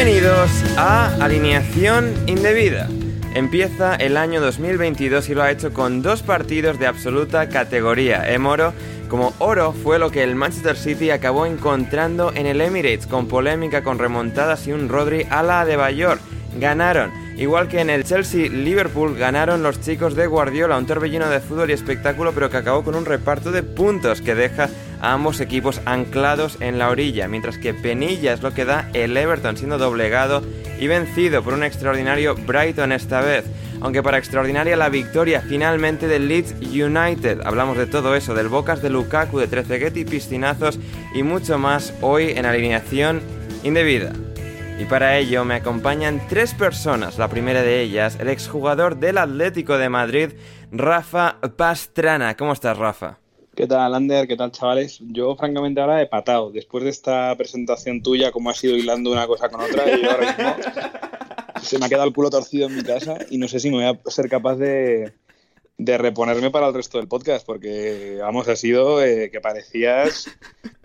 Bienvenidos a Alineación Indebida. Empieza el año 2022 y lo ha hecho con dos partidos de absoluta categoría. En Oro, como oro fue lo que el Manchester City acabó encontrando en el Emirates, con polémica, con remontadas y un Rodri a la de Bayor. Ganaron. Igual que en el Chelsea-Liverpool ganaron los chicos de Guardiola, un torbellino de fútbol y espectáculo, pero que acabó con un reparto de puntos que deja ambos equipos anclados en la orilla, mientras que penilla es lo que da el Everton siendo doblegado y vencido por un extraordinario Brighton esta vez. Aunque para extraordinaria la victoria finalmente del Leeds United. Hablamos de todo eso, del Bocas de Lukaku, de Trezeguet y piscinazos y mucho más hoy en alineación indebida. Y para ello me acompañan tres personas. La primera de ellas, el exjugador del Atlético de Madrid, Rafa Pastrana. ¿Cómo estás, Rafa? ¿Qué tal, Ander? ¿Qué tal, chavales? Yo, francamente, ahora he patado. Después de esta presentación tuya, como has ido hilando una cosa con otra, y ahora mismo se me ha quedado el culo torcido en mi casa y no sé si me voy a ser capaz de, de reponerme para el resto del podcast, porque, vamos, ha sido eh, que parecías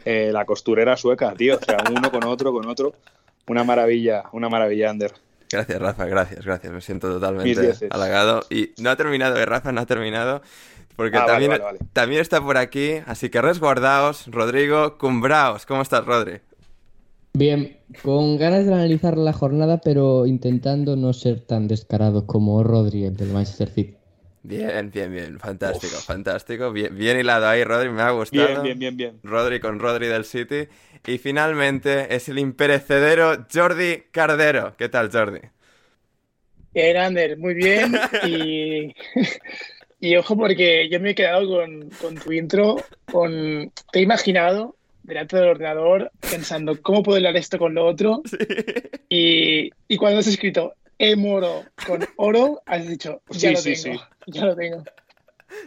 eh, la costurera sueca, tío. O sea, uno con otro, con otro. Una maravilla, una maravilla, Ander. Gracias, Rafa, gracias, gracias. Me siento totalmente halagado. Y no ha terminado, eh, Rafa, no ha terminado. Porque Ah, también, vale, vale, vale. también está por aquí, así que resguardaos, Rodrigo Cumbraos. ¿Cómo estás, Rodri? Bien, con ganas de analizar la jornada, pero intentando no ser tan descarado como Rodri, el del Manchester City. Bien, bien, bien. Fantástico, fantástico. Bien, bien hilado ahí, Rodri, me ha gustado. Bien, bien, bien, bien. Rodri con Rodri del City. Y finalmente es el imperecedero Jordi Cardero. ¿Qué tal, Jordi? Bien, Ander, muy bien. Y, y ojo, porque yo me he quedado con, con tu intro, con, te he imaginado delante del ordenador pensando cómo puedo hilar esto con lo otro. Y, y cuando has escrito Emoro con oro, has dicho, ya Sí, lo sí, tengo, sí. ya lo tengo.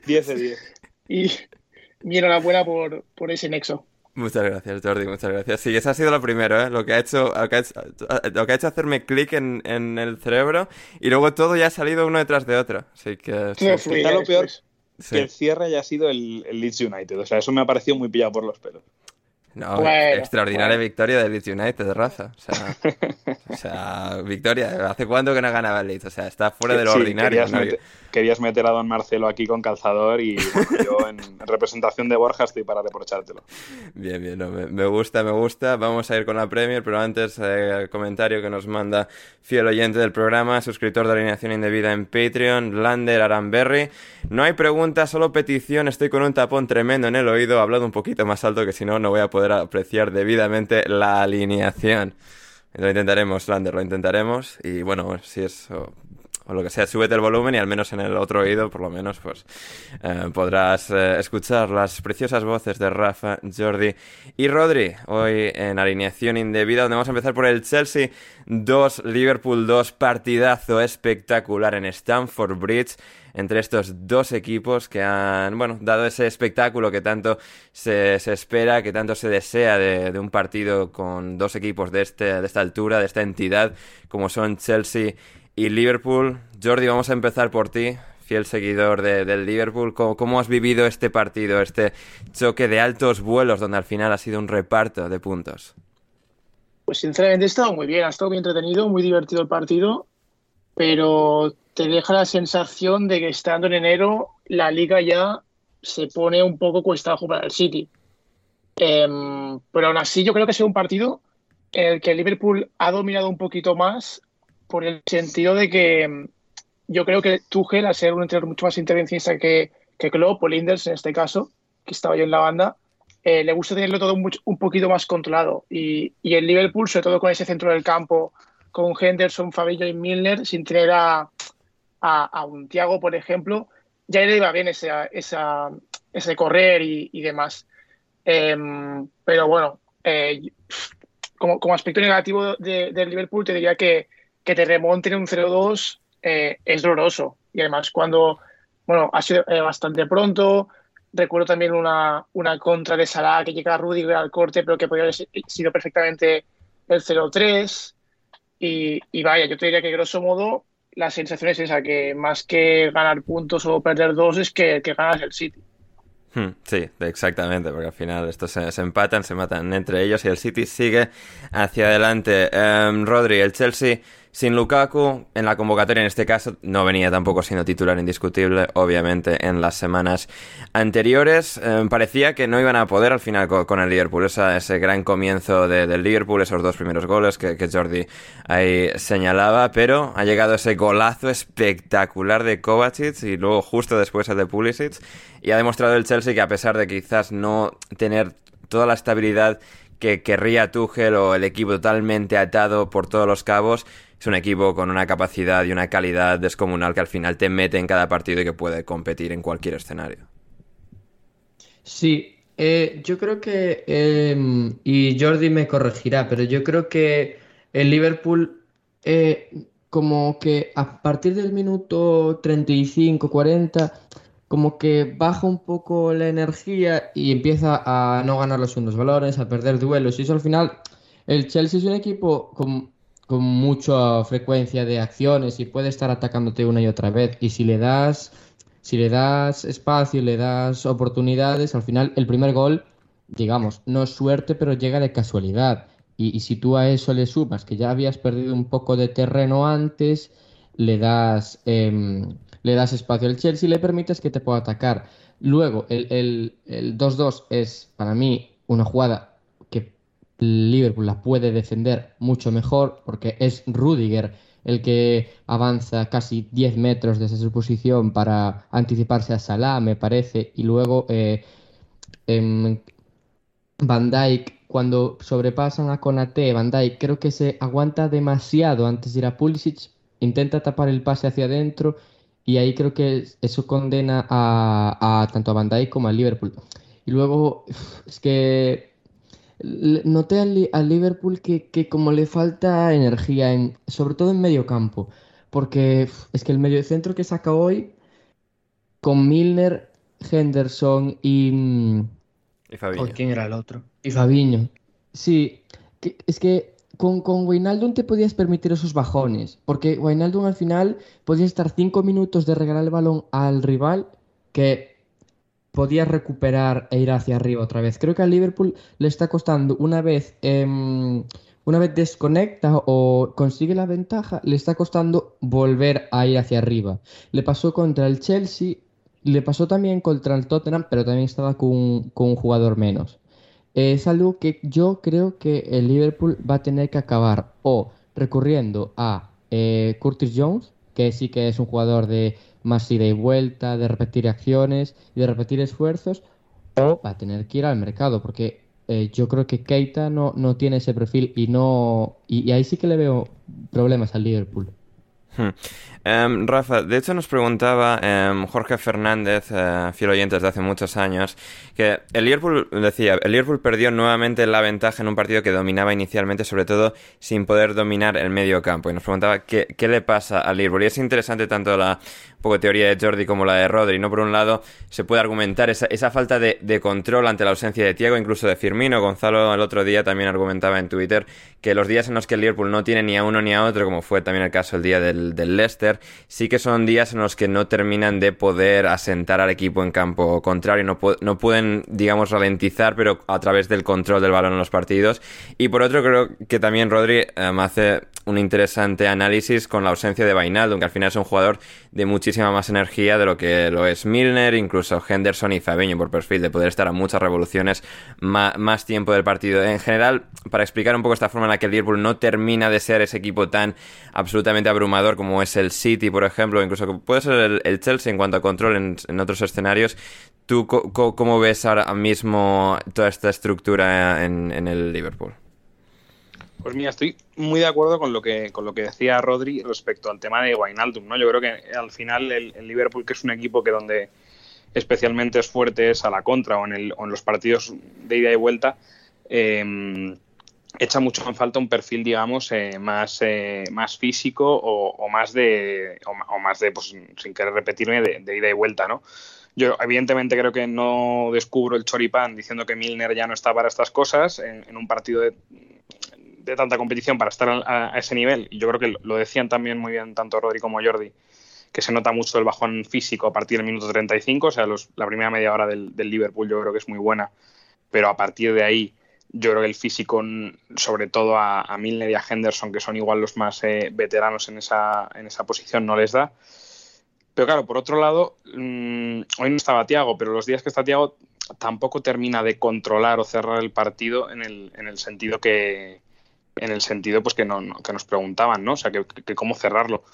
10 de 10. Y mi enhorabuena por, por ese nexo. Muchas gracias, Jordi, muchas gracias. Sí, eso ha sido lo primero, ¿eh? Lo que ha hecho, lo que ha hecho, lo que ha hecho hacerme clic en, en el cerebro y luego todo ya ha salido uno detrás de otro. Así que sí, sí, Quizá lo peor sí. que el cierre haya sido el, el Leeds United. O sea, eso me ha parecido muy pillado por los pelos. No, Bueno, extraordinaria bueno. victoria del Leeds United, raza. O sea, o sea, victoria. ¿Hace cuánto que no ganaba el Leeds? O sea, está fuera de lo Sí, ordinario. Querías, ¿no? meter, querías meter a don Marcelo aquí con calzador y bueno, yo en, en representación de Borja estoy para reprochártelo. Bien, bien, no, me, me gusta, me gusta. Vamos a ir con la Premier, pero antes eh, el comentario que nos manda fiel oyente del programa, suscriptor de Alineación Indebida en Patreon, Lander Aranberry. No hay preguntas, solo petición. Estoy con un tapón tremendo en el oído. Hablado un poquito más alto que si no, no voy a poder apreciar debidamente la alineación. Lo intentaremos, Lander, lo intentaremos. Y bueno, si es o lo que sea, súbete el volumen y al menos en el otro oído, por lo menos, pues eh, podrás eh, escuchar las preciosas voces de Rafa, Jordi y Rodri. Hoy en alineación indebida, donde vamos a empezar por el Chelsea 2, Liverpool 2, partidazo espectacular en Stamford Bridge entre estos dos equipos que han, bueno, dado ese espectáculo que tanto se, espera, que tanto se desea de, de, un partido con dos equipos de, este, de esta altura, de esta entidad, como son Chelsea y Liverpool. Jordi, vamos a empezar por ti, fiel seguidor del Liverpool. ¿Cómo, has vivido este partido, este choque de altos vuelos donde al final ha sido un reparto de puntos? Pues sinceramente ha estado muy bien, ha estado muy entretenido, muy divertido el partido, pero te deja la sensación de que estando en enero la liga ya se pone un poco cuesta abajo para el City. Em, pero aún así yo creo que ha sido un partido en el que Liverpool ha dominado un poquito más por el sentido de que mm, yo creo que Tuchel, al ser un entrenador mucho más intervencionista que, que Klopp o Linders en este caso, que estaba yo en la banda, eh, le gusta tenerlo todo un poquito más controlado. Y, y, el Liverpool, sobre todo con ese centro del campo, con Henderson, Fabio y Milner, sin tener a, a, un Thiago, por ejemplo, ya le iba bien ese, esa, ese correr y, y demás. Em, pero bueno, eh, como, como, aspecto negativo del Liverpool, te diría que, que te remonten un 0-2 eh, es doloroso. Y además, cuando, bueno, ha sido eh, bastante pronto. Recuerdo también una, una contra de Salah que llega a Rudiger al corte, pero que podría haber sido perfectamente el 0-3. Y, vaya, yo te diría que, grosso modo, la sensación es esa, que más que ganar puntos o perder dos, es que, que ganas el City. Hmm, sí, exactamente, porque al final estos se, empatan, se matan entre ellos y el City sigue hacia adelante. Um, Rodri, el Chelsea sin Lukaku, en la convocatoria en este caso, no venía tampoco siendo titular indiscutible, obviamente, en las semanas anteriores. Eh, parecía que no iban a poder al final con, el Liverpool. ese gran comienzo del Liverpool, esos dos primeros goles que, Jordi ahí señalaba, pero ha llegado ese golazo espectacular de Kovacic y luego justo después el de Pulisic. Y ha demostrado el Chelsea que a pesar de quizás no tener toda la estabilidad que querría Tuchel o el equipo totalmente atado por todos los cabos, es un equipo con una capacidad y una calidad descomunal que al final te mete en cada partido y que puede competir en cualquier escenario. Sí, eh, yo creo que, em, y Jordi me corregirá, pero yo creo que el Liverpool, eh, como que a partir del minuto 35-40, como que baja un poco la energía y empieza a no ganar los segundos valores, a perder duelos. Y eso al final, el Chelsea es un equipo con con mucha frecuencia de acciones y puede estar atacándote una y otra vez. Y si le das, si le das espacio, le das oportunidades, al final el primer gol, digamos, no es suerte, pero llega de casualidad. Y, si tú a eso le sumas que ya habías perdido un poco de terreno antes, le das, em, le das espacio al Chelsea y le permites que te pueda atacar. Luego, el 2-2 es para mí una jugada Liverpool la puede defender mucho mejor porque es Rudiger el que avanza casi 10 metros desde su posición para anticiparse a Salah, me parece, y luego eh, Van Dijk, cuando sobrepasan a Konate, Van Dijk creo que se aguanta demasiado antes de ir a Pulisic, intenta tapar el pase hacia adentro y ahí creo que eso condena a, tanto a Van Dijk como a Liverpool. Y luego es que noté al, Liverpool que, como le falta energía, en, sobre todo en medio campo, porque es que el medio centro que saca hoy, con Milner, Henderson y... Mm, y Fabiño. ¿Quién era el otro? Y Fabiño. Sí, es que con, con Wijnaldum te podías permitir esos bajones, porque Wijnaldum al final podía estar cinco minutos de regalar el balón al rival, que podía recuperar e ir hacia arriba otra vez. Creo que al Liverpool le está costando una vez, em, una vez desconecta o consigue la ventaja, le está costando volver a ir hacia arriba. Le pasó contra el Chelsea, le pasó también contra el Tottenham, pero también estaba con un, jugador menos. Es algo que yo creo que el Liverpool va a tener que acabar o recurriendo a eh, Curtis Jones, que sí que es un jugador de más ida y vuelta, de repetir acciones y de repetir esfuerzos, o va a tener que ir al mercado, porque eh, yo creo que Keita no, no tiene ese perfil y no y, ahí sí que le veo problemas al Liverpool. Hmm. Em, Rafa, de hecho nos preguntaba em, Jorge Fernández, uh, fiel oyente desde hace muchos años, que el Liverpool, decía, el Liverpool perdió nuevamente la ventaja en un partido que dominaba inicialmente, sobre todo sin poder dominar el medio campo. Y nos preguntaba qué, qué le pasa al Liverpool. Y es interesante tanto la poco teoría de Jordi como la de Rodri, ¿no? Por un lado, se puede argumentar esa, esa falta de, de, control ante la ausencia de Thiago, incluso de Firmino. Gonzalo el otro día también argumentaba en Twitter que los días en los que el Liverpool no tiene ni a uno ni a otro, como fue también el caso el día del, del Leicester, sí que son días en los que no terminan de poder asentar al equipo en campo contrario, no, no pueden, digamos, ralentizar, pero a través del control del balón en los partidos. Y por otro, creo que también Rodri me hace un interesante análisis con la ausencia de Vainaldo, que al final es un jugador de muchísima más energía de lo que lo es Milner, incluso Henderson y Fabeño por perfil, de poder estar a muchas revoluciones más, tiempo del partido. En general, para explicar un poco esta forma en la que el Liverpool no termina de ser ese equipo tan absolutamente abrumador como es el City, por ejemplo, incluso puede ser el, Chelsea en cuanto a control en, otros escenarios. ¿Tú cómo ves ahora mismo toda esta estructura en el Liverpool? Pues mira, estoy muy de acuerdo con lo que con lo que decía Rodri respecto al tema de Wijnaldum, ¿no? Yo creo que al final el, Liverpool, que es un equipo que donde especialmente es fuerte es a la contra o en, el, los partidos de ida y vuelta, em, echa mucho en falta un perfil, digamos, eh, más, eh, más físico o, más de, o, más de, pues, sin querer repetirme, de, ida y vuelta, ¿no? Yo, evidentemente, creo que no descubro el choripán diciendo que Milner ya no está para estas cosas en un partido de, de tanta competición para estar a, ese nivel. Y yo creo que lo decían también muy bien tanto Rodri como Jordi, que se nota mucho el bajón físico a partir del minuto 35, o sea, la primera media hora del, Liverpool yo creo que es muy buena, pero a partir de ahí yo creo que el físico, sobre todo a, Milner y a Henderson, que son igual los más eh, veteranos en esa, en esa posición, no les da. Pero claro, por otro lado, mm, hoy no estaba Tiago, pero los días que está Tiago tampoco termina de controlar o cerrar el partido en el, en el sentido que, en el sentido pues que, no, que nos preguntaban, ¿no? O sea, que, cómo cerrarlo.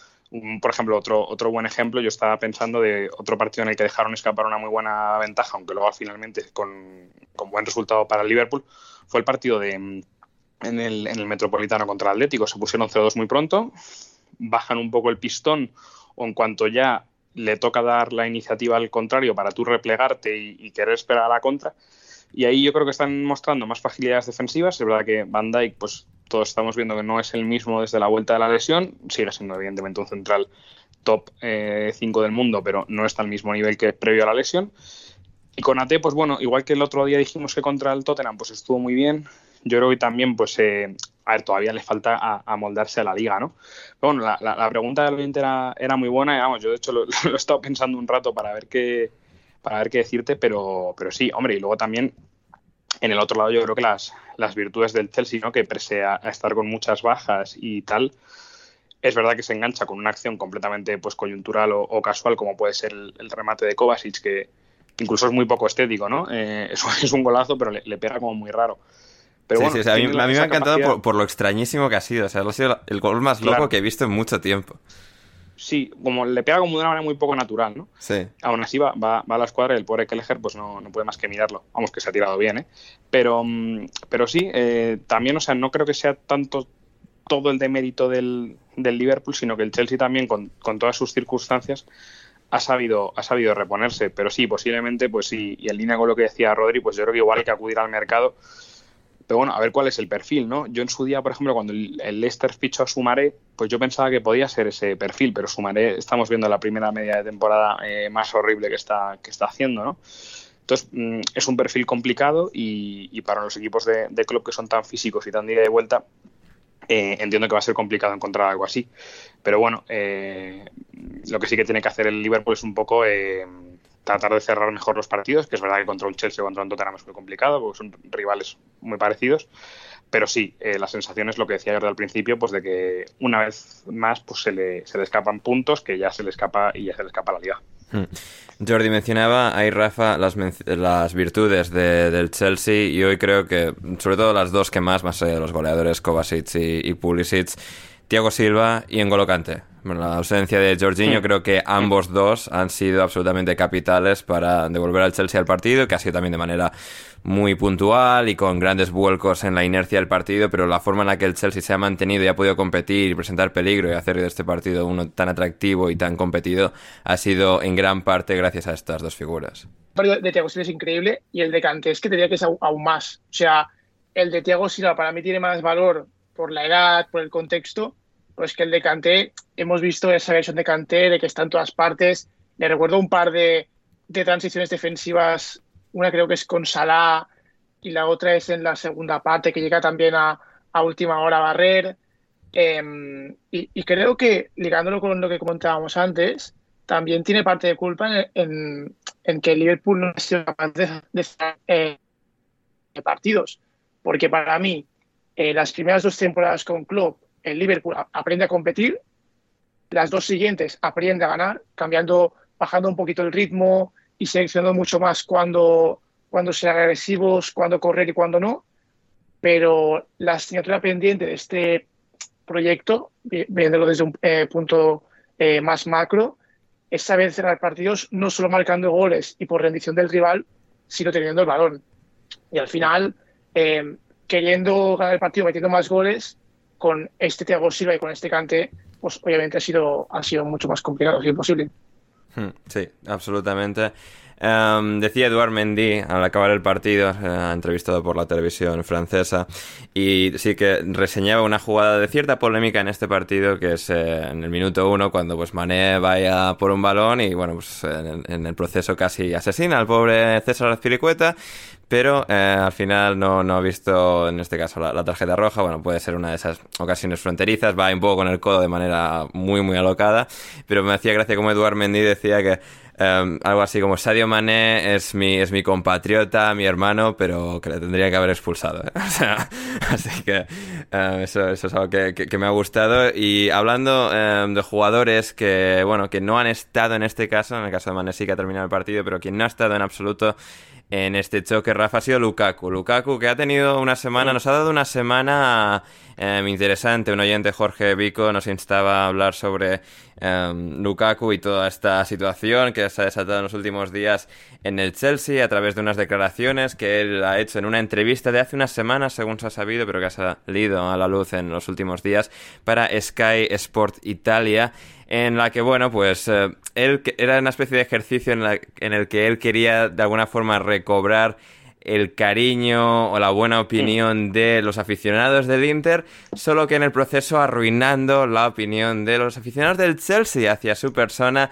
por ejemplo, otro, otro buen ejemplo, yo estaba pensando de otro partido en el que dejaron escapar una muy buena ventaja, aunque luego finalmente con, con buen resultado para el Liverpool, fue el partido de, en, el, en el Metropolitano contra el Atlético. Se pusieron 0-2 muy pronto, bajan un poco el pistón o en cuanto ya le toca dar la iniciativa al contrario para tú replegarte y querer esperar a la contra. Y ahí yo creo que están mostrando más facilidades defensivas. Es verdad que Van Dijk pues, todos estamos viendo que no es el mismo desde la vuelta de la lesión, sigue siendo evidentemente un central top 5 eh, del mundo, pero no está al mismo nivel que previo a la lesión. Y con AT, pues bueno, igual que el otro día dijimos que contra el Tottenham, pues estuvo muy bien. Yo creo que también, pues, eh, a ver, todavía le falta a, moldarse a la liga, ¿no? Pero bueno, la, pregunta del oyente era, era, muy buena, y, vamos, yo de hecho lo, he estado pensando un rato para ver qué, para ver qué decirte, pero, pero sí, hombre, y luego también en el otro lado, yo creo que las, las virtudes del Chelsea, ¿no? que pese a, estar con muchas bajas y tal, es verdad que se engancha con una acción completamente pues, coyuntural o, casual, como puede ser el, remate de Kovacic, que incluso es muy poco estético, ¿no? Eh, es, un golazo, pero le, pega como muy raro. Pero sí, sí, a mí, me ha encantado por, lo extrañísimo que ha sido. O sea, ha sido el gol más loco que he visto en mucho tiempo sí, como le pega como de una manera muy poco natural, ¿no? Sí. Aún así va, va, a la escuadra y el pobre Kelleher pues no, no, puede más que mirarlo. Vamos, que se ha tirado bien, ¿eh? Pero, mm, pero sí, eh, también, o sea, no creo que sea tanto todo el demérito del, del Liverpool, sino que el Chelsea también, con, con todas sus circunstancias, ha sabido, ha sabido reponerse. Pero sí, posiblemente, pues sí, y en línea con lo que decía Rodri, pues yo creo que igual hay que acudir al mercado pero bueno, a ver cuál es el perfil, ¿no? Yo en su día, por ejemplo, cuando el, Leicester fichó a Sumaré, pues yo pensaba que podía ser ese perfil, pero Sumaré estamos viendo la primera media de temporada eh, más horrible que está, que está haciendo, ¿no? Entonces, mm, es un perfil complicado y, para los equipos de, club que son tan físicos y tan de ida y vuelta, eh, entiendo que va a ser complicado encontrar algo así. Pero bueno, eh, lo que sí que tiene que hacer el Liverpool es un poco tratar de cerrar mejor los partidos, que es verdad que contra un Chelsea o contra un Tottenham es muy complicado, porque son rivales muy parecidos, pero sí, eh, la sensación es lo que decía yo al principio, pues de que una vez más pues se le, se le escapan puntos, que ya se le escapa y ya se le escapa la liga. Hmm. Jordi mencionaba ahí Rafa las, las virtudes del Chelsea y hoy creo que sobre todo las dos que más, más allá de los goleadores Kovacic y, y Pulisic, Thiago Silva y N'Golo Kanté. Bueno, la ausencia de Jorginho creo que ambos dos han sido absolutamente capitales para devolver al Chelsea al partido, que ha sido también de manera muy puntual y con grandes vuelcos en la inercia del partido, pero la forma en la que el Chelsea se ha mantenido y ha podido competir y presentar peligro y hacer de este partido uno tan atractivo y tan competido ha sido en gran parte gracias a estas dos figuras. El partido de Thiago Silva es increíble y el de Kanté es que tendría que ser aún más. O sea, el de Thiago Silva para mí tiene más valor por la edad, por el contexto, pues que el de Kanté, hemos visto esa versión de Kanté de que está en todas partes. Le recuerdo un par de, de transiciones defensivas, una creo que es con Salah y la otra es en la segunda parte que llega también a, a última hora a barrer. Eh, y, y, creo que, ligándolo con lo que comentábamos antes, también tiene parte de culpa en, en, en que Liverpool no ha sido capaz de, de, eh, de partidos. Porque para mí, eh, las primeras dos temporadas con Klopp, el Liverpool aprende a competir, las dos siguientes aprende a ganar, cambiando, bajando un poquito el ritmo y seleccionando mucho más cuando, cuando ser agresivos, cuando correr y cuando no. Pero la asignatura pendiente de este proyecto, viéndolo desde un eh, punto eh, más macro, es saber cerrar partidos no solo marcando goles y por rendición del rival, sino teniendo el balón. Y al final, eh, queriendo ganar el partido, metiendo más goles, con este Thiago Silva y con este Cante, pues obviamente ha sido, ha sido mucho más complicado, que imposible. Sí, absolutamente. Um, decía Eduard Mendy al acabar el partido, eh, entrevistado por la televisión francesa, y sí que reseñaba una jugada de cierta polémica en este partido, que es eh, en el minuto uno, cuando pues Mané vaya por un balón y bueno, pues en, en el proceso casi asesina al pobre César Azpilicueta, pero eh, al final no, no ha visto, en este caso, la, tarjeta roja. Bueno, puede ser una de esas ocasiones fronterizas, va un poco con el codo de manera muy, muy alocada, pero me hacía gracia como Eduard Mendy decía que Um, algo así como Sadio Mané es mi, es mi compatriota, mi hermano, pero que le tendría que haber expulsado. ¿eh? O sea, así que um, eso, eso, es algo que, que, me ha gustado. Y hablando um, de jugadores que, bueno, que no han estado en este caso, en el caso de Mané sí que ha terminado el partido, pero quien no ha estado en absoluto en este choque, Rafa, ha sido Lukaku. Lukaku que ha tenido una semana, nos ha dado una semana eh, interesante. Un oyente, Jorge Vico, nos instaba a hablar sobre eh, Lukaku y toda esta situación que se ha desatado en los últimos días en el Chelsea a través de unas declaraciones que él ha hecho en una entrevista de hace unas semanas, según se ha sabido, pero que ha salido a la luz en los últimos días para Sky Sport Italia en la que, bueno, pues eh, él era una especie de ejercicio en, la, en, el que él quería de alguna forma recobrar el cariño o la buena opinión de los aficionados del Inter, solo que en el proceso arruinando la opinión de los aficionados del Chelsea hacia su persona.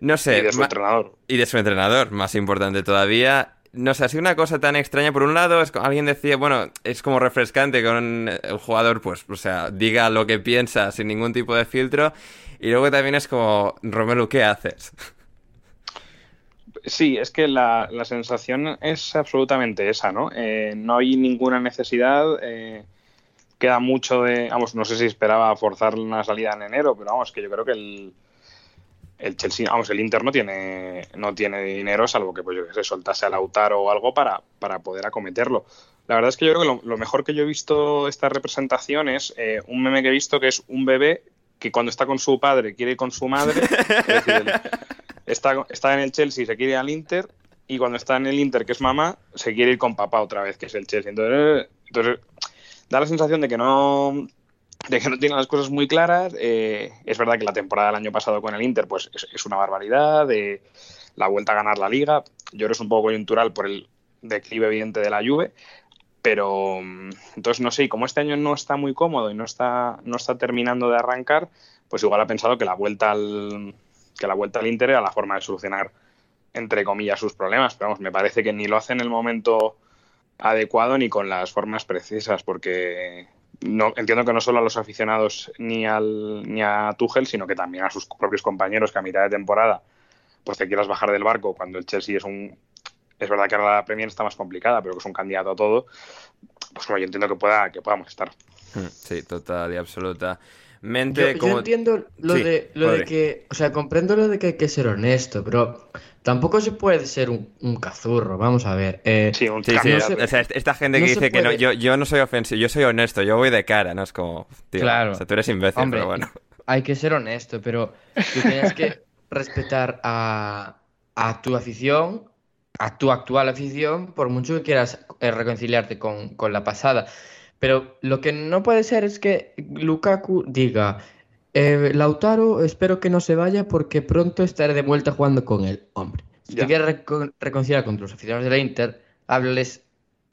No sé. Y de su entrenador. Y de su entrenador, más importante todavía no sé, ha sido una cosa tan extraña. Por un lado, es, alguien decía, bueno, es como refrescante con el jugador, pues, o sea, diga lo que piensa sin ningún tipo de filtro. Y luego también es como, Romelu, ¿qué haces? Sí, es que la, la sensación es absolutamente esa, ¿no? Eh, no hay ninguna necesidad. Eh, queda mucho de. Vamos, no sé si esperaba forzar una salida en enero, pero vamos, que yo creo que el, el Chelsea, vamos, el Inter no tiene, no tiene dinero, salvo que pues yo que sé, soltase a Lautaro o algo para, para poder acometerlo. La verdad es que yo creo que lo, mejor que yo he visto esta representación es eh, un meme que he visto que es un bebé que cuando está con su padre quiere ir con su madre, es decir, está, está en el Chelsea y se quiere ir al Inter, y cuando está en el Inter, que es mamá, se quiere ir con papá otra vez, que es el Chelsea. Entonces, entonces da la sensación de que no de que no tiene las cosas muy claras. Eh, es verdad que la temporada del año pasado con el Inter pues es, es una barbaridad, de la vuelta a ganar la liga. Yo creo que es un poco coyuntural por el declive evidente de la Juve, pero entonces no sé, y como este año no está muy cómodo y no está, no está terminando de arrancar, pues igual ha pensado que la vuelta al, que la vuelta al Inter era la forma de solucionar, entre comillas, sus problemas. Pero vamos, me parece que ni lo hace en el momento adecuado ni con las formas precisas, porque no, entiendo que no solo a los aficionados ni, al, ni a Tuchel, sino que también a sus propios compañeros que a mitad de temporada pues te quieras bajar del barco cuando el Chelsea es un es verdad que ahora la Premier está más complicada, pero que es un candidato a todo, pues bueno, yo entiendo que pueda que podamos estar. Sí, total y absolutamente. Yo, como... yo entiendo lo, Sí, de, lo de que, o sea, comprendo lo de que hay que ser honesto, pero tampoco se puede ser un, un cazurro, vamos a ver. Eh, Sí, un Sí, sí, No o se- sea, esta gente no que dice que no, yo, yo no soy ofensivo, yo soy honesto, yo voy de cara, ¿no? Es como, tío, Claro. o sea, tú eres imbécil, Hombre, pero bueno. hay que ser honesto, pero tú tienes que respetar a, a tu afición, a tu actual afición, por mucho que quieras eh, reconciliarte con, con la pasada. Pero lo que no puede ser es que Lukaku diga, eh, Lautaro, espero que no se vaya porque pronto estaré de vuelta jugando con él. Hombre, si Ya. te quieres recon- reconciliar con tus aficionados de la Inter, háblales,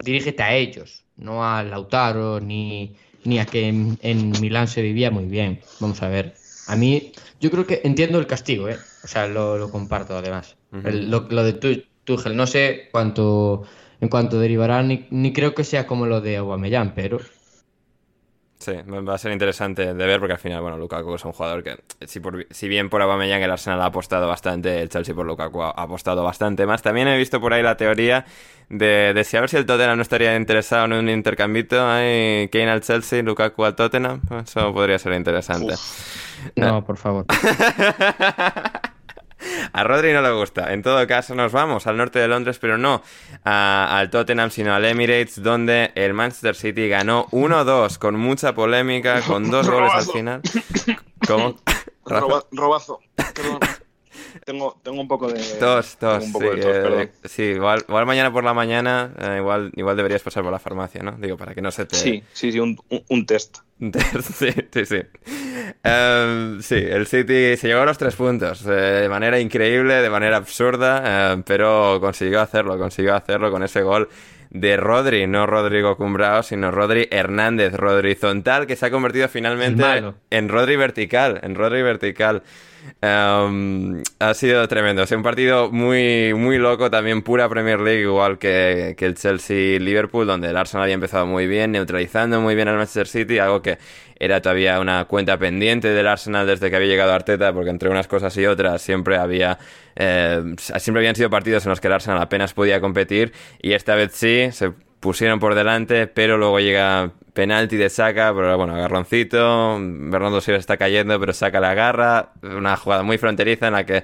dirígete a ellos, no a Lautaro ni, ni a que en, en Milán se vivía muy bien. Vamos a ver. A mí, yo creo que entiendo el castigo, ¿eh? O sea, lo, lo comparto además. El- lo, lo de Tu- Tuchel, no sé cuánto, en cuánto derivará, ni, ni creo que sea como lo de Aubameyang, pero Sí, va a ser interesante de ver porque al final, bueno, Lukaku es un jugador que, si, por- si bien por Aubameyang el Arsenal ha apostado bastante, el Chelsea por Lukaku ha, ha apostado bastante más. También he visto por ahí la teoría de, de si a ver si el Tottenham no estaría interesado en un intercambito, ahí, Kane al Chelsea, Lukaku al Tottenham, eso podría ser interesante. no, por favor. A Rodri no le gusta. En todo caso, nos vamos al norte de Londres, pero no a- al Tottenham, sino al Emirates, donde el Manchester City ganó 1-2 con mucha polémica, con dos goles al final. ¿Cómo? Roba- robazo. Perdón. Tengo, tengo un poco de. Tos, tos. Un Sí, de tos, eh, sí, igual, igual mañana por la mañana, eh, igual, igual deberías pasar por la farmacia, ¿no? Digo, para que no se te... Sí, sí, sí, un, un- un test. Sí, sí, sí. Em, sí, el City se llegó a los tres puntos eh, de manera increíble, de manera absurda, em, pero consiguió hacerlo, consiguió hacerlo con ese gol de Rodri, no Rodrigo Cumbrao, sino Rodri Hernández, Rodri horizontal, que se ha convertido finalmente en Rodri vertical, en Rodri vertical. Em, ha sido tremendo, o sea, un partido muy, muy loco, también pura Premier League, igual que, que el Chelsea-Liverpool, donde el Arsenal había empezado muy bien, neutralizando muy bien al Manchester City, algo que era todavía una cuenta pendiente del Arsenal desde que había llegado Arteta, porque entre unas cosas y otras siempre había, eh, siempre habían sido partidos en los que el Arsenal apenas podía competir, y esta vez sí, se pusieron por delante, pero luego llega penalti de Saca, pero bueno, agarroncito, Bernardo Silva está cayendo, pero saca la garra, una jugada muy fronteriza en la que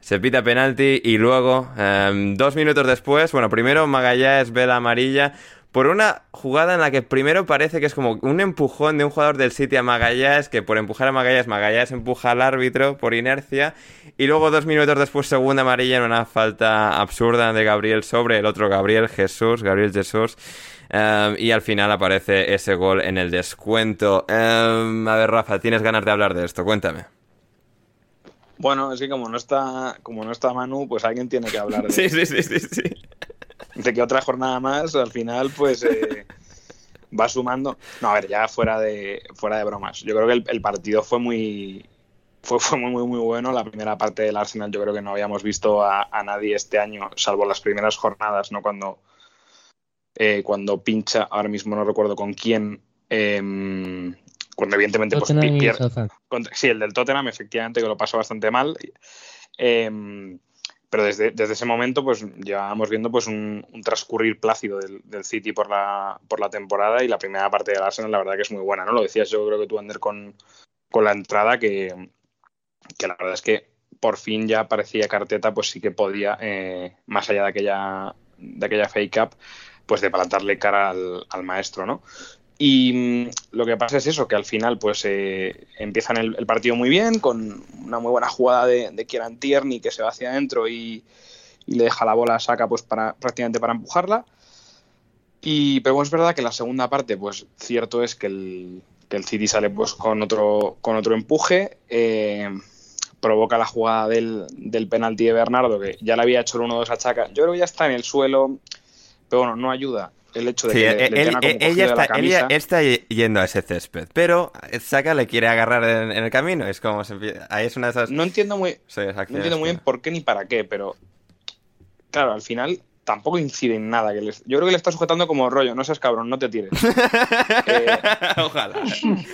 se pita penalti y luego, eh, dos minutos después, bueno, primero Magallanes ve la amarilla por una jugada en la que primero parece que es como un empujón de un jugador del City a Magallanes, que por empujar a Magallanes, Magallanes empuja al árbitro por inercia, y luego dos minutos después segunda amarilla en una falta absurda de Gabriel sobre el otro Gabriel Jesús, Gabriel Jesús, eh, y al final aparece ese gol en el descuento. Eh, a ver, Rafa, tienes ganas de hablar de esto, cuéntame. Bueno, es que como no está, como no está Manu, pues alguien tiene que hablar de, Sí, sí, sí, sí, sí. De que otra jornada más, al final, pues eh, va sumando. No, a ver, ya fuera de, fuera de bromas. Yo creo que el, el partido fue muy, fue, fue muy, muy, muy bueno. La primera parte del Arsenal, yo creo que no habíamos visto a, a nadie este año, salvo las primeras jornadas, ¿no? Cuando, eh, cuando pincha, ahora mismo no recuerdo con quién. em, cuando evidentemente pues, pierde, contra- sí, el del Tottenham, efectivamente, que lo pasó bastante mal. Eh, pero desde, desde ese momento, pues llevábamos viendo pues un, un transcurrir plácido del, del City por la, por la temporada y la primera parte del Arsenal, la verdad que es muy buena, ¿no? Lo decías yo creo que tú, Ander, con, con la entrada, que, que la verdad es que por fin ya parecía que Arteta pues sí que podía, eh, más allá de aquella, de aquella fake up, pues de plantarle cara al, al maestro, ¿no? Y mm, lo que pasa es eso, que al final pues eh, empiezan el, partido muy bien, con una muy buena jugada de, Kieran Tierney que se va hacia adentro y, le deja la bola a Saka pues para, prácticamente para empujarla. Y, pero es verdad que la segunda parte, pues cierto es que el, City sale pues con otro, con otro empuje, eh, provoca la jugada del, del penalti de Bernardo, que ya le había hecho el 1-2 a Chaka. Yo creo que ya está en el suelo, pero bueno, no ayuda el hecho de Sí, que le- él- le tenga como él- cogido ella, la está, ella camisa. está yendo a ese césped, pero Saka le quiere agarrar en, en el camino. Es como se ahí es una de esas. No entiendo muy, sí, no entiendo muy bien por qué ni para qué, pero claro, al final tampoco incide en nada. Que les- yo creo que le está sujetando como rollo, no seas cabrón, no te tires. Eh, ojalá,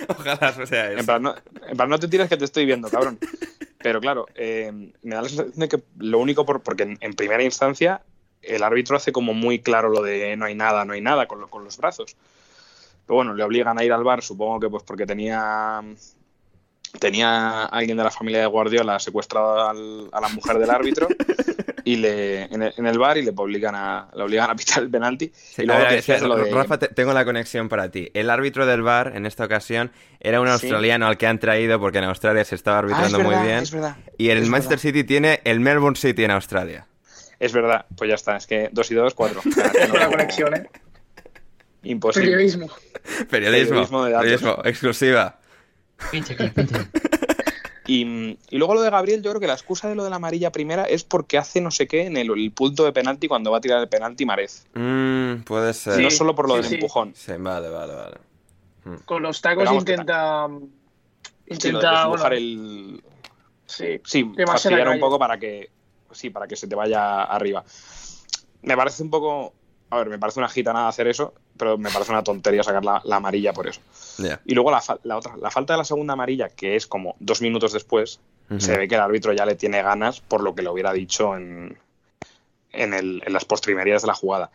ojalá sea eso. en, plan, no, en plan, no te tires que te estoy viendo, cabrón. Pero claro, eh, me da la sensación de que lo único, por, porque en, en primera instancia el árbitro hace como muy claro lo de no hay nada, no hay nada con, lo- con los brazos. Pero bueno, le obligan a ir al bar, supongo que pues porque tenía tenía a alguien de la familia de Guardiola secuestrado al- a la mujer del árbitro. y le, en, el, en el bar y le obligan a, le obligan a pitar el penalti. Sí, y luego a ver, que decías espera, lo de- Rafa, te- tengo la conexión para ti. El árbitro del bar en esta ocasión era un Sí. australiano al que han traído porque en Australia se estaba Ah, es arbitrando verdad, muy bien. es verdad. Y el Es Manchester verdad. City tiene el Melbourne City en Australia. Es verdad, pues ya está, es que dos y dos, cuatro. No- Buena conexión, ¿eh? Imposible. Periodismo. Periodismo, Periodismo de datos. periodismo, exclusiva. Pinche clic, pinche. Y, y luego lo de Gabriel, yo creo que la excusa de lo de la amarilla primera es porque hace no sé qué en el, el punto de penalti cuando va a tirar el penalti Marez. Mm, puede ser. Sí. No solo por lo sí, del sí. empujón. Sí, vale, vale, vale. Con los tacos intenta. Sí, lo de Intenta. bueno, el, sí. Fastidiar un poco para que sí, para que se te vaya arriba. Me parece un poco, a ver, me parece una gitanada hacer eso, pero me parece una tontería sacar la, la amarilla por eso. Y luego la, otra, la falta de la segunda amarilla, que es como dos minutos después, se ve que el árbitro ya le tiene ganas por lo que le hubiera dicho en, en, el- en las postrimerías de la jugada.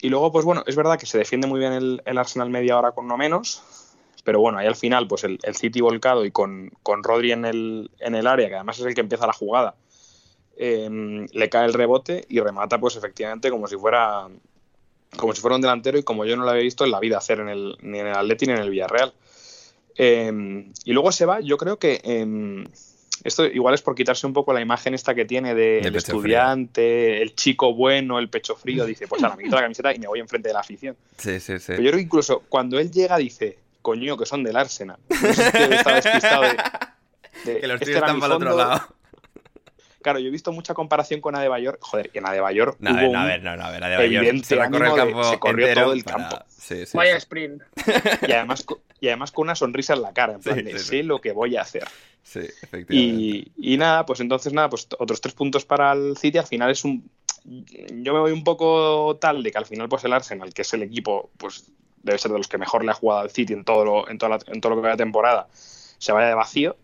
Y luego, pues bueno, es verdad que se defiende muy bien el, el Arsenal media hora con no menos, pero bueno, ahí al final, pues el, el City volcado y con, con Rodri en el, en el área, que además es el que empieza la jugada, eh, le cae el rebote y remata, pues efectivamente, como si fuera como si fuera un delantero y como yo no lo había visto en la vida hacer en el, ni en el Atleti ni en el Villarreal. Eh, y luego se va, yo creo que eh, esto igual es por quitarse un poco la imagen esta que tiene De pecho estudiante, el chico bueno, el pecho frío, dice, pues ahora me quito la camiseta y me voy enfrente de la afición. Sí, sí, sí. Pero yo creo que incluso cuando él llega dice, coño, que son del Arsenal. No sé si es que está despistado de, de, Que los "Este tíos están para el otro fondo". lado. Claro, yo he visto mucha comparación con Adebayor. Joder, y en Adebayor No, a hubo ver, no, a un- ver, no, no, a ver, se recorre el ánimo de- campo se corrió todo el para- campo. Sí, sí, Vaya sí. sprint. y además, y además con una sonrisa en la cara, en plan Sí, de sí, sé sí. lo que voy a hacer. Sí, efectivamente. Y, y nada, pues entonces nada, pues otros tres puntos para el City. Al final es un. Yo me voy un poco tal de que al final, pues el Arsenal, que es el equipo, pues debe ser de los que mejor le ha jugado al City en todo lo, en toda la- en todo lo que va de temporada, se vaya de vacío.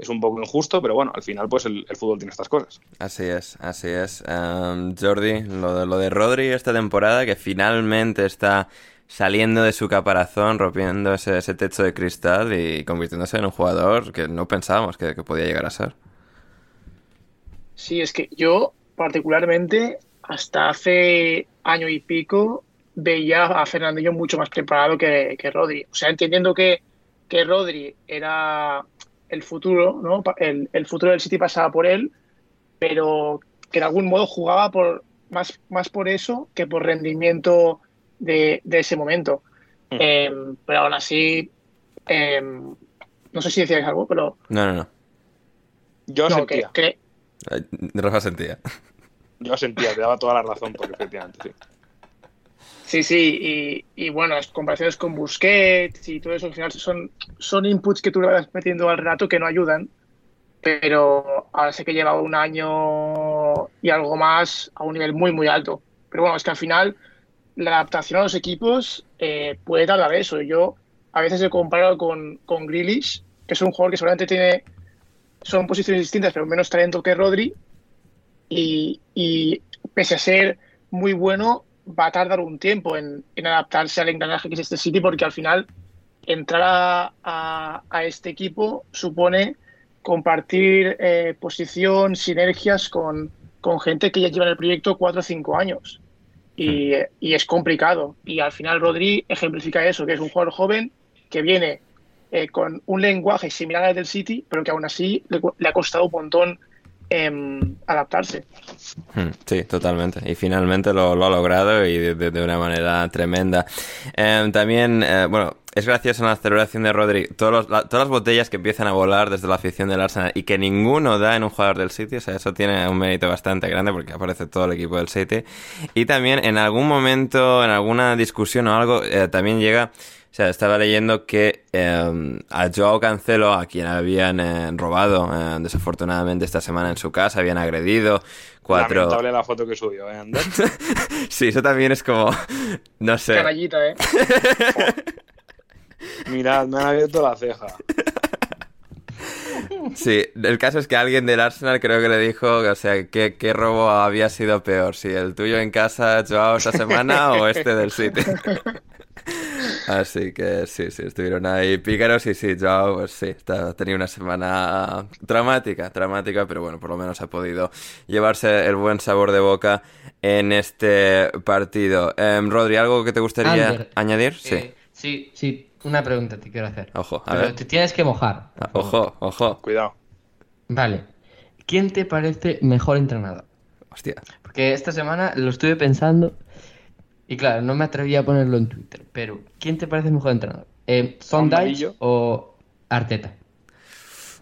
Es un poco injusto, pero bueno, al final, pues el, el fútbol tiene estas cosas. Así es, así es. Em, Jordi, lo de, lo de Rodri esta temporada, que finalmente está saliendo de su caparazón, rompiendo ese, ese techo de cristal y convirtiéndose en un jugador que no pensábamos que, que podía llegar a ser. Sí, es que yo particularmente hasta hace año y pico veía a Fernandinho mucho más preparado que, que Rodri. O sea, entendiendo que, que Rodri era el futuro, ¿no? El, el futuro del City pasaba por él, pero que de algún modo jugaba por más, más por eso que por rendimiento de, de ese momento. Mm. Eh, pero aún así, eh, no sé si decíais algo, pero No, no, no. Yo no, que, sentía, que- Eh, Rafa sentía. yo sentía, te daba toda la razón, porque efectivamente, sí. Sí, sí, y, bueno, las comparaciones con Busquets y todo eso al final son, inputs que tú le vas metiendo al relato que no ayudan, pero ahora sé que lleva un año y algo más a un nivel muy, muy alto. Pero bueno, es que al final la adaptación a los equipos eh, puede tardar eso. Yo a veces he comparado con, con que es un jugador que seguramente tiene, son posiciones distintas, pero menos talento que Rodri, y pese a ser muy bueno, va a tardar un tiempo en, en adaptarse al engranaje que es este City, porque al final entrar a, a- a este equipo supone compartir eh, posición, sinergias con, con gente que ya lleva en el proyecto cuatro o cinco años. Y, y es complicado. Y al final Rodri ejemplifica eso, que es un jugador joven que viene eh, con un lenguaje similar al del City, pero que aún así le, le ha costado un montón em, adaptarse. Mm, Sí, totalmente. Y finalmente lo, ha logrado y de, una manera tremenda. Em, también, eh, bueno, es gracioso en la celebración de Rodri todas las botellas que empiezan a volar desde la afición del Arsenal y que ninguno da en un jugador del City. O sea, eso tiene un mérito bastante grande porque aparece todo el equipo del City. Y también en algún momento, en alguna discusión o algo, eh, también llega... O sea, estaba leyendo que eh, a Joao Cancelo, a quien habían eh, robado eh, desafortunadamente esta semana en su casa, habían agredido cuatro... Lamentable la foto que subió, ¿eh, Ander? Sí, eso también es como, no sé. Canallita, ¿eh? Mirad, me han abierto la ceja. Sí, el caso es que alguien del Arsenal creo que le dijo, o sea, ¿qué, qué robo había sido peor? ¿Si el tuyo en casa, Joao, esta semana o este del City? Así que sí, sí, estuvieron ahí pícaros y sí, Joao, pues sí, está, tenía una semana dramática, dramática, pero bueno, por lo menos ha podido llevarse el buen sabor de boca en este partido. Em, Rodri, ¿algo que te gustaría Ander, añadir? eh, sí, sí, una pregunta te quiero hacer. Ojo, a Pero ver. te tienes que mojar. Ah. Ojo, ojo. Cuidado. Vale. ¿Quién te parece mejor entrenador? Hostia. Porque esta semana lo estuve pensando y claro, no me atreví a ponerlo en Twitter, pero ¿quién te parece mejor entrenador? Eh, ¿Son Dyche Amarillo. o Arteta?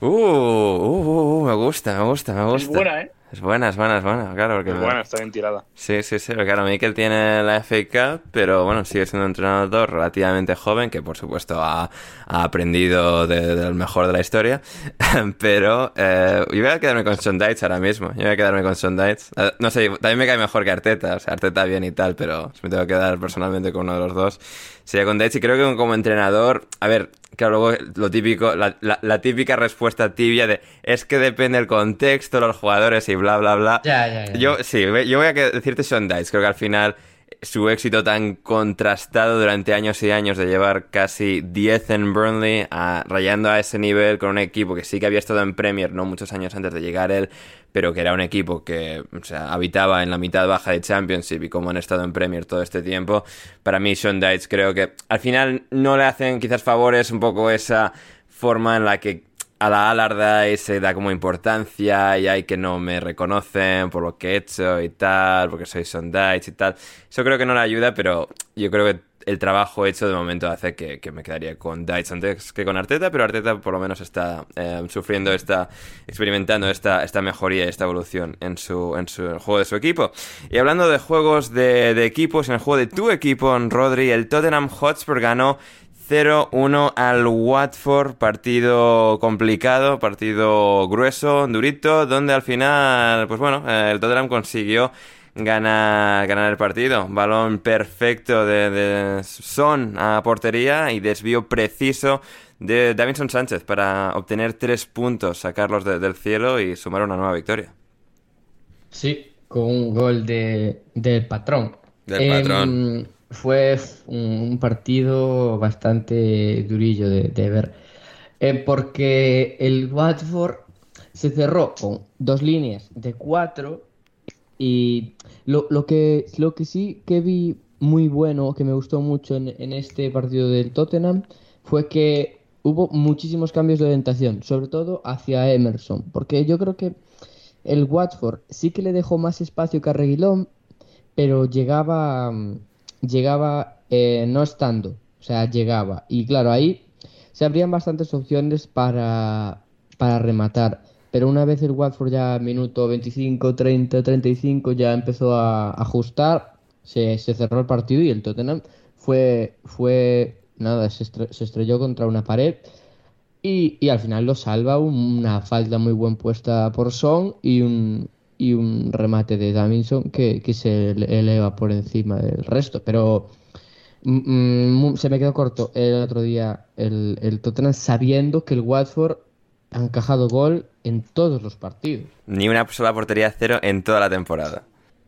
Uh, uh, uh, me gusta, me gusta, me Es gusta. buena, ¿eh? Es buena, es buena, es buena, claro. Porque Es buena, está bien tirada. Sí, sí, sí, claro, Mikel tiene la FA Cup, pero bueno, sigue siendo un entrenador relativamente joven, que por supuesto ha, ha aprendido de- del mejor de la historia, pero eh, yo voy a quedarme con Sondaitz ahora mismo, yo voy a quedarme con Sondaitz. Eh, no sé, también me cae mejor que Arteta, o sea, Arteta bien y tal, pero me tengo que quedar personalmente con uno de los dos, sería con Deitz y creo que como entrenador, a ver, claro, luego lo típico, la, la- la típica respuesta tibia de es que depende el contexto, los jugadores y bla, bla, bla. Ya, ya, ya. Yo, sí, yo voy a decirte Sean Dice. Creo que al final su éxito tan contrastado durante años y años de llevar casi 10 en Burnley, a- rayando a ese nivel con un equipo que sí que había estado en Premier no muchos años antes de llegar él, pero que era un equipo que o sea, habitaba en la mitad baja de Championship y como han estado en Premier todo este tiempo, para mí Sean Dice creo que al final no le hacen quizás favores un poco esa forma en la que a la Alarda se da como importancia y hay que no me reconocen por lo que he hecho y tal, porque soy Sondage y tal. Eso creo que no le ayuda, pero yo creo que el trabajo hecho de momento hace que, que me quedaría con Dice antes que con Arteta, pero Arteta por lo menos está eh, sufriendo, está experimentando esta, esta mejoría y esta evolución en su, en su juego de su equipo. Y hablando de juegos de, de equipos, en el juego de tu equipo, en Rodri, el Tottenham Hotspur ganó 0-1 al Watford, partido complicado, partido grueso, durito, donde al final, pues bueno, eh, el Tottenham consiguió ganar, ganar el partido. Balón perfecto de, de Son a portería y desvío preciso de Davinson Sánchez para obtener tres puntos, sacarlos de- del cielo y sumar una nueva victoria. Sí, con un gol de, del patrón. Del Em, patrón. Fue un, partido bastante durillo de, de ver. Eh, porque el Watford se cerró con dos líneas de cuatro y lo, lo que, lo que sí que vi muy bueno, que me gustó mucho en, en este partido del Tottenham, fue que hubo muchísimos cambios de orientación, sobre todo hacia Emerson, porque yo creo que el Watford sí que le dejó más espacio que a Reguilón, pero llegaba, mm, llegaba eh, no estando, o sea, llegaba. Y claro, ahí se abrían bastantes opciones para, para rematar. Pero una vez el Watford ya minuto 25, 30, 35 ya empezó a ajustar, se, se cerró el partido y el Tottenham fue, fue nada, se, estre- se estrelló contra una pared y, y al final lo salva un- una falta muy buen puesta por Son y un, y un remate de Davinson que, que se ele- eleva por encima del resto. Pero mm, mm, se me quedó corto el otro día el, el Tottenham sabiendo que el Watford ha encajado gol en todos los partidos. Ni una sola portería cero en toda la temporada.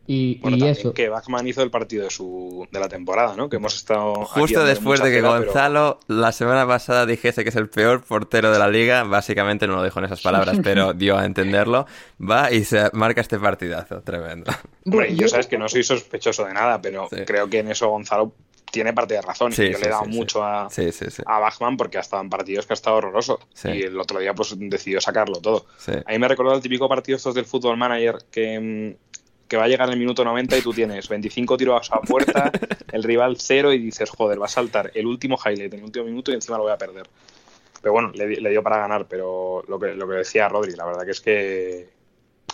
Y, Bueno, y eso, que Bachmann hizo el partido de su de la temporada, ¿no? Que hemos estado Justo después de que pero- Gonzalo la semana pasada dijese que es el peor portero de la liga, básicamente no lo dijo en esas palabras, pero dio a entenderlo, va y se marca este partidazo, tremendo. Hombre, yo Yo- sabes que no soy sospechoso de nada, pero Sí. creo que en eso Gonzalo tiene parte de razón. Sí, yo sí, le he dado sí, sí. mucho a, Sí, sí, sí. a Bachmann porque ha estado en partidos que ha estado horroroso. Sí. Y el otro día pues decidió sacarlo todo. sí. A mí me recordó el típico partido estos del Fútbol Manager que, mm, que va a llegar en el minuto 90 y tú tienes 25 tiros a puerta, el rival cero y dices, joder, va a saltar el último highlight en el último minuto y encima lo voy a perder. Pero bueno, le, di- le dio para ganar, pero lo que, lo que decía Rodri, la verdad que es que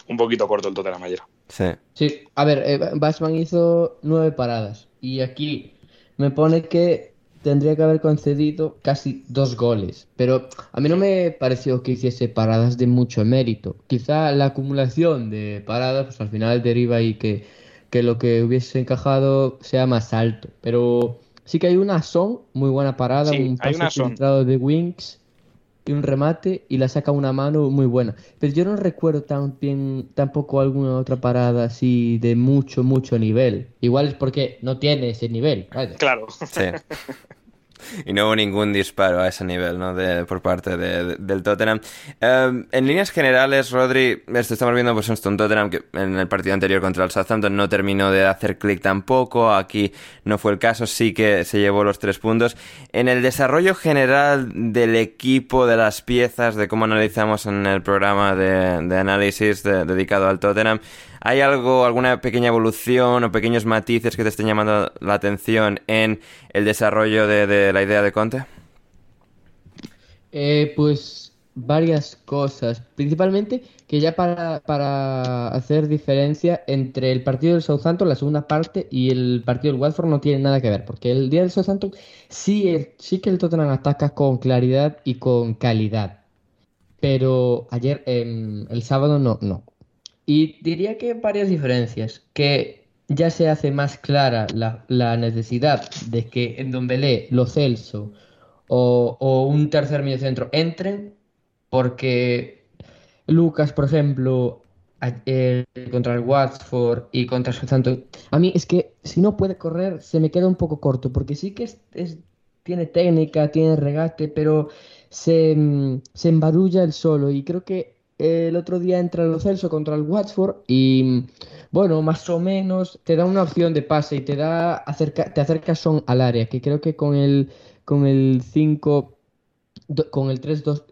un poquito corto el Tottenham ayer. Sí. Sí, a ver, eh, Bachmann hizo nueve paradas y aquí me pone que tendría que haber concedido casi dos goles, pero a mí no me pareció que hiciese paradas de mucho mérito. Quizá la acumulación de paradas, pues al final deriva y que, que lo que hubiese encajado sea más alto, pero sí que hay una Son, muy buena parada, Sí, un pase filtrado de Winks y un remate y la saca una mano muy buena. Pero yo no recuerdo tan bien, tampoco alguna otra parada así de mucho, mucho nivel. Igual es porque no tiene ese nivel. vaya. Claro. Sí. Y no hubo ningún disparo a ese nivel, ¿no? De, por parte de- de- del Tottenham. Eh, en líneas generales, Rodri, esto estamos viendo pues un Tottenham que en el partido anterior contra el Southampton no terminó de hacer clic tampoco. Aquí no fue el caso, sí que se llevó los tres puntos. En el desarrollo general del equipo, de las piezas, de cómo analizamos en el programa de, de análisis de- dedicado al Tottenham, ¿Hay algo, alguna pequeña evolución o pequeños matices que te estén llamando la atención en el desarrollo de, la idea de Conte? Eh, pues varias cosas. Principalmente que ya para, para hacer diferencia entre el partido del Southampton, la segunda parte, y el partido del Watford no tiene nada que ver. Porque el día del Southampton sí, el- sí que el Tottenham ataca con claridad y con calidad. Pero ayer, em, el sábado, no, no. Y diría que varias diferencias. Que ya se hace más clara la, necesidad de que en Dombele, Lo Celso o, un tercer mediocentro entren, porque Lucas, por ejemplo, eh, contra el Watford y contra el a mí es que si no puede correr se me queda un poco corto, porque sí que es, es- tiene técnica, tiene regate, pero se, mm, se embarulla el solo y creo que el otro día entra Lo Celso contra el Watford y bueno, más o menos te da una opción de pase y te da acerca, te acerca Son al área, que creo que con el con el 5 do- con el 3 2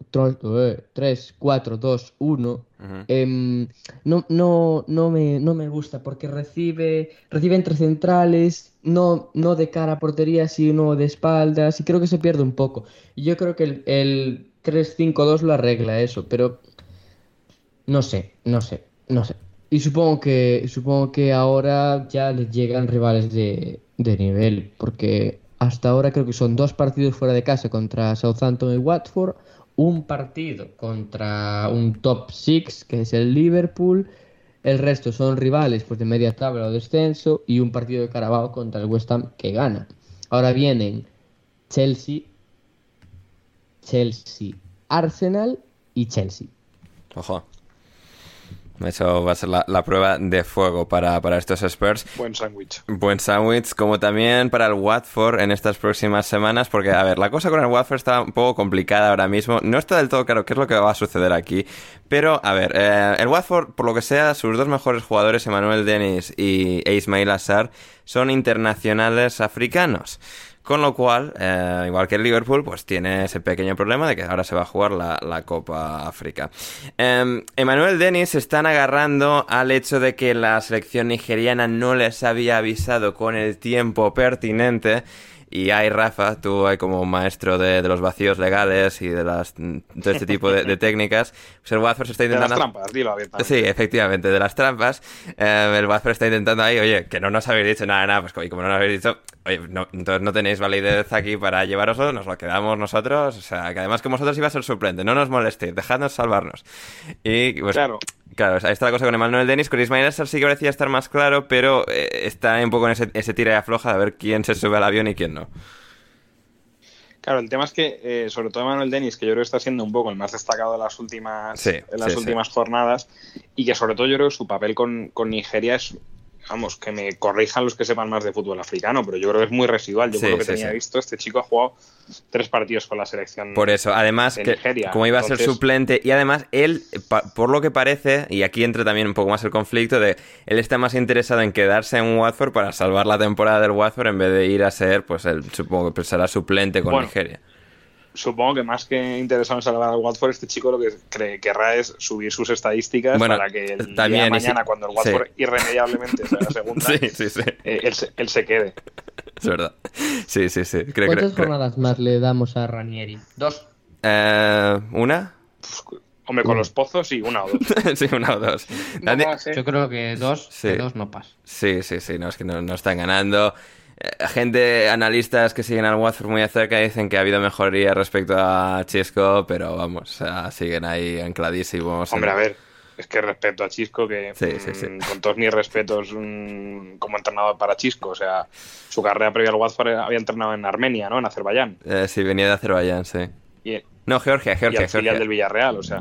3 4 2 1 Ujú. em, no, no, no me, no me gusta porque recibe, recibe entre centrales, no, no de cara a portería, sino de espaldas, y creo que se pierde un poco. Y yo creo que el, el 3-5-2 lo arregla eso, pero no sé, no sé, no sé. Y supongo que, supongo que ahora ya les llegan rivales de, de nivel, porque hasta ahora creo que son dos partidos fuera de casa contra Southampton y Watford, un partido contra un top 6 que es el Liverpool, el resto son rivales pues, de media tabla o descenso y un partido de Carabao contra el West Ham que gana. Ahora vienen Chelsea, Chelsea, Arsenal y Chelsea. Ojo. Eso va a ser la, la prueba de fuego para, para estos Spurs. Buen sándwich. Buen sándwich, como también para el Watford en estas próximas semanas, porque, a ver, la cosa con el Watford está un poco complicada ahora mismo. No está del todo claro qué es lo que va a suceder aquí, pero, a ver, eh, el Watford, por lo que sea, sus dos mejores jugadores, Emmanuel Dennis y e Ismail Assar, son internacionales africanos. Con lo cual, eh, igual que el Liverpool, pues tiene ese pequeño problema de que ahora se va a jugar la, la Copa África. Eh, Emmanuel Dennis se están agarrando al hecho de que la selección nigeriana no les había avisado con el tiempo pertinente. Y ahí, Rafa, tú hay como maestro de, de los vacíos legales y de las todo este tipo de, de técnicas. Pues el Watford se está De las intentando. trampas, dilo abiertamente. Sí, efectivamente, de las trampas. Eh, el Watford está intentando ahí, oye, que no nos habéis dicho nada, nada, pues co- y como no nos habéis dicho, oye, no, entonces no tenéis validez aquí para llevaroslo, nos lo quedamos nosotros, o sea, que además que vosotros iba a ser suplente, no nos molestéis, dejadnos salvarnos. Y pues, Claro. Claro, ahí está la cosa con Emmanuel Dennis. Con Ismail Assar sí que parecía estar más claro, pero eh, está un poco en ese, ese tira y afloja de ver quién se sube al avión y quién no. Claro, el tema es que, eh, sobre todo Manuel Denis, que yo creo que está siendo un poco el más destacado de las últimas, Sí, en las sí, últimas jornadas, y que sobre todo yo creo que su papel con, con Nigeria es, vamos, que me corrijan los que sepan más de fútbol africano, pero yo creo que es muy residual. Yo Sí, por lo que sí, tenía sí. visto, este chico ha jugado tres partidos con la selección. Por eso, además, de que Nigeria. como iba a ser suplente, y además él, por lo que parece, y aquí entra también un poco más el conflicto, de él está más interesado en quedarse en Watford para salvar la temporada del Watford en vez de ir a ser, pues, el, supongo que será suplente con Bueno, Nigeria. Supongo que más que interesado en salvar al Watford, este chico lo que cre- querrá es subir sus estadísticas Bueno, para que el día de y si- mañana, cuando el sí. Watford irremediablemente sea la segunda, Sí, sí, sí, eh, él, se, él se quede. es verdad. Sí, sí, sí. Creo, creo- ¿Cuántas creo- jornadas más le damos a Ranieri? Dos. Eh, ¿Una? Hombre, con los pozos sí, una o dos. sí, una o dos. No ¿eh? Yo creo que dos, Sí. que dos no pasa. Sí, sí, sí, no, es que no, no están ganando. Eh, gente, analistas que siguen al Watford muy de cerca dicen que ha habido mejoría respecto a Chisco, pero vamos, siguen ahí ancladísimos. en- Hombre, a ver, es que respeto a Chisco, que Sí, sí, sí. mm, con todos mis respetos mm, como entrenador para Chisco, o sea, su carrera previa al Watford había entrenado en Armenia, ¿no? En Azerbaiyán. Eh, sí, venía de Azerbaiyán, sí. Y, No, Georgia, y Georgia, al filial Georgia. del Villarreal, o sea,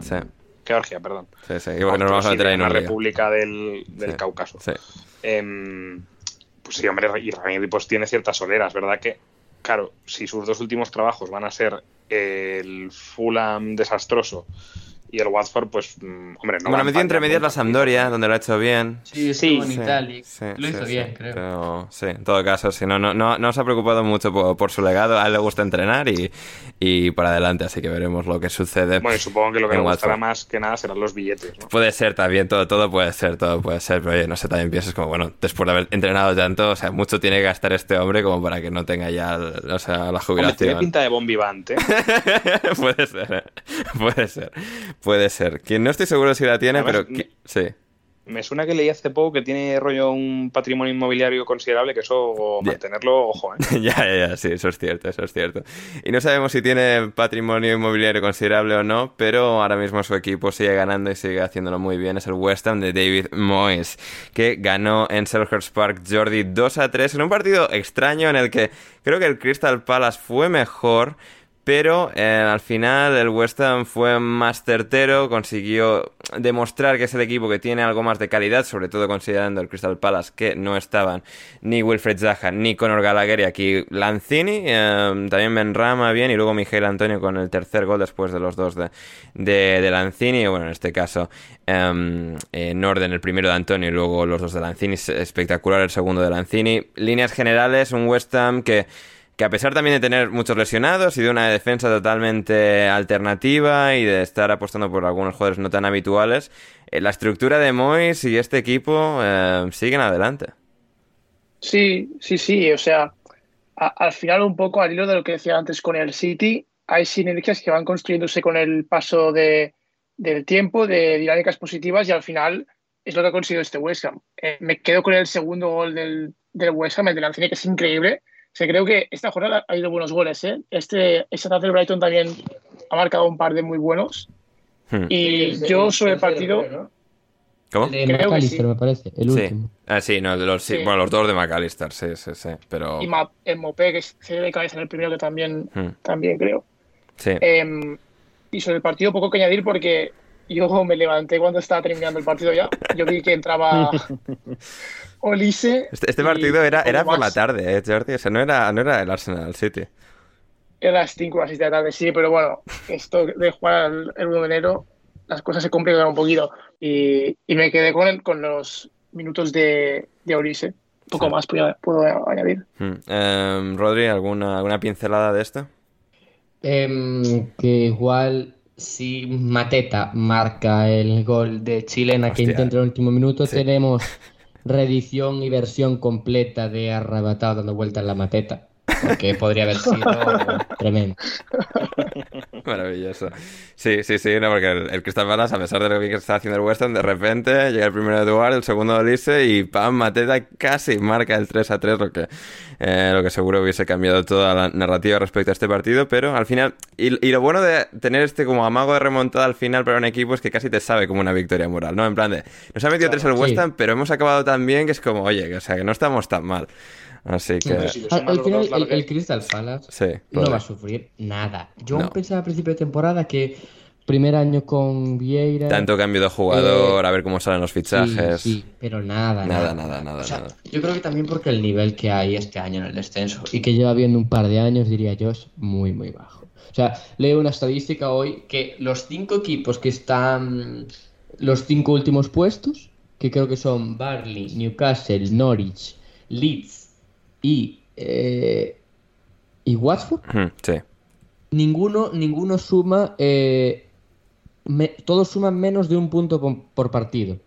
Georgia, perdón. sí, sí. Y nos vamos a meter ahí en una república del, del Cáucaso. Sí. Em, pues sí, hombre, y Ranieri pues tiene ciertas soleras, ¿verdad? Que, claro, si sus dos últimos trabajos van a ser el Fulham desastroso y el Watford, pues, mm, hombre, no bueno, metió entre medias la. Sampdoria, donde lo ha hecho bien. Sí, Sí, Sí, Italia. sí, Lo hizo sí, bien, sí. creo. Pero sí, en todo caso, sí, no, no, no, no se ha preocupado mucho por, por su legado. A él le gusta entrenar y, y para adelante, así que veremos lo que sucede. Bueno, y supongo que lo que le gustará Watford. más que nada serán los billetes, ¿no? Puede ser también, todo, todo puede ser, todo puede ser, pero oye, no sé, también piensas como, bueno, después de haber entrenado tanto, o sea, mucho tiene que gastar este hombre como para que no tenga ya, o sea, la Hombre, tiene jubilación. pinta de bon vivante. puede ser, ¿eh? puede ser, puede ser. Quien no estoy seguro si la tiene, Además, pero sí. Me suena que leí hace poco que tiene rollo un patrimonio inmobiliario considerable, que eso, Ya. mantenerlo, ojo, ¿eh? ya, ya, ya, sí, eso es cierto, eso es cierto. Y no sabemos si tiene patrimonio inmobiliario considerable o no, pero ahora mismo su equipo sigue ganando y sigue haciéndolo muy bien. Es el West Ham de David Moyes, que ganó en Selhurst Park Jordi 2 a 3 en un partido extraño en el que creo que el Crystal Palace fue mejor. Pero eh, al final el West Ham fue más certero, consiguió demostrar que es el equipo que tiene algo más de calidad, sobre todo considerando el Crystal Palace que no estaban ni Wilfred Zaha ni Conor Gallagher y aquí Lanzini, eh, también Benrama bien y luego Miguel Antonio con el tercer gol después de los dos de, de, Lanzini, bueno en este caso eh, en orden el primero de Antonio y luego los dos de Lanzini, espectacular el segundo de Lanzini. Líneas generales, un West Ham que que a pesar también de tener muchos lesionados y de una defensa totalmente alternativa y de estar apostando por algunos jugadores no tan habituales, eh, la estructura de Moyes y este equipo eh, siguen adelante. Sí, sí, sí. O sea, al final un poco al hilo de lo que decía antes con el City, hay sinergias que van construyéndose con el paso de, del tiempo, de dinámicas positivas y al final es lo que ha conseguido este West Ham. Eh, me quedo con el segundo gol del, del West Ham, el de Lanzini, que es increíble. O sea, creo que esta jornada ha habido buenos goles. ¿eh? Este, este tarde el Brighton también ha marcado un par de muy buenos. Hmm. Y yo sobre el partido... ¿Cómo? El de Creo que McAllister, sí. me parece, el Sí. último. Ah, sí, no, los, Sí. Bueno, los dos de McAllister, sí, sí, sí. Pero. Y Ma- el Mopé, que se de cabeza en el primero, que también, Hmm. también creo. Sí. Eh, y sobre el partido poco que añadir porque yo me levanté cuando estaba terminando el partido ya. Yo vi que entraba Olise. Este, este partido era, era por la tarde, ¿eh, Jordi? O sea, no era, no era el Arsenal City. Era las 5 o las 6 de la tarde, sí, pero bueno, esto de jugar el, el 1 de enero, las cosas se complican un poquito. Y, y me quedé con, el- con los minutos de, de Olise. Un poco Sí. más puedo, puedo añadir. Hmm. Em, Rodri, ¿alguna, ¿alguna pincelada de esto? Em, que igual si Mateta marca el gol de Chilena que intenta en el último minuto, Sí. tenemos reedición y versión completa de Arrebatado dando vuelta en la Mateta. Porque podría haber sido tremendo. Maravilloso. Sí, sí, sí, no, porque el, el Crystal Palace, a pesar de lo que está haciendo el Western, de repente llega el primero de Eduard, el segundo de Olise y Pam Mateta casi marca el 3 a 3, lo que, eh, lo que seguro hubiese cambiado toda la narrativa respecto a este partido, pero al final, y, y lo bueno de tener este como amago de remontada al final para un equipo es que casi te sabe como una victoria moral, ¿no? En plan de, nos ha metido tres el Sí. West Ham, pero hemos acabado tan bien que es como, oye, o sea, que no estamos tan mal. Así que, si le Al, al final, el, Crystal Palace sí. no va a sufrir nada. Yo No. pensaba a principio de temporada que primer año con Vieira. Tanto cambio de jugador, a ver cómo salen los fichajes. sí, pero nada, Nada, nada, nada, O sea, nada. Yo creo que también porque el nivel que hay este año en el descenso y que lleva viendo un par de años, diría yo, es muy, muy bajo. O sea, leo una estadística hoy que los cinco equipos que están los cinco últimos puestos, que creo que son Barley, Newcastle, Norwich, Leeds y, eh, y Watford, Sí. ninguno, ninguno suma, eh, me- todos suman menos de un punto por, por partido.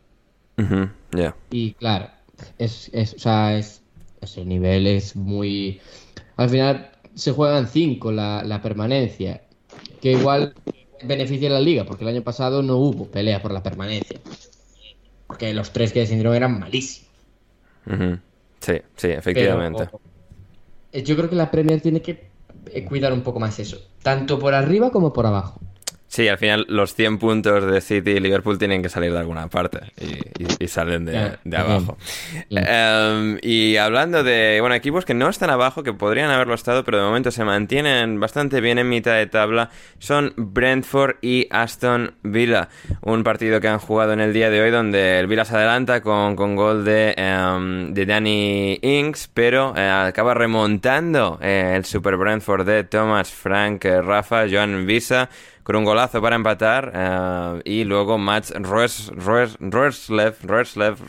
Y claro, es, es, o sea, es, ese nivel es muy... Al final se juegan cinco la, la permanencia, que igual beneficia a la liga, porque el año pasado no hubo pelea por la permanencia. Porque los tres que descendieron eran malísimos. Sí, sí, efectivamente. eh, yo creo que la Premier tiene que eh, cuidar un poco más eso, tanto por arriba como por abajo. Sí, al final los 100 puntos de City y Liverpool tienen que salir de alguna parte y, salen de, abajo. Em, y hablando de, bueno, equipos que no están abajo, que podrían haberlo estado, pero de momento se mantienen bastante bien en mitad de tabla, son Brentford y Aston Villa. Un partido que han jugado en el día de hoy donde el Villa se adelanta con, con gol de, em, de Danny Ings, pero eh, acaba remontando eh, el Super Brentford de Thomas Frank, eh, Rafa, Joan Visa con un golazo para empatar eh, y luego Mats Roerslev,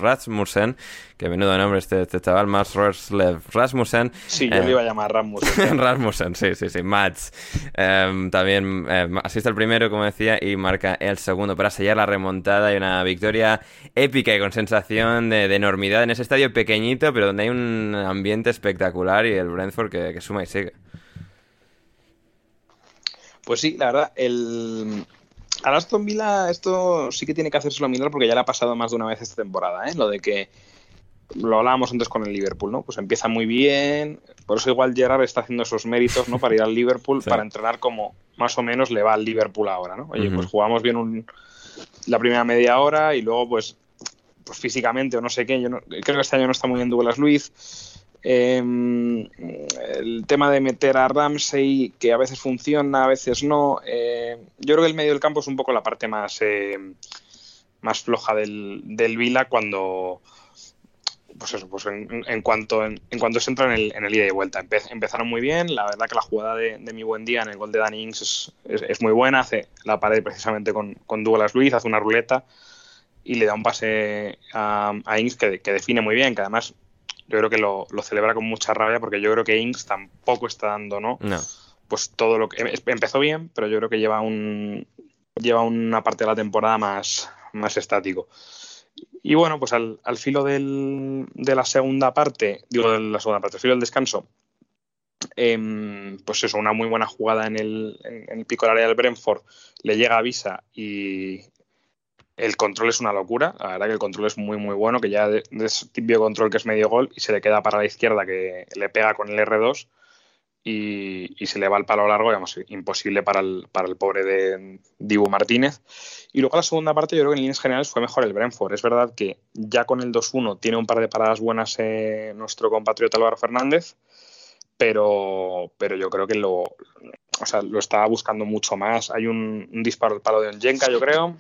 Rasmussen, que menudo nombre este, este chaval, Mats Roerslev Rasmussen. Sí, yo le iba a llamar Rasmussen. Rasmussen, sí, sí, sí, Mats. Em, también eh, asiste el primero, como decía, y marca el segundo para sellar la remontada y una victoria épica y con sensación de, enormidad en ese estadio pequeñito, pero donde hay un ambiente espectacular y el Brentford que, que suma y sigue. Pues sí, la verdad, el, al Aston Villa esto sí que tiene que hacérselo mirar porque ya le ha pasado más de una vez esta temporada, ¿eh? Lo de que lo hablábamos antes con el Liverpool, ¿no? Pues empieza muy bien, por eso igual Gerard está haciendo esos méritos, ¿no? Para ir al Liverpool, para entrenar como más o menos le va al Liverpool ahora, ¿no? Oye, pues jugamos bien un, la primera media hora y luego pues pues físicamente o no sé qué, yo creo que este año no está muy bien Douglas Luiz, Em, el tema de meter a Ramsey, que a veces funciona, a veces no. Eh, yo creo que el medio del campo es un poco la parte más, eh, más floja del, del Vila cuando. Pues eso, pues en, cuanto, en, cuanto se entra en el, en el ida y vuelta. empezaron muy bien, la verdad que la jugada de, mi buen día en el gol de Danny Ings es, muy buena, hace la pared precisamente con, con Douglas Luiz, hace una ruleta y le da un pase a, a Ings que, que define muy bien, que además yo creo que lo, celebra con mucha rabia porque yo creo que Inks tampoco está dando, ¿no? Pues todo lo que empezó bien, pero yo creo que lleva un lleva una parte de la temporada más, más estático. Y bueno, pues al, filo del, de la segunda parte, digo de la segunda parte, al filo del descanso, em, pues eso, una muy buena jugada en el, en el pico del área del Brentford, le llega a Visa y, el control es una locura, la verdad que el control es muy muy bueno, que ya es control que es medio gol y se le queda para la izquierda que le pega con el R2 y, se le va el palo largo, digamos, imposible para el, para el pobre de Dibu Martínez. Y luego la segunda parte yo creo que en líneas generales fue mejor el Brentford. Es verdad que ya con el 2-1 tiene un par de paradas buenas eh, nuestro compatriota Álvaro Fernández, pero, pero yo creo que lo, o sea, lo estaba buscando mucho más. Hay un, disparo al palo de Jenka, yo creo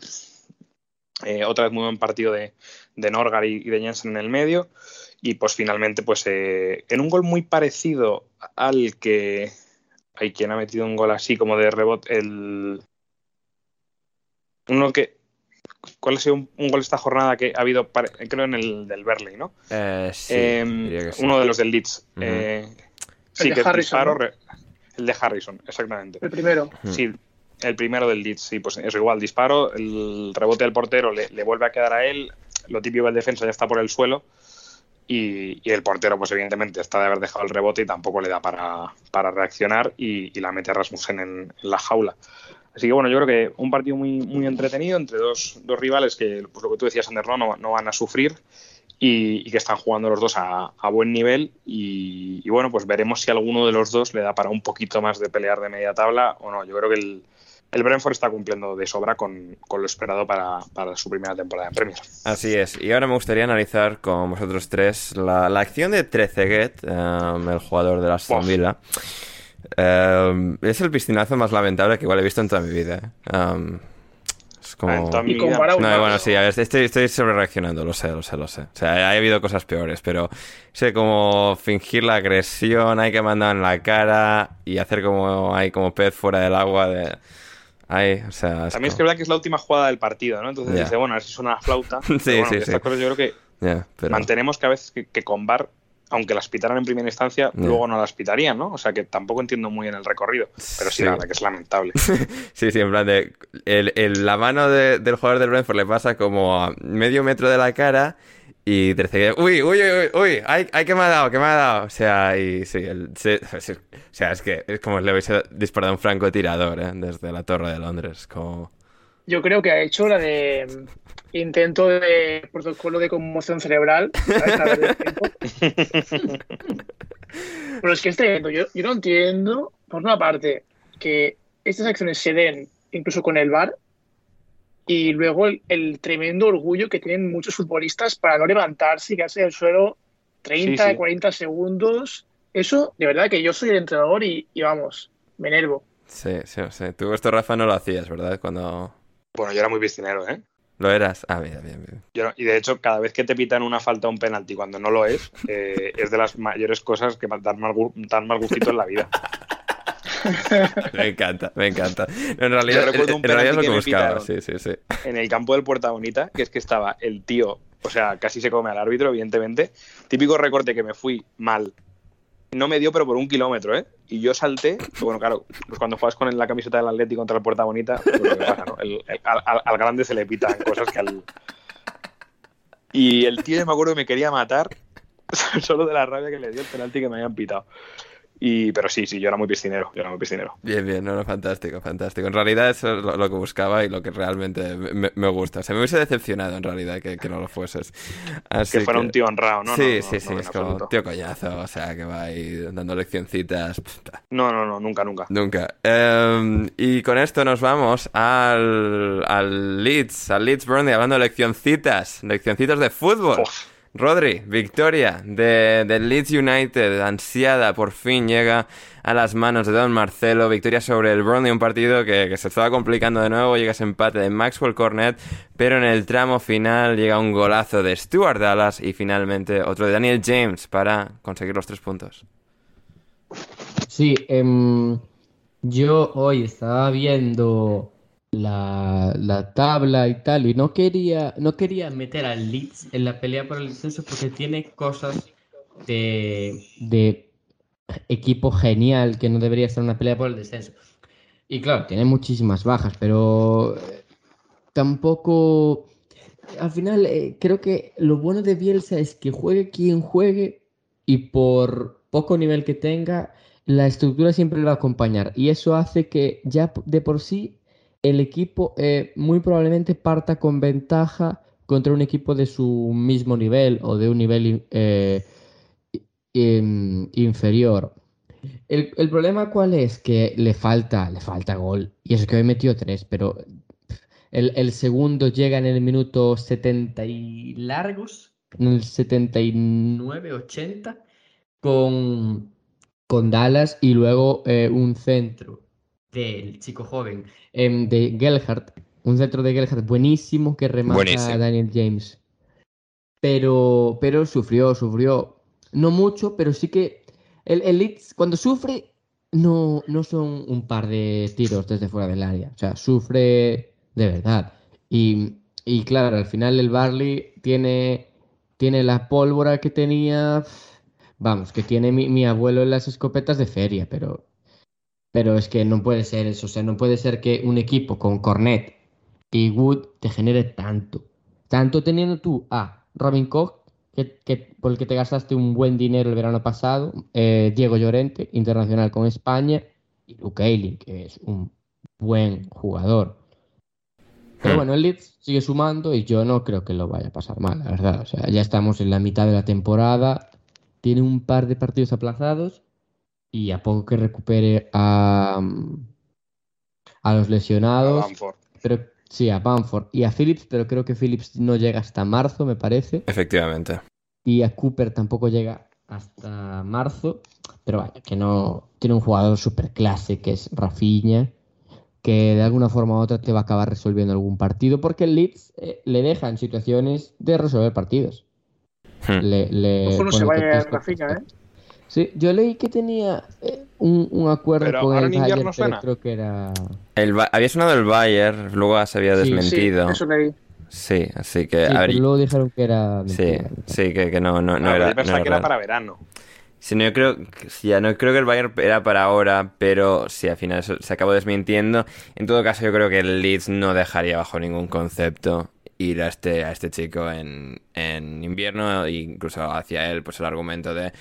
eh, otra vez muy buen partido de, de Norgar y, de Jensen en el medio. Y pues finalmente, pues eh, en un gol muy parecido al que hay quien ha metido un gol así como de rebote, el uno que ¿Cuál ha sido un, gol esta jornada que ha habido, creo, en el del Berley, ¿no? Eh, sí, em, Uno de los del Leeds. sí, que Harrison, El de Harrison, exactamente. El primero. Sí, el primero del Leeds, sí, pues es igual, disparo, el rebote del portero le, vuelve a quedar a él, lo típico del defensa ya está por el suelo y, el portero pues evidentemente está de haber dejado el rebote y tampoco le da para, reaccionar y, la mete a Rasmussen en, la jaula. Así que bueno, yo creo que un partido muy, muy entretenido entre dos, rivales que, pues lo que tú decías, Ander, no, no van a sufrir y, que están jugando los dos a, buen nivel y, bueno, pues veremos si alguno de los dos le da para un poquito más de pelear de media tabla o no. Yo creo que el, el Brentford está cumpliendo de sobra con, lo esperado para, su primera temporada en Premier. Así es. Y ahora me gustaría analizar con vosotros tres la, acción de Trezeguet, um, el jugador de la Aston Villa. Um, es el piscinazo más lamentable que igual he visto en toda mi vida. ¿eh? Um, es como... No, bueno, sí, estoy, estoy sobre reaccionando, lo sé, lo sé, lo sé. O sea, ha habido cosas peores, pero sé como fingir la agresión, hay que mandar en la cara y hacer como hay como pez fuera del agua de o sea, También es que verdad que es la última jugada del partido, ¿no? Entonces dice, bueno, a ver si suena la flauta. sí, sí, sí. Cosas yo creo que mantenemos que a veces que, con VAR, aunque las pitaran en primera instancia, luego no las pitarían, ¿no? O sea que tampoco entiendo muy bien el recorrido. Pero sí, la verdad que es lamentable. sí, sí, en plan de. El, la mano del jugador del Brentford le pasa como a medio metro de la cara y tercero, uy, uy, uy, uy, ay, ay, que me ha dado, que me ha dado. O sea, y sí, el, o sea, es que es como le hubiese disparado un francotirador ¿eh? desde la Torre de Londres. Como... Yo creo que ha hecho la de intento de protocolo de conmoción cerebral. Pero es que este yo, yo no entiendo, por una parte, que estas acciones se den incluso con el VAR, y luego el, el tremendo orgullo que tienen muchos futbolistas para no levantarse y quedarse en el suelo 30, Sí, sí. 40 segundos. Eso, de verdad que yo soy el entrenador y, y vamos, me enervo. Sí, sí, sí. Tú esto, Rafa, no lo hacías, ¿verdad? Cuando Bueno, yo era muy piscinero, ¿eh? lo eras. Ah, bien, bien, bien. Yo no- y de hecho, cada vez que te pitan una falta o un penalti cuando no lo es, eh, es de las mayores cosas que dan gu- dan mal gustito en la vida. Me encanta, me encanta. En Yo realidad, en realidad es lo que buscaba. Sí, sí, sí. En el campo del Puerta Bonita, que es que estaba el tío, o sea, casi se come al árbitro, evidentemente. Típico recorte que me fui mal. No me dio, pero por un kilómetro, ¿eh? Y yo salté, bueno, claro, pues cuando juegas con la camiseta del Atlético contra el Puerta Bonita, pues lo que pasa, ¿no? El- el- al, grande se le pitan cosas que al... Y el tío, me acuerdo que me quería matar solo de la rabia que le dio el penalti que me habían pitado. Y, pero sí, sí, yo era muy piscinero, yo era muy piscinero. Bien, bien, no, no, fantástico, fantástico. En realidad eso es lo, lo que buscaba y lo que realmente me, me gusta. O sea, me hubiese decepcionado en realidad que, que no lo fueses. Así que fuera un tío honrado, ¿no? sí, no, sí, no, sí, es como tío coñazo, o sea, que va ahí dando leccioncitas. No, no, no, nunca, nunca. Nunca. Em, y con esto nos vamos al, al Leeds, al Leeds Burnley, hablando de leccioncitas, leccioncitas de fútbol. Uf. Rodri, victoria de, Leeds United, ansiada, por fin llega a las manos de Don Marcelo. Victoria sobre el Burnley, un partido que, que se estaba complicando de nuevo. Llega ese empate de Maxwell Cornet, pero en el tramo final llega un golazo de Stuart Dallas y finalmente otro de Daniel James para conseguir los tres puntos. Sí, em, yo hoy estaba viendo la, la tabla y tal, y no quería, no quería meter al Leeds en la pelea por el descenso porque tiene cosas de, de equipo genial que no debería en una pelea por el descenso. Y claro, tiene muchísimas bajas, pero eh, tampoco... Al final, eh, creo que lo bueno de Bielsa es que juegue quien juegue y por poco nivel que tenga, la estructura siempre le va a acompañar. Y eso hace que ya de por sí el equipo eh, muy probablemente parta con ventaja contra un equipo de su mismo nivel o de un nivel eh, inferior. El, problema cuál es que le falta, le falta gol. Y eso que hoy metió tres, pero el, el segundo llega en el minuto 70 y largos, en el 79-80, con, con Dallas y luego eh, un centro del chico joven em, de Gelhardt, un centro de Gelhardt buenísimo que remata Buenísimo. a Daniel James. Pero, pero sufrió, sufrió. No mucho, pero sí que el, el Leeds cuando sufre no, no son un par de tiros desde fuera del área. O sea, sufre de verdad. Y, y claro, al final el Barley tiene, tiene la pólvora que tenía. Vamos, que tiene mi, mi abuelo en las escopetas de feria, pero, pero es que no puede ser eso. O sea, no puede ser que un equipo con Cornet y Wood te genere tanto. Tanto teniendo tú a Robin Koch, que, que- por el que te gastaste un buen dinero el verano pasado, eh, Diego Llorente, internacional con España, y Luke Ayling, que es un buen jugador. Pero bueno, el Leeds sigue sumando y yo no creo que lo vaya a pasar mal, la verdad. O sea, ya estamos en la mitad de la temporada, tiene un par de partidos aplazados y a poco que recupere a, a los A lesionados, Bamford. pero sí, a Bamford y a Phillips, pero creo que Phillips no llega hasta marzo, me parece. Efectivamente. Y a Cooper tampoco llega hasta marzo. Pero vaya, que no tiene un jugador super clase que es Rafinha, que de alguna forma u otra te va a acabar resolviendo algún partido, porque el Leeds eh, le deja en situaciones de resolver partidos. Hmm. Le, le Ojo, no pone se vaya contexto Rafinha, ¿eh? Sí, yo leí que tenía eh, un, un acuerdo Pero con el Bayern, pero suena. creo que era... El había sonado el Bayern, luego se había Sí, desmentido. Sí, eso leí. Sí, así que Sí, luego dijeron que era Sí, mentira. sí, que, que no, no, no era. yo pensaba no que era para verano. Sí, no, yo creo, ya no creo que el Bayern era para ahora, pero sí, al final eso se acabó desmintiendo. En todo caso, yo creo que el Leeds no dejaría bajo ningún concepto ir a este, a este chico en, en invierno, e incluso hacia él, pues el argumento de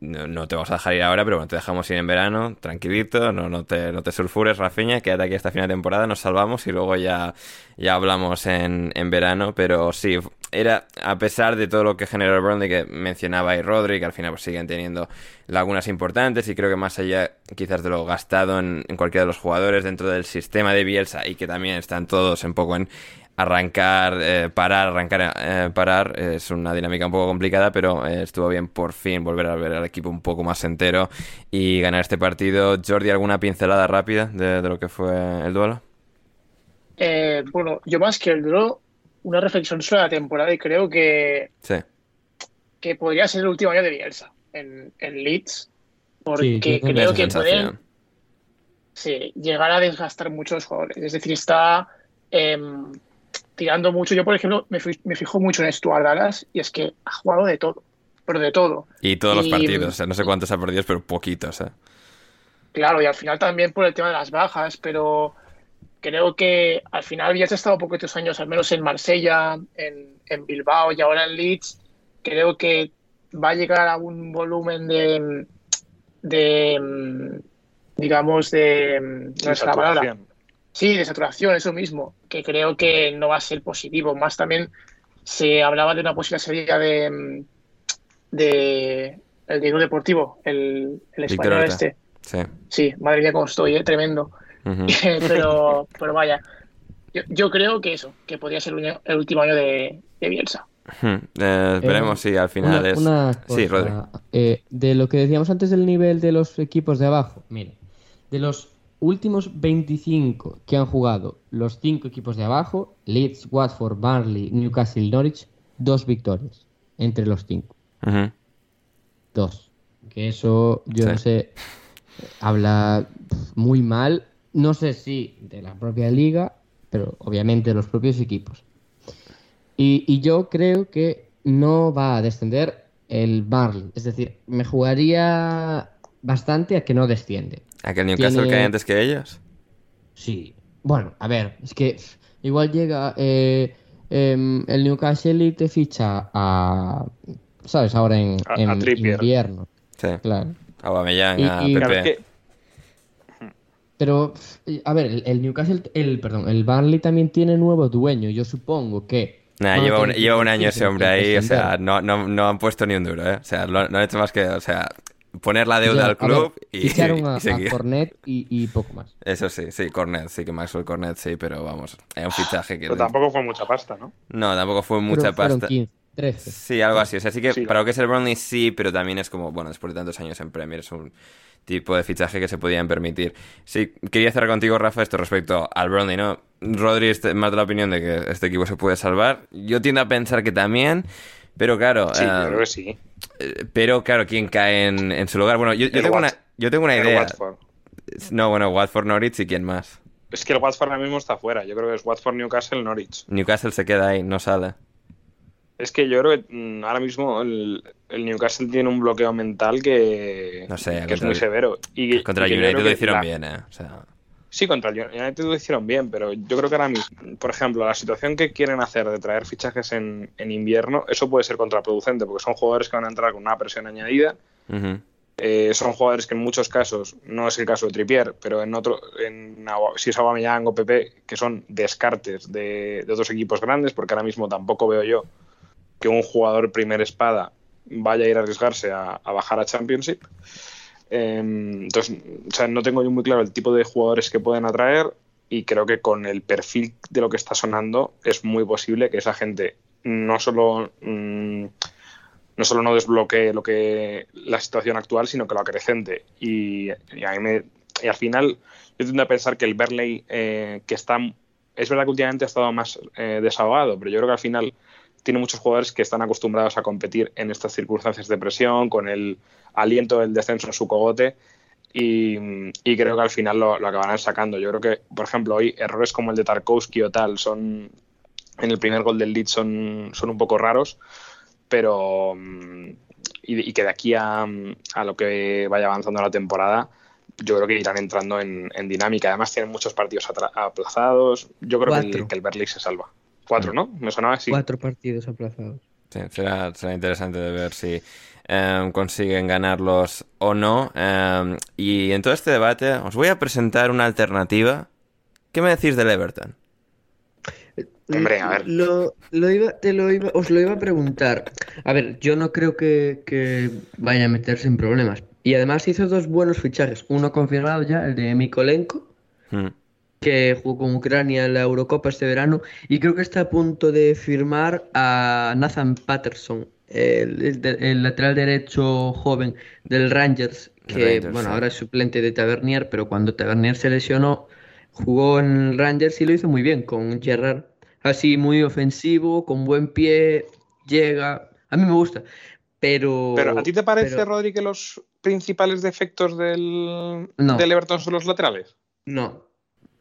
no, te vamos a dejar ir ahora, pero bueno, te dejamos ir en verano, tranquilito, no, no, te, no te sulfures, Rafiña, quédate aquí hasta final de temporada, nos salvamos y luego ya, ya hablamos en, en verano, pero sí, era a pesar de todo lo que generó el Burnley que mencionaba y Rodri, que al final pues, siguen teniendo lagunas importantes y creo que más allá quizás de lo gastado en, en cualquiera de los jugadores dentro del sistema de Bielsa y que también están todos un poco en arrancar, eh, parar, arrancar, eh, parar. Es una dinámica un poco complicada, pero eh, estuvo bien por fin volver a ver al equipo un poco más entero y ganar este partido. Jordi, ¿alguna pincelada rápida de, de lo que fue el duelo? Eh, bueno, yo más que el duelo, una reflexión sobre la temporada y creo que, Sí. que podría ser el último año de Bielsa en, en Leeds, porque Sí, creo que pueden sí, llegar a desgastar mucho a los jugadores. Es decir, está em, tirando mucho. Yo, por ejemplo, me, me fijo mucho en Stuart Dallas y es que ha jugado de todo, pero de todo. Y todos los partidos, o sea, no sé cuántos ha perdido, pero poquitos, ¿eh? Claro, y al final también por el tema de las bajas, pero creo que al final ya has estado poquitos años, al menos en Marsella, en, en Bilbao y ahora en Leeds. Creo que va a llegar a un volumen de, de digamos, de... No es la palabra. Sí, de saturación, eso mismo, que creo que no va a ser positivo. Más también se hablaba de una posible salida de, mm, de el Diego Deportivo, el, el español este. Sí. Sí, madre mía, cómo estoy, ¿eh? tremendo. Pero, pero vaya, yo, yo creo que eso, que podría ser el, el último año de, de Bielsa. Ujú. Eh, esperemos, sí, al final Una, es... una Sí, cosa, Rodri. eh, de lo que decíamos antes del nivel de los equipos de abajo, mire, de los últimos 25 que han jugado los cinco equipos de abajo, Leeds, Watford, Burnley, Newcastle, Norwich, dos victorias entre los cinco, dos. Que eso, yo Sí. no sé, habla muy mal, no sé si de la propia liga, pero obviamente de los propios equipos. Y, y yo creo que no va a descender el Barley. Es decir, me jugaría bastante a que no desciende. ¿A que el Newcastle Tiene- cae antes que ellos? Sí. Bueno, a ver, es que igual llega eh, em, el Newcastle y te ficha a. ¿Sabes? Ahora en, A- en a invierno. Sí. Claro. A Y- a y- Pepe. Claro, es que Pero, a ver, el, Newcastle, el, perdón, el Burnley también tiene nuevo dueño. Yo supongo que. Nah, lleva un, que lleva un año ese hombre ahí, o sea, no, no, no han puesto ni un duro, ¿eh? O sea, lo- no han hecho más que, o sea, poner la deuda Ya, al club ver, y, ficharon a, y seguir. a Cornet y, y poco más. Eso sí, sí, Cornet, sí que Maxwell Cornet, sí, pero vamos, es un fichaje que... pero tampoco fue mucha pasta, ¿no? No, tampoco fue mucha Pero pasta. 15, 13. Sí, algo así. O sea, sí que Sí. para lo que es el Burnley sí, pero también es como, bueno, después de tantos años en Premier es un tipo de fichaje que se podían permitir. Sí, quería cerrar contigo, Rafa, esto respecto al Burnley, ¿no? Rodri es más de la opinión de que este equipo se puede salvar. Yo tiendo a pensar que también, pero claro... Sí, yo creo que sí. eh, pero claro, ¿quién cae en, en su lugar? Bueno, yo, yo tengo, Wat- una, yo tengo una idea. Watford. No, bueno, Watford, Norwich y quién más. Es que el Watford ahora mismo está fuera. Yo creo que es Watford, Newcastle, Norwich. Newcastle se queda ahí, no sale. Es que yo creo que mm, ahora mismo el, el Newcastle tiene un bloqueo mental que, No sé, que es muy el- severo. Y, Contra y el United lo hicieron la- bien, ¿eh? O sea, Sí, contra el United lo hicieron bien, pero yo creo que ahora mismo, por ejemplo, la situación que quieren hacer de traer fichajes en, en invierno, eso puede ser contraproducente, porque son jugadores que van a entrar con una presión añadida. Eh, son jugadores que en muchos casos, no es el caso de Trippier, pero en otro, en, si es Aubameyang o Pepe, que son descartes de, de otros equipos grandes, porque ahora mismo tampoco veo yo que un jugador primer espada vaya a ir a arriesgarse a, a bajar a Championship. Eh, entonces, o sea, no tengo yo muy claro el tipo de jugadores que pueden atraer y creo que con el perfil de lo que está sonando es muy posible que esa gente no solo mm, no solo no desbloquee lo que la situación actual, sino que lo acrecente. Y, a mí me- al final yo tiendo a pensar que el Berley eh, que está es verdad que últimamente ha estado más eh, desahogado, pero yo creo que al final tiene muchos jugadores que están acostumbrados a competir en estas circunstancias de presión, con el aliento del descenso en su cogote. Y, y creo que al final lo, lo acabarán sacando. Yo creo que, por ejemplo, hoy errores como el de Tarkowski o tal son en el primer gol del Leeds son, son un poco raros, pero mm, y, y que de aquí a, a lo que vaya avanzando la temporada, yo creo que irán entrando en, en dinámica. Además, tienen muchos partidos aplazados. Yo creo que el, Cuatro. que el Berley se salva. Cuatro, ¿no? Me sonaba así. Cuatro partidos aplazados. Sí, será, será interesante de ver si em, consiguen ganarlos o no. Em, y en todo este debate os voy a presentar una alternativa. ¿Qué me decís del Everton? Hombre, a ver. Lo, lo iba, te lo iba, os lo iba a preguntar. A ver, yo no creo que, que vaya a meterse en problemas. Y además hizo dos buenos fichajes. Uno confirmado ya, el de Mikolenko, Hmm. Que jugó con Ucrania en la Eurocopa este verano. Y creo que está a punto de firmar a Nathan Patterson, el, el de- el lateral derecho joven del Rangers, que Rangers, bueno, sí. ahora es suplente de Tavernier, pero cuando Tavernier se lesionó, jugó en el Rangers y lo hizo muy bien con Gerrard. Así muy ofensivo, con buen pie, llega. A mí me gusta. Pero, Pero ¿a ti te parece, pero- Rodri, que los principales defectos del, No. del Everton son los laterales? No.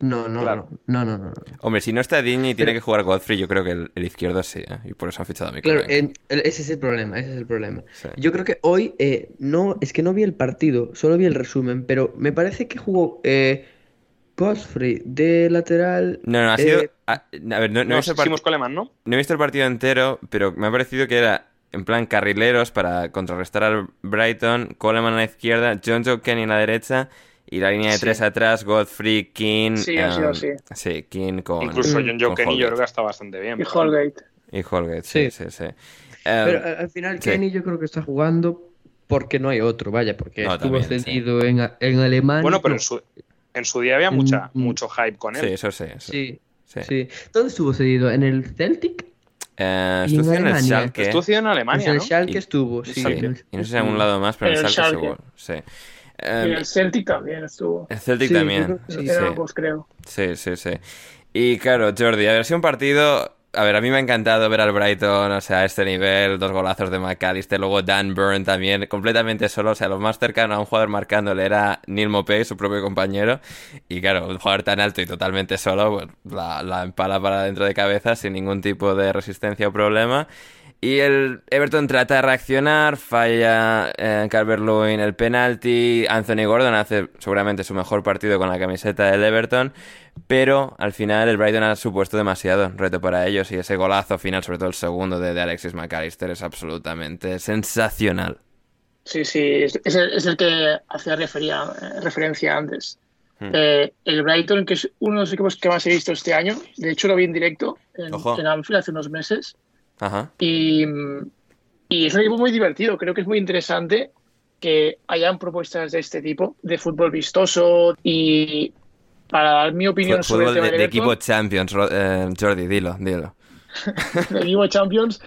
No, no, Claro. no, no, no, no. Hombre, si no está Digne y tiene Pero- que jugar Godfrey, yo creo que el, el izquierdo sí, ¿eh? Y por eso han fichado a Claro, en- el- ese es el problema, ese es el problema. Sí. Yo creo que hoy, eh, no, es que no vi el partido, solo vi el resumen, pero me parece que jugó eh, Godfrey de lateral. No, no, ha eh, sido... A, a ver, no, no he visto Coleman, ¿no? No he visto el partido entero, pero me ha parecido que era en plan carrileros para contrarrestar al Brighton, Coleman a la izquierda, John Joe Kenny a la derecha y la línea de Sí. tres atrás, Godfrey, King. Sí, ha sido em, así. Sí, King con. Incluso John Joe con Kenny yo Holgate. creo que está bastante bien. Y Holgate. Y Holgate, sí, sí, Sí. sí. Em, Pero eh, al final sí. Kenny yo creo que está jugando porque no hay otro, vaya, porque No, estuvo también, sí. cedido en, en Alemania. Bueno, pero no, en su, en su día había mucha, Mm, mucho hype con sí, él. eso sí. eso- Sí, sí. sí. ¿Dónde estuvo cedido? ¿En el Celtic? Eh, Y en estuvo en el Alemania. Schalke. Estuvo en Alemania, el ¿no? Schalke Y- estuvo, Sí, sí. en el- y no sé si en algún lado más, pero en En el el Schalke Schalke. seguro. Sí. Y Em, el Celtic también estuvo. el Celtic Sí, también. Sí, sí. ambos, creo. Sí, sí, sí. Y claro, Jordi, a ver si un partido. A ver, a mí me ha encantado ver al Brighton, o sea, a este nivel, dos golazos de McAllister, luego Dan Burn también, completamente solo, o sea, lo más cercano a un jugador marcándole era Neil Mopey, su propio compañero, y claro, un jugador tan alto y totalmente solo, pues, la, la empala para dentro de cabeza sin ningún tipo de resistencia o problema. Y el Everton trata de reaccionar, falla eh, Calvert-Lewin el penalti, Anthony Gordon hace seguramente su mejor partido con la camiseta del Everton, pero al final el Brighton ha supuesto demasiado reto para ellos y ese golazo final, sobre todo el segundo de, de Alexis McAllister, es absolutamente sensacional. Sí, sí, es, es el, es el que hacía refería, eh, referencia antes. Hmm. Eh, el Brighton, que es uno de los equipos que más he visto este año, de hecho lo vi en directo en, en Anfield hace unos meses, Ajá. y, y es un equipo muy divertido, creo que es muy interesante que hayan propuestas de este tipo, de fútbol vistoso y para dar mi opinión sobre el tema de, de Everton, equipo Champions, eh, Jordi, dilo, dilo. de equipo Champions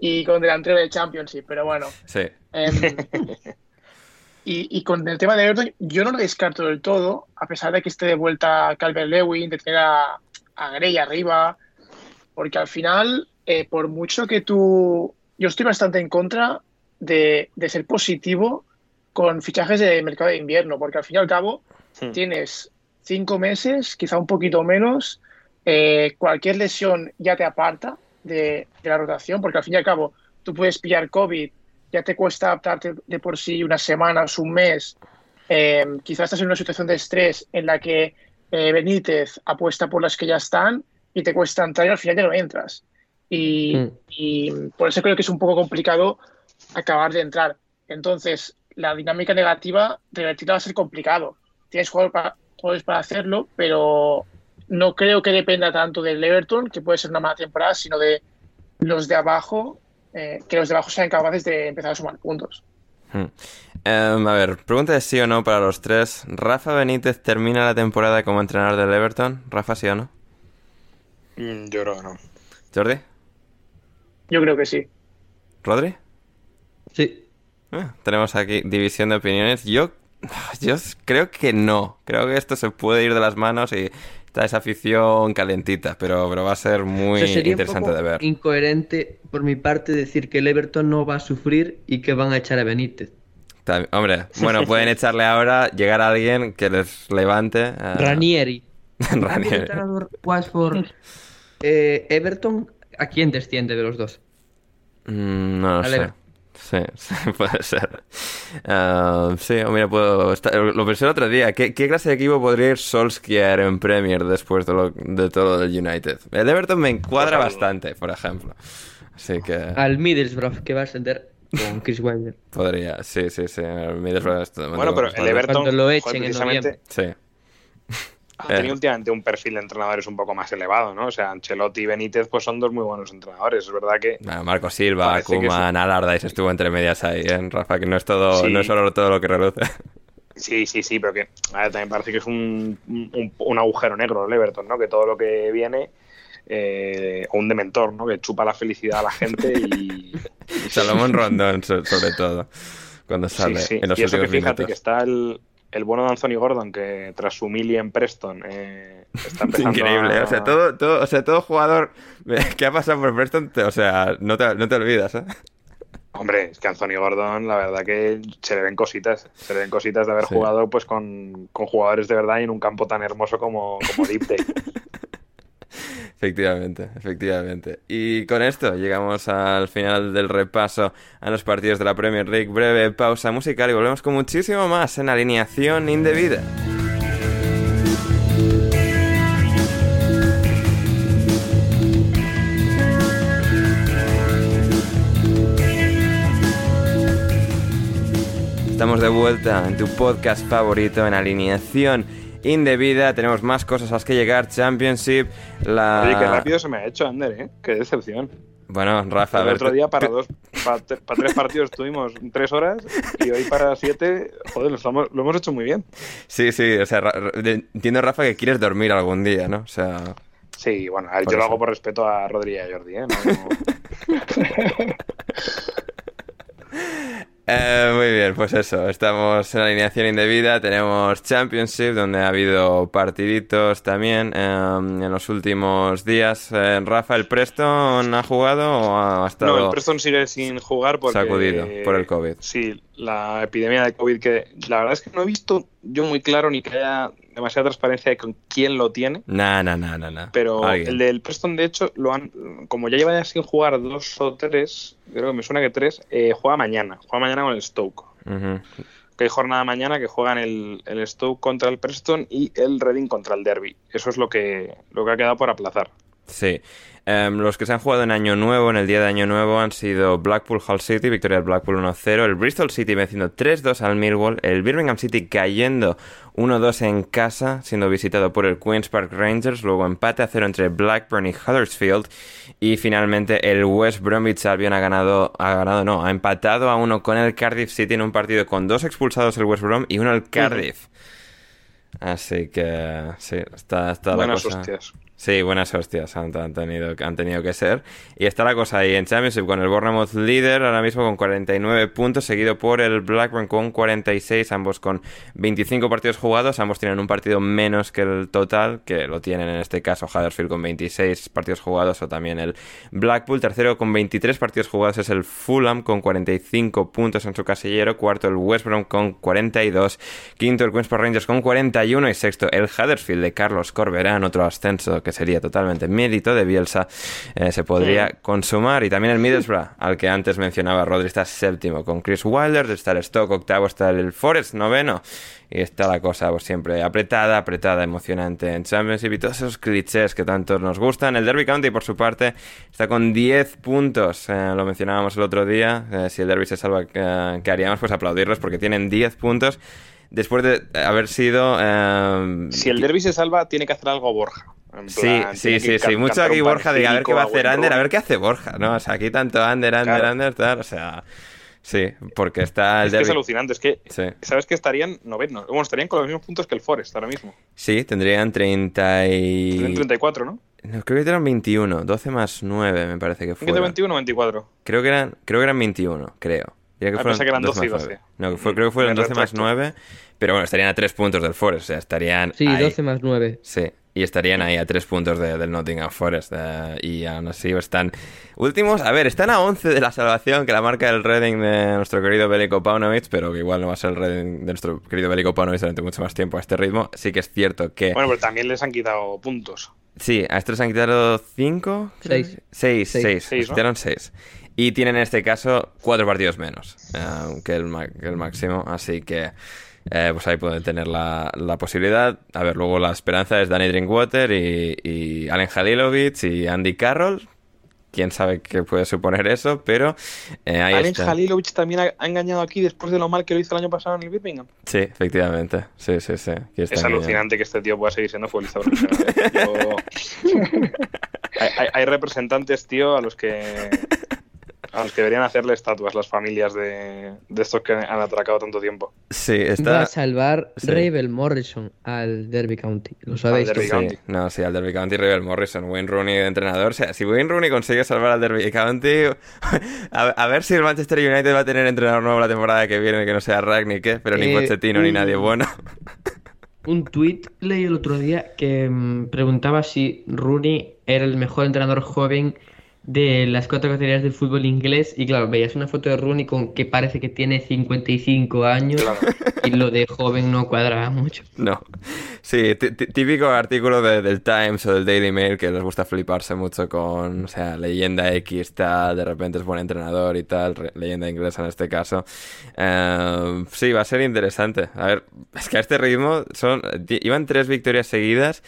y con delantero de Championship, pero bueno. Sí. Em, y, y con el tema de Everton, yo no lo descarto del todo, a pesar de que esté de vuelta Calvert Lewin, de tener a, a Gray arriba, porque al final, eh, por mucho que tú. Yo estoy bastante en contra de, de ser positivo con fichajes de mercado de invierno, porque al fin y al cabo Hmm. tienes cinco meses, quizá un poquito menos, eh, cualquier lesión ya te aparta de, de la rotación, porque al fin y al cabo tú puedes pillar COVID, ya te cuesta adaptarte de por sí unas semanas, un mes, eh, quizás estás en una situación de estrés en la que eh, Benítez apuesta por las que ya están y te cuesta entrar y al final ya no entras. Y, Mm. y por eso creo que es un poco complicado acabar de entrar. Entonces, la dinámica negativa, revertirla va a ser complicado. Tienes jugadores para, jugadores para hacerlo, pero no creo que dependa tanto del Everton, que puede ser una mala temporada, sino de los de abajo, eh, que los de abajo sean capaces de empezar a sumar puntos. Hmm. Em, a ver, pregunta de sí o no para los tres. ¿Rafa Benítez termina la temporada como entrenador del Everton? ¿Rafa sí o no? Mm, Yo creo que no. ¿Jordi? Yo creo que sí. ¿Rodri? Sí. Eh, tenemos aquí división de opiniones. Yo, yo creo que no. Creo que esto se puede ir de las manos y está esa afición calentita, pero, pero va a ser muy O sea, sería un interesante poco de ver. incoherente por mi parte decir que el Everton no va a sufrir y que van a echar a Benítez. También- hombre, bueno, pueden echarle ahora, llegar a alguien que les levante. eh, Ranieri. Ranieri. Watford, eh, Everton, ¿a quién desciende de los dos? Mm, no lo sé. Sí, sí, puede ser. Ah, sí, o mira, puedo... estar- Lo pensé el otro día. ¿Qué, qué clase de equipo podría ir Solskjaer en Premier después de, lo- de todo del United? El Everton me encuadra bastante, por ejemplo. Así que Al Middlesbrough, que va a ascender con Chris Wilder. podría, sí, sí, sí. el Middlesbrough Bueno, pero el Everton, Cuando lo echen en precisamente, Sí. Ha tenido últimamente un perfil de entrenadores un poco más elevado, ¿no? O sea, Ancelotti y Benítez pues son dos muy buenos entrenadores. Es verdad que Bueno, Marco Silva, Koeman, Alardais estuvo entre medias ahí, ¿eh? Rafa, que no es todo, Sí. no es solo todo lo que reluce. Sí, sí, sí, pero que a ver, también parece que es un, un, un agujero negro el Everton, ¿no? Que todo lo que viene, eh, o un dementor, ¿no? Que chupa la felicidad a la gente y... Salomón Rondón, so- sobre todo, cuando sale sí. en los Y eso que últimos fíjate minutos. que está el, el bueno de Anthony Gordon, que tras su mili en Preston eh, está Es empezando increíble, a- o sea, todo, todo, o sea, todo jugador que ha pasado por Preston, te- o sea, no te, no te olvidas, ¿eh? Hombre, es que Anthony Gordon, la verdad que se le ven cositas, se le ven cositas de haber Sí. jugado pues con, con jugadores de verdad y en un campo tan hermoso como, como Deep Day. Efectivamente, efectivamente. Y con esto llegamos al final del repaso a los partidos de la Premier League. Breve pausa musical y volvemos con muchísimo más en alineación indebida. Estamos de vuelta en tu podcast favorito en alineación indebida. Tenemos más cosas a las que llegar. Championship, la... Oye, qué rápido se me ha hecho, Ander, ¿eh? Qué decepción. Bueno, Rafa, a El ver, otro día para dos, para, tres partidos tuvimos tres horas y hoy para siete, joder, lo, estamos- lo hemos hecho muy bien. Sí, sí, o sea, entiendo, Rafa, que quieres dormir algún día, ¿no? O sea, Sí, bueno, a yo lo hago por respeto a Rodri y a Jordi, ¿eh? No- eh, muy bien, pues eso, estamos en alineación indebida, tenemos Championship, donde ha habido partiditos también eh, en los últimos días. Eh, Rafa, ¿el Preston ha jugado o ha estado...? No, el Preston sigue sin jugar porque... Sacudido por el COVID. Sí, la epidemia de COVID que la verdad es que no he visto yo muy claro ni que haya demasiada transparencia de con quién lo tiene. Nah, nah, nah, nah, nah. Pero Alguien. el del Preston, de hecho, lo han, como ya lleva ya sin jugar dos o tres, creo que me suena que tres, eh, juega mañana. Juega mañana con el Stoke. Que hay jornada mañana que juegan el, el Stoke contra el Preston y el Reading contra el Derby. Eso es lo que, lo que ha quedado por aplazar. Sí. Em, los que se han jugado en Año Nuevo, en el día de Año Nuevo, han sido Blackpool Hull City, victoria del Blackpool 1-0, el Bristol City venciendo 3-2 al Millwall, el Birmingham City cayendo 1-2 en casa, siendo visitado por el Queen's Park Rangers, luego empate a 0 entre Blackburn y Huddersfield, y finalmente el West Bromwich Albion ha ganado, ha ganado, no, ha empatado a 1 con el Cardiff City en un partido con dos expulsados el West Brom y uno el Cardiff. Así que, sí, está, está la Buenas cosa... hostias. Sí, buenas hostias han, tenido, han tenido que ser. Y está la cosa ahí en Championship con el Bournemouth líder, ahora mismo con 49 puntos, seguido por el Blackburn con 46, ambos con 25 partidos jugados, ambos tienen un partido menos que el total, que lo tienen en este caso Huddersfield con 26 partidos jugados o también el Blackpool, tercero con 23 partidos jugados es el Fulham con 45 puntos en su casillero, cuarto el West Brom con 42, quinto el Queen's Rangers con 41 y sexto el Huddersfield de Carlos Corberán, otro ascenso que sería totalmente mérito de Bielsa, eh, se podría consumar. Y también el Middlesbrough, al que antes mencionaba Rodri, está séptimo con Chris Wilder, está el Stoke octavo, está el Forest noveno. Y está la cosa pues, siempre apretada, apretada, emocionante en Championship y todos esos clichés que tanto nos gustan. El Derby County, por su parte, está con 10 puntos. Eh, lo mencionábamos el otro día. Eh, si el Derby se salva, eh, ¿qué haríamos? Pues aplaudirlos porque tienen 10 puntos. Después de haber sido... eh, Si el Derby se salva, tiene que hacer algo Borja. En Sí, plan, sí, sí, sí. can- Mucho aquí Borja de a ver qué va a hacer Ander, a ver qué hace Borja, ¿no? O sea, aquí tanto Ander, Ander, Claro. Ander, tal, o sea... Sí, porque está el Es que es alucinante, es que, Sí. ¿sabes que estarían novenos? Bueno, estarían con los mismos puntos que el Forest ahora mismo. Sí, tendrían 30 y... Tienen 34, ¿no? No, creo que eran 21, 12 más 9 me parece que ¿En qué fueron. de 21 o 24? Creo que eran, creo que eran 21, creo. Que Ah, pensé que eran 12 12 y más 12. 9. No, fue- creo que fueron Me 12 más retracto. 9, pero bueno, estarían a 3 puntos del Forest, o sea, estarían Sí, ahí. 12 más 9. Sí, y estarían ahí a 3 puntos de- del Nottingham Forest. eh, y aún así están últimos. A ver, están a 11 de la salvación, que la marca el Reading de nuestro querido Bélico Paunovic, pero que igual no va a ser el Reading de nuestro querido Bélico Paunovic durante mucho más tiempo a este ritmo. Sí que es cierto que. Bueno, pero también les han quitado puntos. Sí, a estos han quitado 5. Seis. 6, Seis. 6. Seis, ¿no? quitaron 6. Y tienen en este caso 4 partidos menos eh, que, el, ma- que el máximo. Así que. Eh, pues ahí pueden tener la, la posibilidad. A ver, luego la esperanza es Danny Drinkwater y, y Allen Halilovic y Andy Carroll. quién sabe qué puede suponer eso, pero eh, ahí está. Halilovic también ha, ha engañado aquí después de lo mal que lo hizo el año pasado en el Birmingham. Sí, efectivamente. Sí, sí, sí. Aquí está Es engañado. alucinante que este tío pueda seguir siendo futbolista profesional. Yo- hay, hay- hay representantes, tío, a los que a los que deberían hacerle estatuas las familias de, de estos que han atracado tanto tiempo. Sí, Va está... a salvar Sí. Ravel Morrison al Derby County. Lo sabéis. Derby todos. County. Sí, no, sí, al Derby County River Morrison, Wayne Rooney de entrenador. O sea, si Wayne Rooney consigue salvar al Derby County, a, a ver si el Manchester United va a tener entrenador nuevo la temporada que viene, que no sea Ragnick, pero ni Eh, Pochettino ni nadie bueno. Un tuit leí el otro día que mm, preguntaba si Rooney era el mejor entrenador joven de las cuatro categorías del fútbol inglés y claro, veías una foto de Rooney con que parece que tiene 55 años Claro. y lo de joven no cuadraba mucho. No. Sí, tí- tí- típico artículo de- del Times o del Daily Mail que les gusta fliparse mucho con, o sea, leyenda X, tal, de repente es buen entrenador y tal, leyenda inglesa en este caso. Eh, sí, va a ser interesante. A ver, es que a este ritmo son, iban tres victorias seguidas,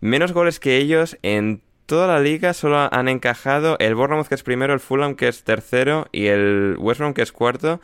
menos goles que ellos en toda la liga solo han encajado el Bournemouth que es primero, el Fulham que es tercero y el West Brom que es cuarto.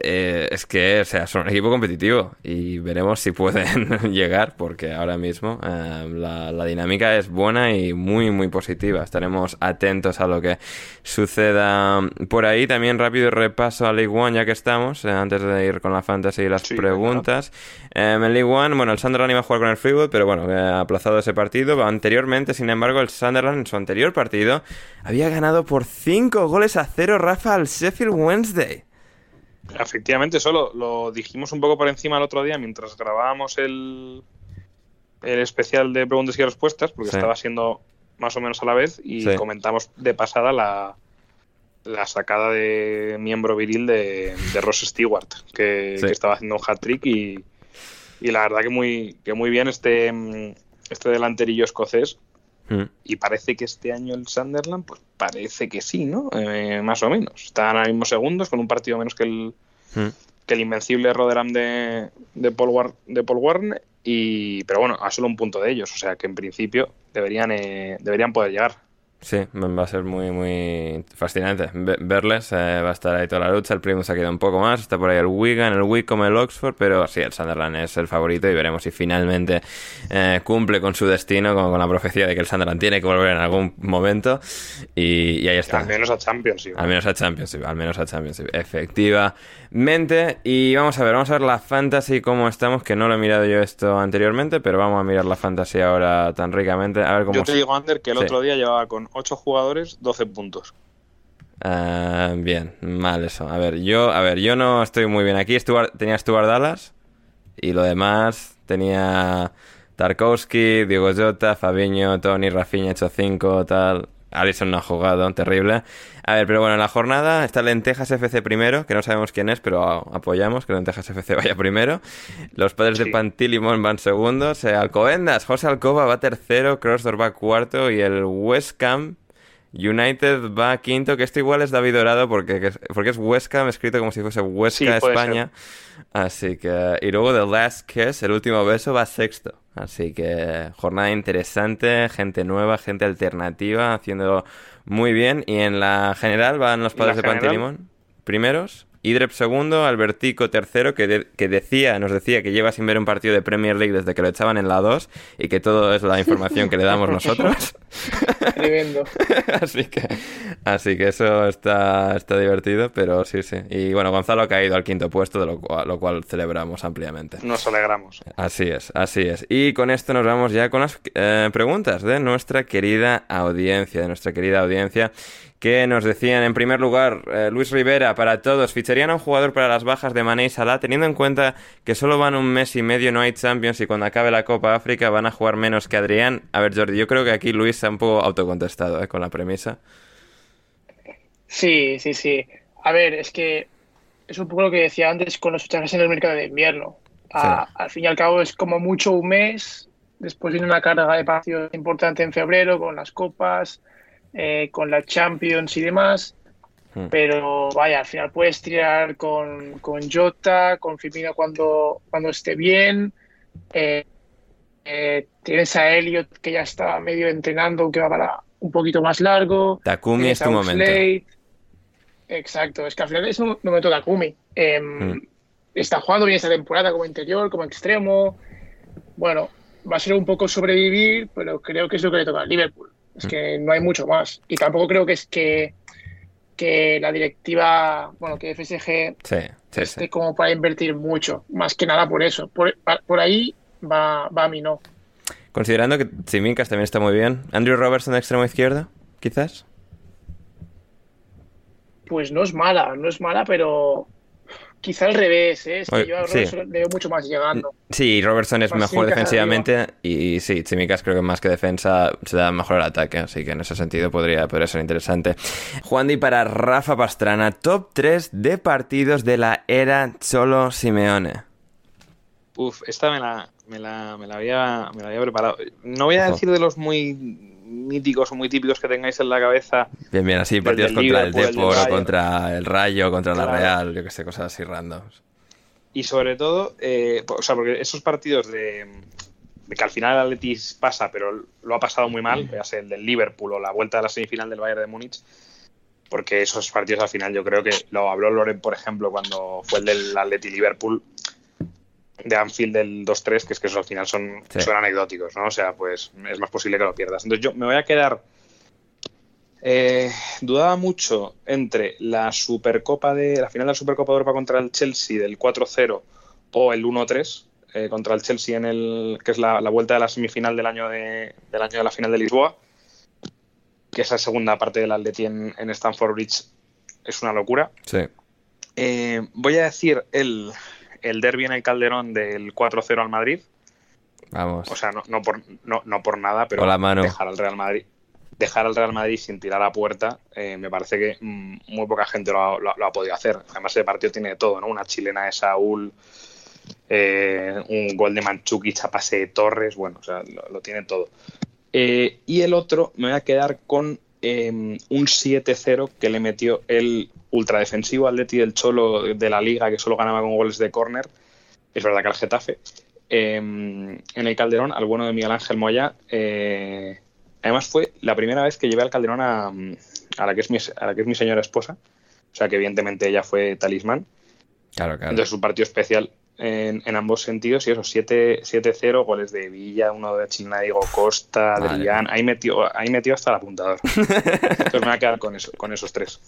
Eh, es que, o sea, son un equipo competitivo y veremos si pueden llegar, porque ahora mismo eh, la, la dinámica es buena y muy, muy positiva. Estaremos atentos a lo que suceda por ahí. También rápido repaso a League One, ya que estamos, eh, antes de ir con la fantasy y las Sí, preguntas. Eh, en League One, bueno, el Sunderland iba a jugar con el Freewood, pero bueno, ha aplazado ese partido. Anteriormente, sin embargo, el Sunderland en su anterior partido había ganado por 5 goles a 0 Rafa al Sheffield Wednesday. Efectivamente, eso lo, lo dijimos un poco por encima el otro día mientras grabábamos el, el especial de preguntas y respuestas, porque Sí. estaba siendo más o menos a la vez, y Sí. comentamos de pasada la, la sacada de miembro viril de, de Ross Stewart, que, Sí. que estaba haciendo un hat-trick y, y la verdad que muy, que muy bien este, este delanterillo escocés. Mm. Y parece que este año el Sunderland, pues parece que sí, ¿no? Eh, más o menos. Están ahora mismo segundos con un partido menos que el, Mm. que el invencible Rotherham de, de, Paul War- de Paul Warne. Y, pero bueno, a solo un punto de ellos. O sea que en principio deberían, eh, deberían poder llegar. Sí, va a ser muy, muy fascinante ve- verles. eh, va a estar ahí toda la lucha. El Primus ha quedado un poco más. Está por ahí el Wigan, el Wycombe, el Oxford. Pero sí, el Sunderland es el favorito y veremos si finalmente eh, cumple con su destino, con, con la profecía de que el Sunderland tiene que volver en algún momento. Y, y ahí está. Al menos a Champions. sí. Al menos a Championship, al menos a Championship, efectivamente. Y vamos a ver, vamos a ver la fantasy cómo estamos, que no lo he mirado yo esto anteriormente, pero vamos a mirar la fantasy ahora tan ricamente, a ver cómo... Yo te digo, Ander, que el Sí. otro día llevaba con 8 jugadores 12 puntos. Ah, bien, mal eso. A ver, yo, a ver, yo no estoy muy bien aquí. Stuart, tenía Stuart Dallas y lo demás tenía Tarkowski, Diego Jota, Fabiño, Tony, Rafinha hecho 5, tal. Alisson no ha jugado, terrible. A ver, pero bueno, en la jornada está Lentejas FC primero, que no sabemos quién es, pero apoyamos que Lentejas FC vaya primero. Los padres de. Pantilimón van segundos. eh, Alcobendas, José Alcoba va tercero, Crossdor va cuarto y el West Ham United va quinto, que esto igual es David Dorado porque, porque es West Ham escrito como si fuese Huesca, Sí, España. Así que... Y luego The Last Kiss, el último beso, va sexto. Así que jornada interesante, gente nueva, gente alternativa, haciendo muy bien. Y en la general van los ¿Y padres de? Pantilimón primeros. Idrep segundo, Albertico tercero, que, de- que decía, nos decía que lleva sin ver un partido de Premier League desde que lo echaban en la 2 y que todo es la información que le damos nosotros. Tremendo. así que así que eso está, está divertido, pero sí, sí. Y bueno, Gonzalo ha caído al quinto puesto, de lo cual, lo cual celebramos ampliamente. Nos alegramos. Así es, así es. Y con esto nos vamos ya con las eh, preguntas de nuestra querida audiencia, de nuestra querida audiencia, que nos decían en primer lugar, eh, Luis Rivera, para todos, ¿ficharían a un jugador para las bajas de Mané y Salah, teniendo en cuenta que solo van un mes y medio, no hay Champions y cuando acabe la Copa África van a jugar menos que Adrián? A ver, Jordi, yo creo que aquí Luis se ha un poco autocontestado eh, con la premisa. Sí, sí, sí. A ver, es que es un poco lo que decía antes con los fichajes en el mercado de invierno. A- Al fin y al cabo es como mucho un mes, después viene una carga de partidos importante en febrero con las copas, eh, con la Champions y demás. Hmm. Pero vaya, al final puedes tirar con, con Jota, con Firmino cuando, cuando esté bien. Eh, eh, tienes a Elliot que ya está medio entrenando, que va para, un poquito más largo. Takumi es tu a momento. Exacto, es que al final es un momento de Takumi. Em, Mm. Está jugando bien esta temporada como interior, como extremo. Bueno, va a ser un poco sobrevivir, pero creo que es lo que le toca al Liverpool. Es Mm. que no hay mucho más. Y tampoco creo que es que, que la directiva, bueno, que FSG Sí, sí, esté sí. como para invertir mucho. Más que nada por eso. Por, por ahí va, va a mi no. Considerando que Tsimikas también está muy bien. Andrew Robertson de extremo izquierdo, quizás. Pues no es mala, no es mala, pero quizá al revés, ¿eh? Es que Oye, yo a sí. Robertson le veo mucho más llegando. Sí, Robertson es Más mejor defensivamente y, sí, Tsimikas creo que más que defensa se da mejor el ataque, así que en ese sentido podría, podría ser interesante. Juan Di para Rafa Pastrana, top 3 de partidos de la era Cholo Simeone. Uf, esta me la, me la, me la, había, me la había preparado. No voy a Ojo. decir de los muy míticos o muy típicos que tengáis en la cabeza. Bien, bien, así partidos contra el Depor, o contra el Rayo, contra la. Real, yo que sé, cosas así randoms. Y sobre todo, eh, o sea, porque esos partidos de, de que al final el Atletis pasa, pero lo ha pasado muy mal, ya sea el del Liverpool o la vuelta a la semifinal del Bayern de Múnich, porque esos partidos al final yo creo que lo habló Loren, por ejemplo, cuando fue el del Atleti Liverpool de Anfield del 2-3, que es que esos al final son, Sí. son anecdóticos, ¿no? O sea, pues es más posible que lo pierdas. Entonces yo me voy a quedar... eh, dudaba mucho entre la Supercopa de la final de la Supercopa de Europa contra el Chelsea del 4-0 o el 1-3 eh, contra el Chelsea en el que es la, la vuelta de la semifinal del año de, del año de la final de Lisboa que esa segunda parte del Atleti en, en Stamford Bridge es una locura Sí. Eh, voy a decir el, el derby en el Calderón del 4-0 al Madrid Vamos. o sea no, no por no, no por nada pero Hola, Manu. dejar al Real Madrid dejar al Real Madrid sin tirar a puerta eh, me parece que mm, muy poca gente lo ha, lo ha- lo ha podido hacer además el partido tiene de todo no una chilena de Saúl eh, un gol de Manchukic a pase de Torres bueno o sea lo, lo tiene todo Eh, y el otro me voy a quedar con eh, un 7-0 que le metió el ultradefensivo Atleti del Cholo de la Liga que solo ganaba con goles de córner es verdad que al Getafe eh, en el Calderón al bueno de Miguel Ángel Moya. eh, además fue la primera vez que llevé al Calderón a, a la que es mi, a la que es mi señora esposa. O sea que evidentemente ella fue talismán. Claro, claro. Entonces un partido especial en, en ambos sentidos y eso, 7 7-0, goles de Villa, uno de China, Diego Costa, Adrián, ahí metió, ahí metió hasta el apuntador. Entonces me voy a quedar con, eso, con esos tres.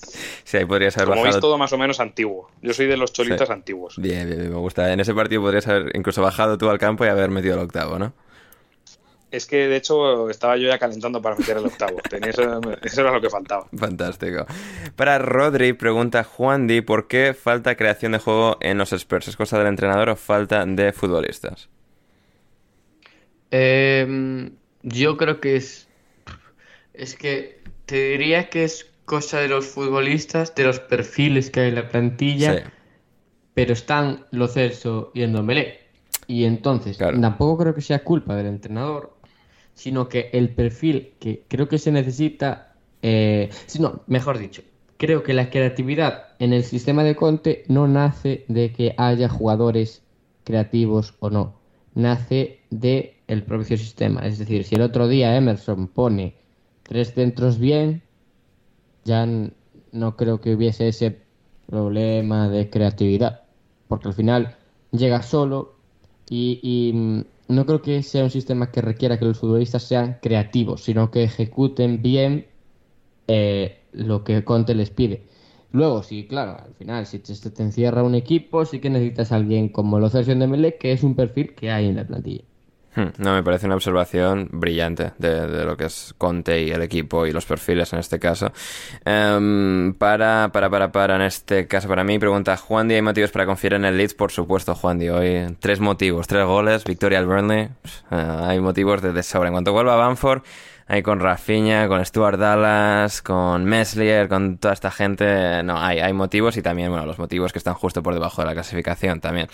Sí, ahí podrías haber Como veis, bajado. todo más o menos antiguo. Yo soy de los cholitas Sí. antiguos. Bien, bien, bien, me gusta. En ese partido podrías haber incluso bajado tú al campo y haber metido el octavo, ¿no? Es que de hecho estaba yo ya calentando para meter el octavo. Tenía eso, eso era lo que faltaba. Fantástico. Para Rodri, pregunta Juan Di, ¿por qué falta creación de juego en los Spurs? ¿Es cosa del entrenador o falta de futbolistas? Em, yo creo que es. Es que te diría que es cosa de los futbolistas, de los perfiles que hay en la plantilla, Sí. pero están Lo Celso y Endombele. Y entonces, Claro. tampoco creo que sea culpa del entrenador, sino que el perfil que creo que se necesita. Eh, sí, no, mejor dicho, creo que la creatividad en el sistema de Conte no nace de que haya jugadores creativos o no, nace de el propio sistema. Es decir, si el otro día Emerson pone tres centros bien, ya no creo que hubiese ese problema de creatividad, porque al final llega solo y, y, mm, no creo que sea un sistema que requiera que los futbolistas sean creativos, sino que ejecuten bien eh, lo que Conte les pide. Luego, sí, claro, al final, si te, encierra un equipo, sí que necesitas a alguien como lo de Melec, que es un perfil que hay en la plantilla. Hmm, No, me parece una observación brillante de, lo que es Conte y el equipo y los perfiles en este caso. Em, para, para, para, para, en este caso para mí, pregunta Juan Di, ¿hay motivos para confiar en el Leeds? Por supuesto, Juan Di, hoy tres motivos, tres goles, victoria al Burnley, eh, hay motivos de, de sobra. En cuanto vuelva a Bamford, ahí con Rafinha, con Stuart Dallas, con Meslier, con toda esta gente, no, hay, hay motivos y también, bueno, los motivos que están justo por debajo de la clasificación también.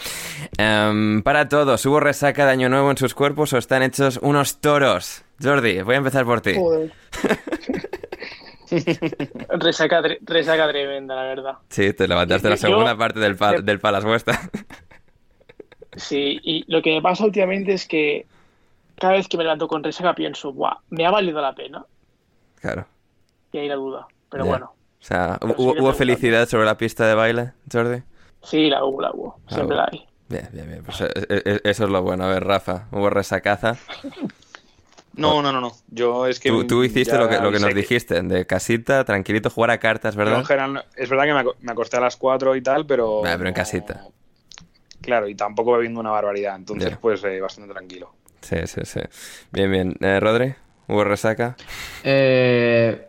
Em, para todos, ¿hubo resaca de Año Nuevo en sus cuerpos o están hechos unos toros? Jordi, voy a empezar por ti. Joder. resaca, resaca tremenda, la verdad. Sí, te levantaste la Yo- segunda parte del Palas Vuestra. Sí, y lo que me pasa últimamente es que cada vez que me levanto con resaca pienso, ¡buah! ¿Me ha valido la pena? claro. Y ahí la duda. Pero Ya. bueno, O sea, Pero ¿hu- sigue ¿hubo felicidad sobre la pista de baile, Jordi? sí, la hubo, la hubo. Siempre hubo. la hay. Bien, bien, bien. Pues, eh, eh, eso es lo bueno. A ver, Rafa, ¿hubo resacaza? No, no, no, no. Yo es que. Tú, tú hiciste lo que, lo que nos dijiste, de casita, tranquilito, jugar a cartas, Yo en ¿verdad? general es verdad que me, aco- me acosté a las 4 y tal, pero. Ah, pero en casita. Claro, y tampoco bebiendo una barbaridad. Entonces, pues eh, bastante tranquilo. Sí, sí, sí. Bien, bien. Eh, Rodri, ¿hubo resaca? Eh,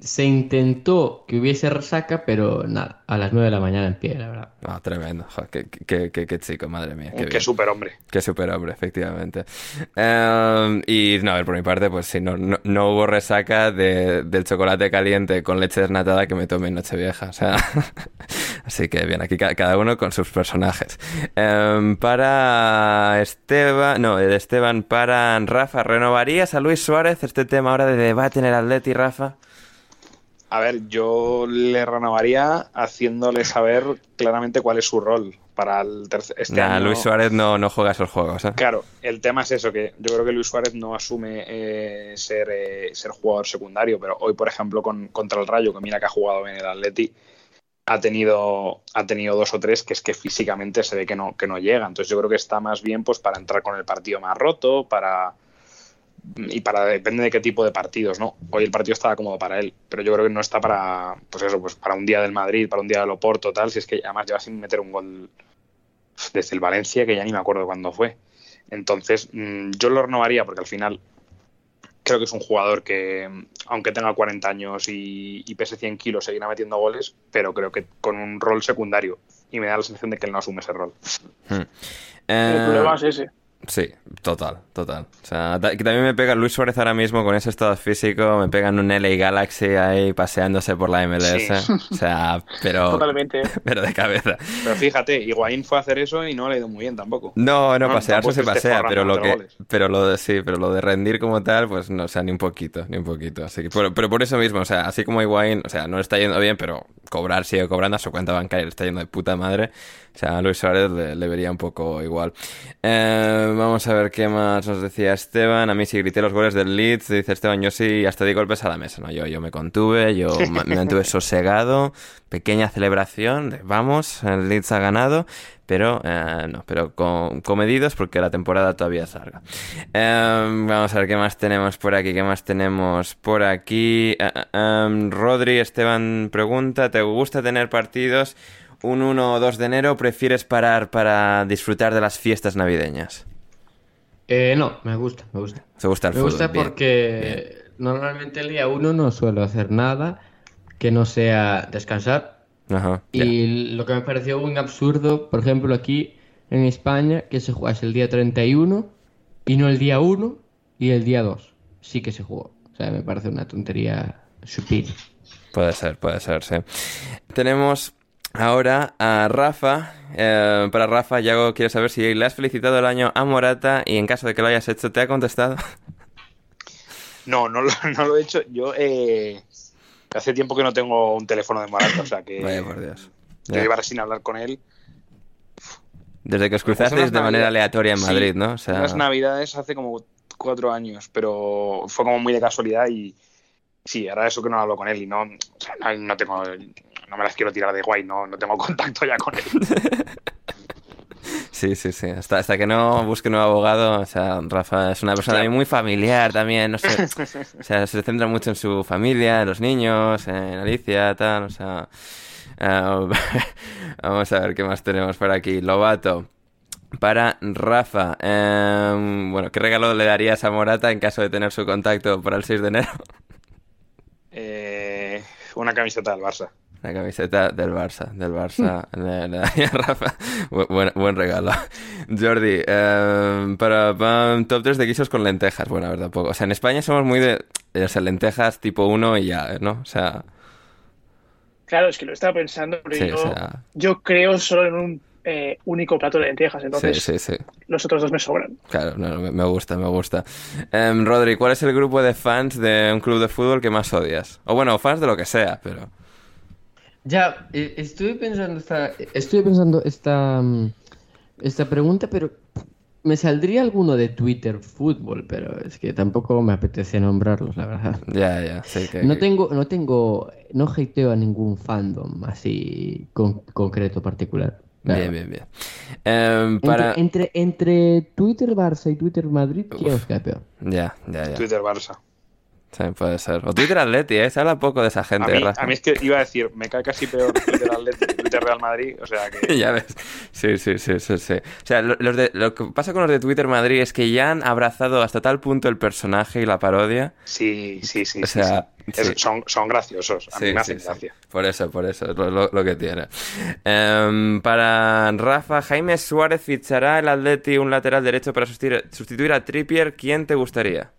se intentó que hubiese resaca, pero nada, a las 9 de la mañana en pie, la verdad. No, tremendo. Qué, qué, qué- qué chico, madre mía. Qué, Qué superhombre. Qué superhombre, efectivamente. Em, y no, a ver, por mi parte, pues sí, no, no, no hubo resaca de- del chocolate caliente con leche desnatada que me tomé en Nochevieja. O sea, así que bien, aquí ca- cada uno con sus personajes. Em, para Esteban, no, de Esteban, para Rafa, ¿renovarías a Luis Suárez este tema ahora de debate en el Atleti, Rafa? A ver, yo le renovaría haciéndole saber claramente cuál es su rol para el tercer. Este Nah, año- Luis Suárez no, no juega esos juegos, ¿eh? Claro, el tema es eso, que yo creo que Luis Suárez no asume eh, ser, eh, ser jugador secundario, pero hoy, por ejemplo, con, contra el Rayo, que mira que ha jugado bien el Atleti, ha tenido, ha tenido dos o tres que es que físicamente se ve que no, que no llega. Entonces yo creo que está más bien pues para entrar con el partido más roto, para y para depende de qué tipo de partidos, ¿no? Hoy el partido estaba cómodo para él, pero yo creo que no está para, pues eso, pues para un día del Madrid, para un día del Oporto, tal, si es que además lleva sin meter un gol desde el Valencia, que ya ni me acuerdo cuándo fue. Entonces, mm, yo lo renovaría porque al final creo que es un jugador que, aunque tenga 40 años y, y pese 100 kilos, seguirá metiendo goles, pero creo que con un rol secundario. Y me da la sensación de que él no asume ese rol. El Eh, problema es ese. Sí, total, total. O sea, que también me pega Luis Suárez ahora mismo con ese estado físico, me pega en un LA Galaxy ahí paseándose por la MLS. Sí. O sea, pero, Totalmente. pero de cabeza. Pero fíjate, Higuaín fue a hacer eso y no le ha ido muy bien tampoco. No, no, No, pasearse tampoco se pasea, pero lo que, pero lo de sí, pero lo de rendir como tal, pues no, o sea, ni un poquito, ni un poquito. Así que, pero, pero por eso mismo, o sea, así como Higuaín, o sea, no le está yendo bien, pero cobrar sigue cobrando a su cuenta bancaria, le está yendo de puta madre. O sea, a Luis Suárez le, le vería un poco igual. Eh, vamos a ver qué más nos decía Esteban. A mí sí grité los goles del Leeds, dice Esteban, yo sí hasta di golpes a la mesa, ¿no? Yo, yo me contuve, yo me mantuve sosegado, pequeña celebración, vamos, el Leeds ha ganado, pero eh, no, pero con, comedidos porque la temporada todavía es larga. Eh, vamos a ver qué más tenemos por aquí, qué más tenemos por aquí. Eh, eh, em, Rodri Esteban pregunta, ¿te gusta tener partidos un 1 o 2 de enero prefieres parar para disfrutar de las fiestas navideñas? Eh, no, me gusta, me gusta. ¿Te gusta el Me fútbol? gusta Bien, porque normalmente el día uno no suelo hacer nada que no sea descansar. Ajá. Y lo que me pareció un absurdo, por ejemplo, aquí en España, que se jugase el día 31 y no el día 1 y el día 2. Sí que se jugó. O sea, me parece una tontería sutil. Puede ser, puede ser, sí. Tenemos ahora a Rafa. Eh, para Rafa, Yago quiere saber si le has felicitado el año a Morata y en caso de que lo hayas hecho, ¿te ha contestado? No, no lo, no lo he hecho. Yo eh, hace tiempo que no tengo un teléfono de Morata, o sea que Vaya por Dios. yo llevar sin hablar con él. Desde que os Pues cruzasteis de manera aleatoria en Sí, Madrid, ¿no? O sea, Unas navidades hace como cuatro años, pero fue como muy de casualidad y sí, ahora eso que no hablo con él y no, o sea, no, no tengo, no me las quiero tirar de guay, no, no tengo contacto ya con él. sí, sí, sí. Hasta, hasta que no busque un nuevo abogado, o sea, Rafa es una persona Claro. muy familiar también, no sé. O sea, se centra mucho en su familia, en los niños, en Alicia, tal, o sea... vamos a ver qué más tenemos por aquí. Lobato. Para Rafa, em, bueno, ¿qué regalo le darías a Morata en caso de tener su contacto para el 6 de enero? Eh, una camiseta del Barça. La camiseta del Barça, del Barça, le, le daría a Rafa. Bu- Buen, buen regalo. Jordi, em, para, para top 3 de guisos con lentejas. Bueno, a ver, tampoco. O sea, en España somos muy de, o sea, lentejas tipo 1 y ya, ¿no? O sea, Claro, es que lo estaba pensando, pero Sí, yo, o sea- yo creo solo en un eh, único plato de lentejas, sí, entonces sí, sí. los otros dos me sobran. Claro, no, no, me, me gusta, me gusta. Em, Rodri, ¿cuál es el grupo de fans de un club de fútbol que más odias? O bueno, fans de lo que sea, pero... Ya, eh, estuve pensando esta, estuve pensando esta, mm, esta pregunta, pero me saldría alguno de Twitter Fútbol, pero es que tampoco me apetece nombrarlos, la verdad. Ya, ya, sí que... No tengo, no tengo, no hateo a ningún fandom así con- concreto, particular. la Bien, bien, bien. Para... Entre, entre, entre Twitter Barça y Twitter Madrid, ¿quién os cae peor? Ya, ya, ya. Twitter Barça. Sí, puede ser. O Twitter Atleti, ¿eh? Se habla poco de esa A gente, mí, a mí es que iba a decir, me cae casi peor Twitter Atlético que Twitter Real Madrid, o sea que... Ya ves. Sí, sí, sí, sí, sí. O sea, lo, los de- lo que pasa con los de Twitter Madrid es que ya han abrazado hasta tal punto el personaje y la parodia. Sí, sí, sí. O sea, sí. Es- sí. son, son graciosos, a mí me hacen gracia. Por eso, por eso, es lo, lo- lo que tiene. Em, para Rafa, Jaime Suárez fichará el Atleti un lateral derecho para sustituir, sustituir a Trippier. ¿Quién te gustaría?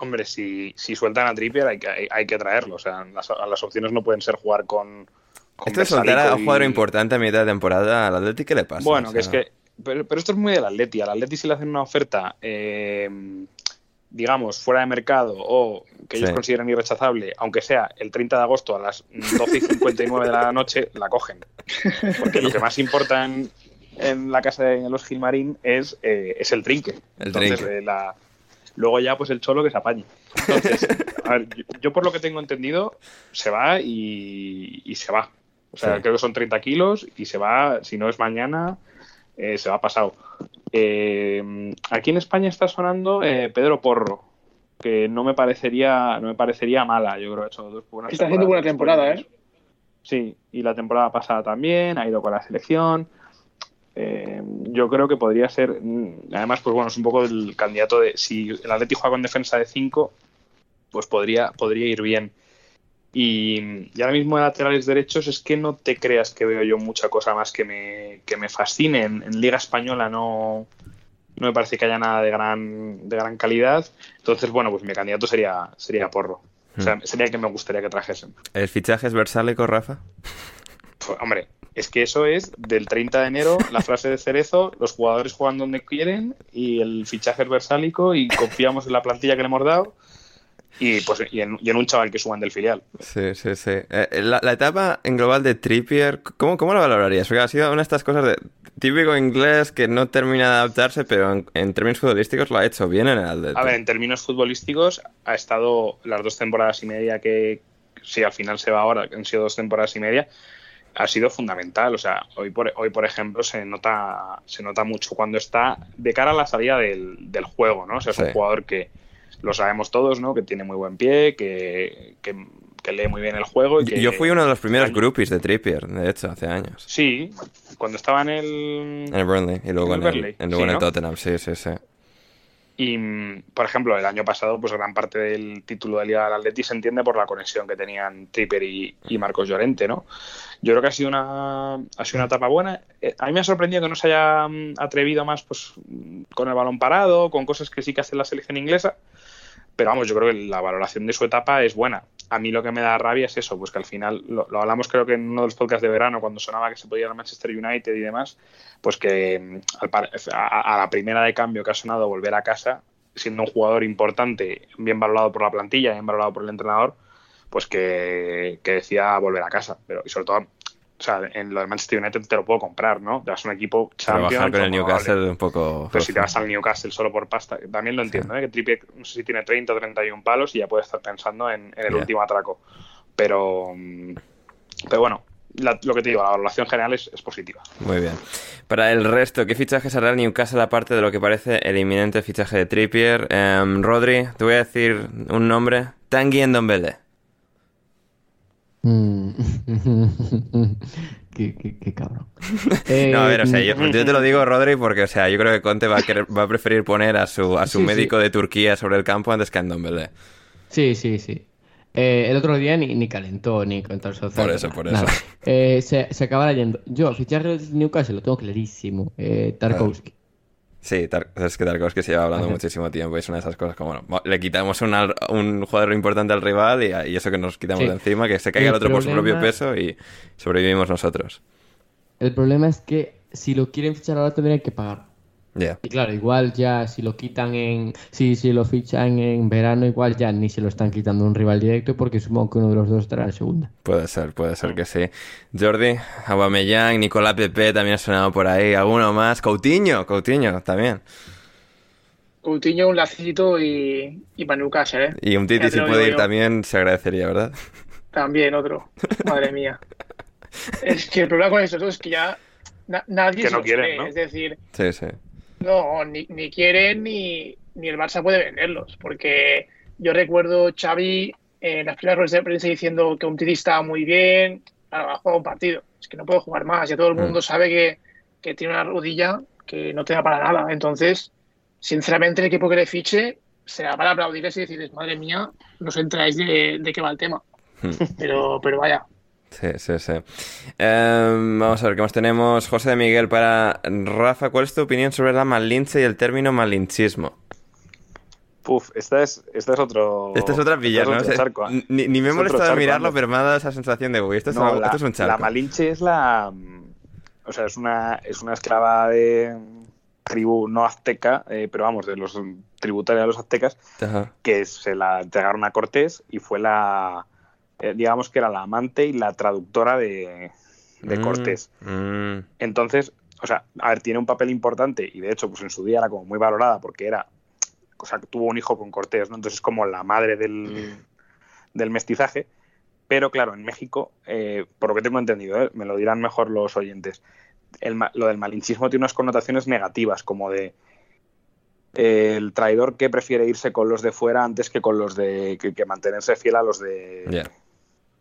Hombre, si, si sueltan a Trippier hay que, hay, hay que traerlo, o sea, las, las opciones no pueden ser jugar con... con Esto soltar a un jugador importante a mitad de temporada al Atleti, ¿qué le pasa? Bueno, O que es que. Pero, pero esto es muy del Atleti. Al Atleti si le hacen una oferta, eh, digamos, fuera de mercado o que ellos Sí. consideren irrechazable, aunque sea el 30 de agosto a las 12 y 59 de la noche, la cogen. Porque lo que más importa en, en la casa de los Gilmarín es, eh, es el trinque. El Entonces, trinque. eh, la- luego ya, pues el cholo que se apañe. Entonces, a ver, yo, yo por lo que tengo entendido, se va y, y se va. O sea, Sí. creo que son 30 kilos y se va, si no es mañana, eh, se va pasado. Eh, aquí en España está sonando eh, Pedro Porro, que no me parecería no me parecería mala. Yo creo que ha hecho dos buenas Está haciendo buena temporada, ¿eh? Sí, y la temporada pasada también, ha ido con la selección. Eh, yo creo que podría ser, mm, además, pues bueno, es un poco el candidato de, si el Atleti juega con defensa de 5, pues podría, podría ir bien. Y, y ahora mismo de laterales derechos es que no te creas que veo yo mucha cosa más que me, que me fascine. En, en Liga Española no, no me parece que haya nada de gran, de gran calidad. Entonces, bueno, pues mi candidato sería, sería Porro. O sea, sería el que me gustaría que trajesen. ¿El fichaje es versálico, Rafa? Pues, hombre, es que eso es del 30 de enero, la frase de Cerezo, los jugadores juegan donde quieren y el fichaje es versálico y confiamos en la plantilla que le hemos dado y, pues, y, en, y en un chaval que suban del filial. Sí, sí, sí. Eh, la, la etapa en global de Trippier, ¿cómo, ¿cómo la valorarías? Porque ha sido una de estas cosas de típico inglés que no termina de adaptarse, pero en, en términos futbolísticos lo ha hecho bien en el Atleti. A ver, en términos futbolísticos, ha estado las dos temporadas y media que, si al final se va ahora, han sido dos temporadas y media, ha sido fundamental. O sea, hoy por, hoy, por ejemplo, se nota, se nota mucho cuando está de cara a la salida del, del juego, ¿no? O sea, es Sí. un jugador que lo sabemos todos, ¿no? Que tiene muy buen pie, que, que, que lee muy bien el juego. Y que, Yo fui uno de los primeros groupies de Trippier, de hecho, hace años. Sí, cuando estaba en el... En el Burnley y luego En en el en, luego sí, en el ¿no? Tottenham, sí, sí, sí. Y, por ejemplo, el año pasado, pues gran parte del título de Liga del Atleti se entiende por la conexión que tenían Tripper y, Marcos Llorente, ¿no? Yo creo que ha sido una, ha sido una etapa buena. Eh, A mí me ha sorprendido que no se haya mm, atrevido más pues, con el balón parado, con cosas que sí que hace la selección inglesa. Pero vamos, yo creo que la valoración de su etapa es buena. A mí lo que me da rabia es eso, pues que al final, lo, hablamos creo que en uno de los podcasts de verano, cuando sonaba que se podía ir al Manchester United y demás, pues que mm, a, a la primera de cambio que ha sonado volver a casa, siendo un jugador importante, bien valorado por la plantilla, bien valorado por el entrenador, pues que, que decía volver a casa. Pero y sobre todo, o sea, en lo del Manchester United te lo puedo comprar, ¿no? Te vas a un equipo Trabajar Champions, con el Newcastle un poco... Pero si te vas al Newcastle solo por pasta, también lo entiendo, ¿eh? que Trippier no sé si tiene 30 o 31 palos y ya puede estar pensando en, en el último atraco. Pero, pero bueno, la- lo que te digo, la valoración general es, es positiva. Muy bien. Para el resto, ¿qué fichajes hará el Newcastle aparte de lo que parece el inminente fichaje de Trippier? Em, Rodri, te voy a decir un nombre. Tanguy Ndombele. Mm. qué, qué- qué cabrón. No, a ver, o sea, Eh, yo, yo te lo digo, Rodri, porque, o sea, yo creo que Conte va a, querer- va a preferir poner a su, a su Sí, sí. médico de Turquía sobre el campo antes que a Ndombele. Sí, sí, sí. Eh, el otro día ni, ni calentó ni contra el Southampton, Por eso, por eso. Eh, se, se acaba yendo. Yo, fichaje del Newcastle, lo tengo clarísimo. Eh, Tarkowski. Sí, es que Tarkovsky se lleva hablando Ajá. muchísimo tiempo y es una de esas cosas como, bueno, le quitamos un, al- un jugador importante al rival y, y eso que nos quitamos Sí. de encima, que se caiga el El otro por su propio peso y sobrevivimos nosotros. El problema es que si lo quieren fichar ahora tendrían que pagar. Y claro, igual ya si lo quitan en. Si, si lo fichan en verano, igual ya ni se lo están quitando un rival directo porque supongo que uno de los dos estará en segunda. Puede ser, puede ser que sí. Jordi, Aubameyang, Nicolás Pepe también ha sonado por ahí. ¿Alguno más? Coutinho, Coutinho también. Coutinho, un lacito y, y Newcastle, ¿eh? Y un Titi si puede ir yo. también se agradecería, ¿verdad? También otro. Madre mía. Es que el problema con estos dos es que ya na- nadie Que se no los quieren, cree. ¿no? Es decir, Sí, sí. No, ni, ni quieren ni, ni el Barça puede venderlos. Porque yo recuerdo Xavi en las primeras ruedas de prensa diciendo que un estaba muy bien. Ha jugado un partido. Es que no puede jugar más. Ya todo el mundo sabe que, que tiene una rodilla que no te da para nada. Entonces, sinceramente, el equipo que le fiche será para aplaudirles y decirles, madre mía, no os enteráis de, de qué va el tema. Pero, pero vaya, Sí, sí, sí. Em, vamos a ver qué más tenemos. José de Miguel para Rafa, ¿cuál es tu opinión sobre la malinche y el término malinchismo? Puf, esta es, esta es otro. Esta es otra pilla, ¿no? charco, ¿eh? ni, ni me he molestado charco, mirarlo, anda. pero me ha dado esa sensación de, uy, esto es, No, algo- la, esto es un charco. la Malinche es la. O sea, es una, es una esclava de tribu no azteca, eh, pero vamos, de los tributarios de los aztecas, Ajá. que se la entregaron a Cortés y fue la. Eh, digamos que era la amante y la traductora de, de Mm, Cortés. mm, Entonces, o sea, a ver, tiene un papel importante y de hecho, pues en su día era como muy valorada porque era, o sea, tuvo un hijo con Cortés, ¿no? Entonces es como la madre del, del mestizaje. Pero claro, en México, eh, por lo que tengo entendido, ¿eh? me lo dirán mejor los oyentes, el lo del malinchismo tiene unas connotaciones negativas, como de eh, el traidor que prefiere irse con los de fuera antes que con los de que, que mantenerse fiel a los de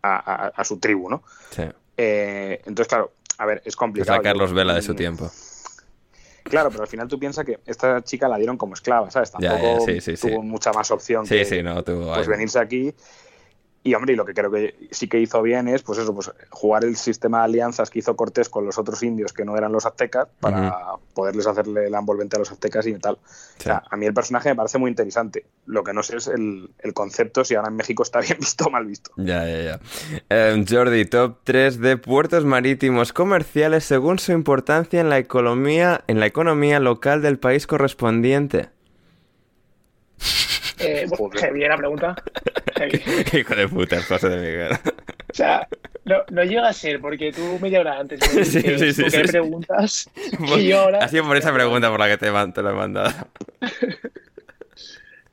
a, a- a su tribu, ¿no? sí. Eh, entonces, claro, a ver, es Es complicado. la Carlos Yo- Vela de su mm, tiempo. Claro, pero al final tú piensas que esta chica la dieron como esclava, ¿sabes? Tampoco ya, sí, sí, sí. tuvo mucha más opción Sí, que sí, no, tuvo pues venirse aquí. Y hombre, y lo que creo que sí que hizo bien es, pues eso, pues jugar el sistema de alianzas que hizo Cortés con los otros indios que no eran los aztecas para poderles hacerle la envolvente a los aztecas y tal. O sea, a mí el personaje me parece muy interesante. Lo que no sé es el, el concepto, si ahora en México está bien visto o mal visto. Ya, ya, ya. Em, Jordi, top 3 de puertos marítimos comerciales según su importancia en la economía, en la economía local del país correspondiente. Eh, bueno, la pregunta. Heavy. Hijo de puta, José de Miguel. O sea, no, no llega a ser, porque tú media hora antes me Sí, sí, sí, qué sí, preguntas y yo ahora... Ha sido por esa pregunta por la que te, te lo he mandado.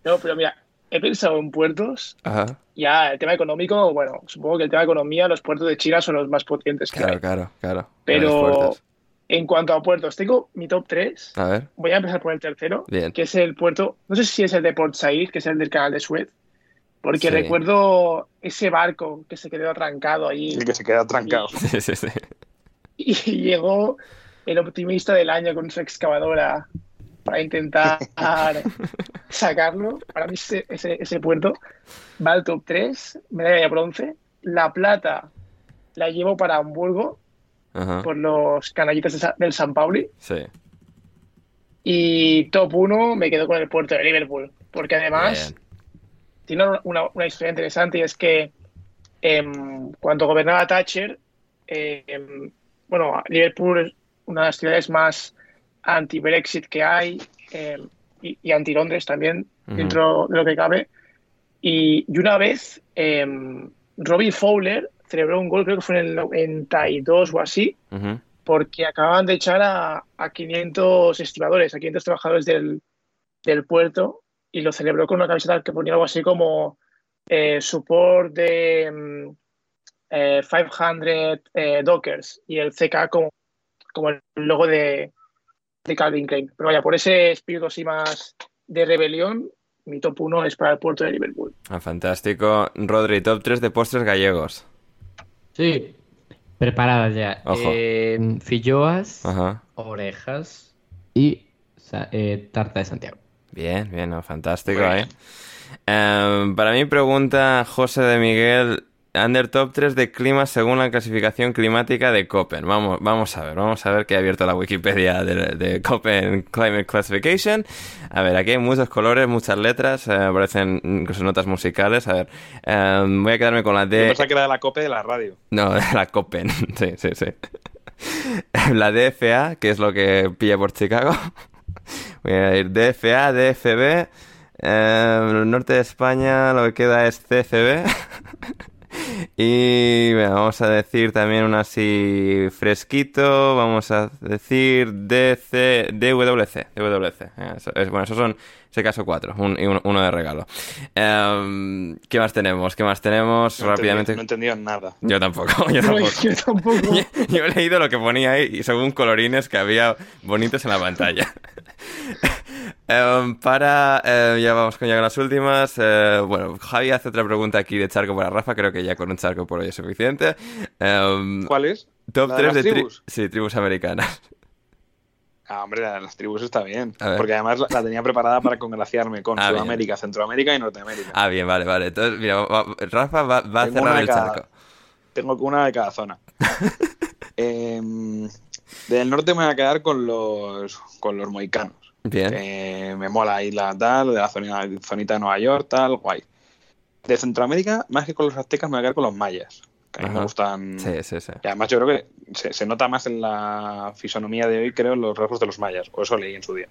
No, pero mira, he pensado en puertos. Ajá. Ya, el tema económico, bueno, supongo que el tema de economía, los puertos de China son los más potentes que Claro, hay. claro, claro. Pero en cuanto a puertos, tengo mi top 3. A ver. Voy a empezar por el tercero, Bien. que es el puerto, no sé si es el de Port Said, que es el del canal de Suez, porque Sí. recuerdo ese barco que se quedó atrancado allí El que se queda trancado. Sí, sí, sí. y llegó el optimista del año con su excavadora para intentar sacarlo. Para mí ese, ese, ese puerto va al top 3, medalla de bronce. La plata la llevo para Hamburgo Ajá. por los canallitas de Sa- del San Pauli. Sí. Y top 1 me quedo con el puerto de Liverpool, porque además Bien. Tiene una, una historia interesante y es que em, cuando gobernaba Thatcher, em, bueno, Liverpool es una de las ciudades más anti-Brexit que hay em, y, y anti-Londres también, dentro de lo que cabe. Y, y una vez Robbie Fowler celebró un gol, creo que fue en el 92 o así, porque acababan de echar a, a 500 estibadores, a 500 trabajadores del, del puerto y lo celebró con una camiseta que ponía algo así como eh, support de mm, eh, 500 eh, Dockers y el CK como, como el logo de, de Calvin Klein. Pero vaya, por ese espíritu así más de rebelión, mi top 1 es para el puerto de Liverpool. Ah, fantástico. Rodri, top 3 de postres gallegos. Sí, preparadas ya. Ojo. Eh, filloas, Ajá. orejas y eh, tarta de Santiago. Bien, bien, no, fantástico, ¿eh? Em, para mí pregunta José de Miguel, under top 3 de clima según la clasificación climática de Copen. Vamos, vamos a ver, vamos a ver que he abierto la Wikipedia de, de Copen Climate Classification. A ver, aquí hay muchos colores, muchas letras, eh, aparecen incluso notas musicales. A ver, em, voy a quedarme con la D. que era de la COPE de la radio. No, la Copen, sí, sí, sí. La DFA, que es lo que pilla por Chicago. Voy a ir DFA, DFB. Eh, el norte de España lo que queda es CFB. y bueno, vamos a decir también un así fresquito. Vamos a decir DC, DWC. DWC. Eh, eso- es, bueno, esos son, ese caso, cuatro. Un, y uno, uno de regalo. Eh, ¿Qué más tenemos? ¿Qué más tenemos? No Rápidamente. entendí- no he entendido nada. Yo tampoco, yo No, tampoco. yo tampoco. Yo, yo he leído lo que ponía ahí y según colorines que había bonitos en la pantalla. Em, para, eh, ya vamos con ya con las últimas. eh, bueno, Javi hace otra pregunta aquí de charco para Rafa. Creo que ya con un charco por hoy es suficiente. Em, ¿Cuál es? top ¿La de 3 de, tri- tribus? sí, tribus americanas. Ah, hombre, la de las tribus está bien. Porque además la, la tenía preparada para congraciarme con Ah, bien. Sudamérica, Centroamérica y Norteamérica. Ah, bien, vale, vale. Entonces, mira, va- Rafa va, va a cerrar el cada- charco. Tengo una de cada zona. Em, del norte me voy a quedar con los, con los mohicanos. Bien. Eh, me mola ahí la tal, de la zona, zonita de Nueva York, tal, guay. De Centroamérica, más que con los aztecas, me voy a quedar con los mayas. Que a mí me gustan. Sí, sí, sí. Y además yo creo que se, se nota más en la fisonomía de hoy, creo, los rasgos de los mayas. O eso leí en su día.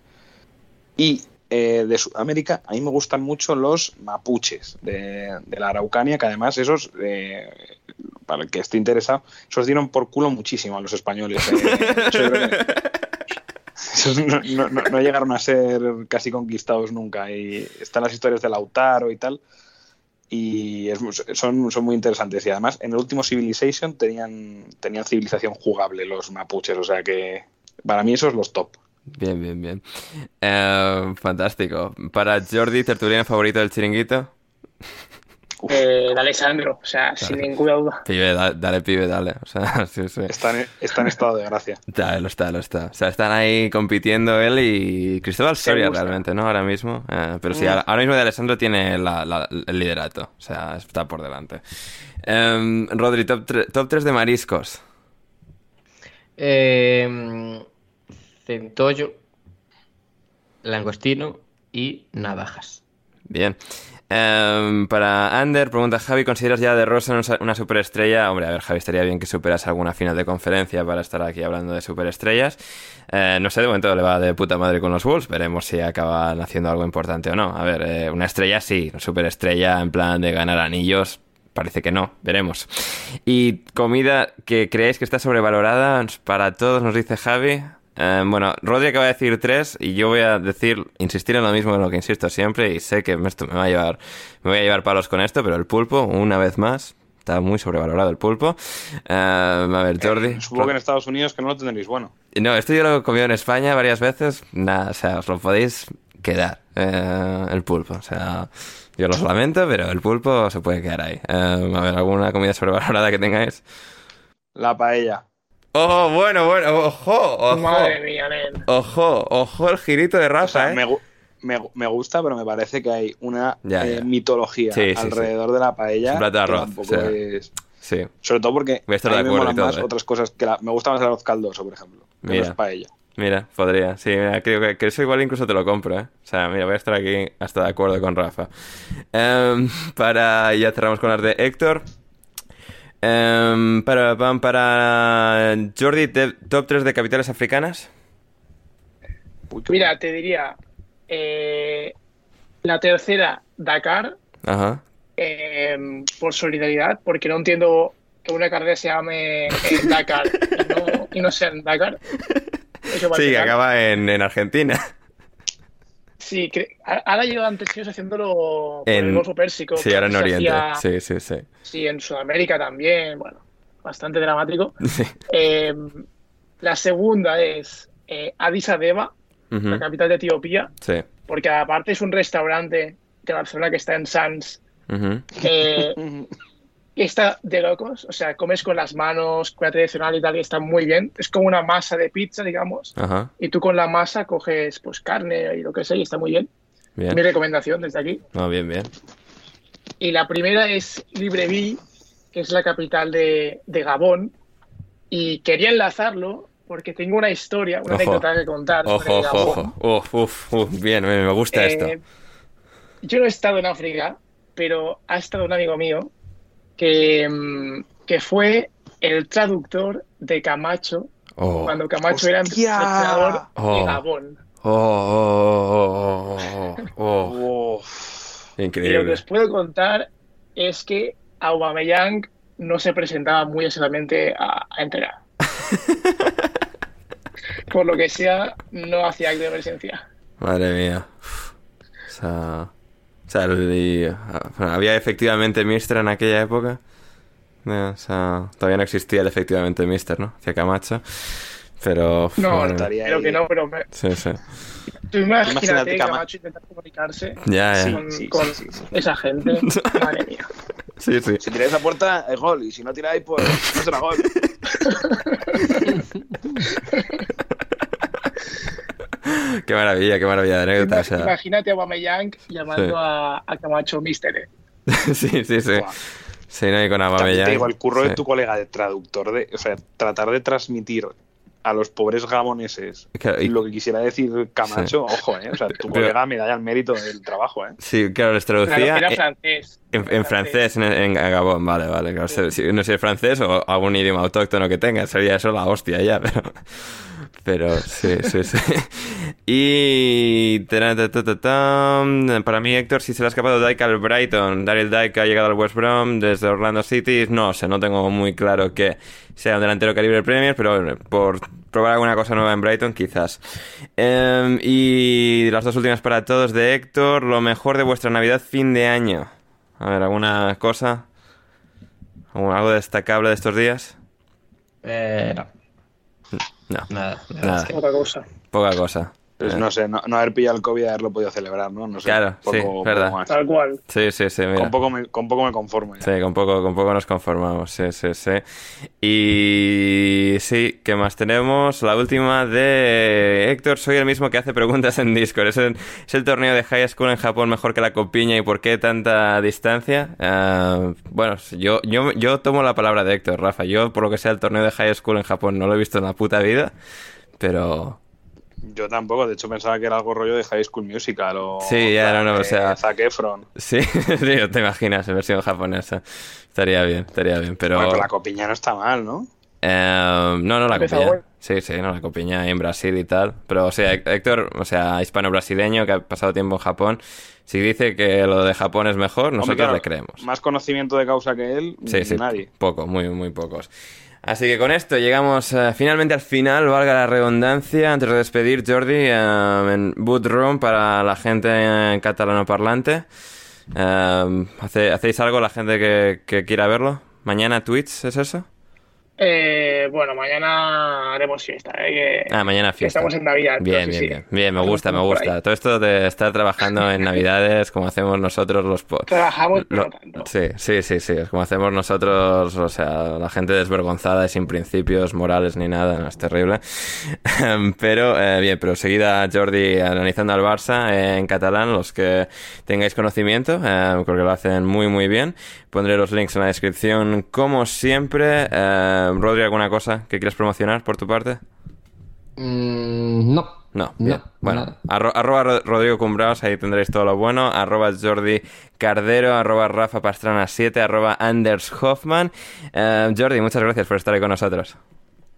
Y eh, de Sudamérica, a mí me gustan mucho los mapuches de, de la Araucanía, que además esos, eh, para el que esté interesado, esos dieron por culo muchísimo a los españoles. eh. Eso yo creo que- no, llegaron a ser casi conquistados nunca. Y están las historias de Lautaro y tal. Y es son, son muy interesantes. Y además, en el último Civilization tenían, tenían civilización jugable los mapuches. O sea que para mí esos los top. Bien, bien, bien. Eh, fantástico. Para Jordi, tertuliano favorito del chiringuito. Eh, de Alessandro, o sea, sin ninguna duda. Pibe, da- dale, pibe, dale. O sea, sí, sí. Está en, está en estado de gracia. Ya, lo está, lo está. O sea, están ahí compitiendo él y Cristóbal Soria realmente, ¿no? Ahora mismo. Eh, pero sí, Mm. ahora mismo de Alessandro tiene la- la- el liderato. O sea, está por delante. Em, Rodri, top, tre- top 3 de mariscos. Eh, centollo, langostino y navajas. Bien. Em, para Ander, pregunta Javi, ¿consideras ya de Rosa una- superestrella? Hombre, a ver, Javi, estaría bien que superas alguna final de conferencia para estar aquí hablando de superestrellas. Eh, no sé, de momento le va de puta madre con los Wolves. Veremos si acaban haciendo algo importante o no. A ver, eh, una estrella sí, una superestrella en plan de ganar anillos. Parece que no, veremos. Y comida que creéis que está sobrevalorada para todos, nos dice Javi. Eh, bueno, Rodri acaba de decir tres y yo voy a decir, insistir en lo mismo en lo que insisto siempre y sé que esto me va a llevar, me voy a llevar palos con esto, pero el pulpo, una vez más, está muy sobrevalorado el pulpo. Eh, a ver, Jordi. Supongo que en Estados Unidos que no lo tendréis bueno. No, esto yo lo he comido en España varias veces. Nada, o sea, os lo podéis quedar, eh, el pulpo. O sea, yo lo lamento, pero el pulpo se puede quedar ahí. Eh, a ver, ¿alguna comida sobrevalorada que tengáis? La paella. Oh, bueno, bueno, ojo, ojo. Madre mía, nen. Ojo, ojo el girito de O Rafa, sea, ¿eh? me, me, me gusta, pero me parece que hay una Ya, eh, ya. mitología Sí, sí, sí. alrededor de la paella. Es un plato de arroz, tampoco o sea. es- Sí, Sobre todo porque Voy a estar a de mí me molan todo, más ¿eh? otras cosas que la- me gusta más el arroz caldoso, por ejemplo. Que Mira. no es paella. mira, podría. Sí, mira, creo que, que eso igual incluso te lo compro, ¿eh? O sea, mira, voy a estar aquí hasta de acuerdo con Rafa. Em, para, ya cerramos con las de Héctor. Em, para, para Jordi, top 3 de capitales africanas. Mira, te diría, eh, la tercera, Dakar, Ajá. eh, por solidaridad, porque no entiendo que una carrera se llame eh, Dakar y no, y no sea en Dakar. Eso Sí, que acaba en, en Argentina. Sí, cre- a- ahora llevan tres años haciéndolo por En- el Golfo Pérsico. Sí, ahora en Oriente. hacía- Sí, sí, sí. Sí, en Sudamérica también, bueno, bastante dramático. Sí. Eh, la segunda es eh, Addis Abeba, la capital de Etiopía, Sí. porque aparte es un restaurante de Barcelona que está en eh, que está de locos, o sea, comes con las manos, comida tradicional y tal, y está muy bien. Es como una masa de pizza, digamos, Ajá. y tú con la masa coges pues carne y lo que sea, y está muy bien. Mi Bien. recomendación desde aquí. No, bien, bien. Y la primera es Libreville, que es la capital de, de Gabón. Y quería enlazarlo porque tengo una historia, una Ojo. anécdota que contar sobre Ojo, ojo, Gabón. ojo. Uf. Bien, me me gusta Eh, esto. Yo no he estado en África, pero ha estado un amigo mío que, mm, que fue el traductor de Camacho Oh, cuando Camacho era ¡Hostia! entrenador Oh. de Gabón. Oh, oh, oh, oh, oh. Uf. Y lo que Increíble. os puedo contar es que Aubameyang no se presentaba muy exactamente a, a entrenar. Por lo que sea, no hacía acto de presencia. Madre mía. O sea, o sea, el- y- ah, bueno, había efectivamente Mister en aquella época. Eh, O sea, todavía no existía el efectivamente Mister, ¿no? Hacia Camacho. Pero. No, estaría Creo que no, pero me- Sí, sí. tú imagínate, Imagínate que Cama- Camacho intentar comunicarse Ya, ya. Con, sí, con sí, sí, sí. esa gente. Madre mía. Sí, sí. Si tiráis a puerta, es gol. Y si no tiráis, pues no será gol. Qué maravilla, qué maravilla de anécdota. o sea. Imagínate a Aubameyang llamando Sí. a, a Camacho Mister. ¿eh? sí, sí, sí. Buah. Sí, no, y con También Aubameyang. te digo, el curro sí. de tu colega de traductor, de, o sea, tratar de transmitir a los pobres gaboneses Claro, y- lo que quisiera decir Camacho, ojo, ¿eh? O sea, tu Pero- colega me da ya el mérito del trabajo, ¿eh? Sí, claro, les Claro, traducía era en, francés. en- en francés, en, en Gabón, vale, vale. Claro, si- si- no sé francés o algún idioma autóctono que tenga, sería eso la hostia ya, pero. Pero sí, sí, sí. Y. Para mí, Héctor, si se le ha escapado Dyke al Brighton, Daryl Dyke ha llegado al West Brom desde Orlando City, no sé, no tengo muy claro que sea un delantero calibre Premier, pero por probar alguna cosa nueva en Brighton, quizás. Em, y las dos últimas para todos de Héctor, lo mejor de vuestra Navidad fin de año. A ver, ¿alguna cosa? ¿Algo algo destacable de estos días? Eh, no, No, nada. Nada. que- Otra cosa. poca cosa. Pues Eh, no sé, no, no haber pillado el COVID y haberlo podido celebrar, ¿no? No sé. Claro, poco- sí, poco verdad. más. Tal cual. Sí, sí, sí, mira. Con poco, me, con poco me conformo ya. Sí, con poco, con poco nos conformamos, sí, sí, sí. Y sí, ¿qué más tenemos? La última de Héctor, soy el mismo que hace preguntas en Discord. ¿Es el, es el torneo de High School en Japón mejor que la Copiña y por qué tanta distancia? Ah, bueno, yo, yo, yo tomo la palabra de Héctor, Rafa. Yo, por lo que sea, el torneo de High School en Japón no lo he visto en la puta vida, pero... Yo tampoco, de hecho pensaba que era algo rollo de High School Musical o... Sí, ya, no, no, o sea- Zac Efron. Sí, sí, te imaginas en versión japonesa. Estaría bien, estaría bien, pero... Bueno, pero la copiña no está mal, ¿no? Eh, no, no, la copiña. Sí, sí, no, la copiña en Brasil y tal. Pero, o sea, Héctor, o sea, hispano-brasileño que ha pasado tiempo en Japón, si dice que lo de Japón es mejor, Hombre, nosotros claro, le creemos. Más conocimiento de causa que él, Sí, sí, nadie. poco, muy, muy pocos. Así que con esto llegamos eh, finalmente al final, valga la redundancia, antes de despedir Jordi, eh, en Boot Room para la gente en catalano parlante. Eh, ¿hace- ¿Hacéis algo la gente que, que quiera verlo? ¿Mañana Twitch es eso? Eh, bueno, mañana haremos fiesta. ¿eh? Que- Ah, mañana que fiesta. estamos en Navidad. Bien, bien, sí. bien. Bien, me gusta, me gusta. Todo esto de estar trabajando en Navidades, como hacemos nosotros los... Trabajamos, pero lo- no tanto. Sí, sí, sí, sí. Es como hacemos nosotros, o sea, la gente desvergonzada y sin principios morales ni nada, no, es terrible. pero, eh, bien, pero seguida Jordi analizando al Barça eh, en catalán, los que tengáis conocimiento, eh, porque lo hacen muy, muy bien. Pondré los links en la descripción, como siempre. Eh, Rodri, ¿alguna cosa que quieras promocionar por tu parte? Mm, no. No, No, bueno, arro- arroba Ro- Rodrigo Cumbraos, ahí tendréis todo lo bueno, arroba Jordi Cardero, arroba Rafa Pastrana 7, arroba Anders Hoffman. Eh, Jordi, muchas gracias por estar ahí con nosotros.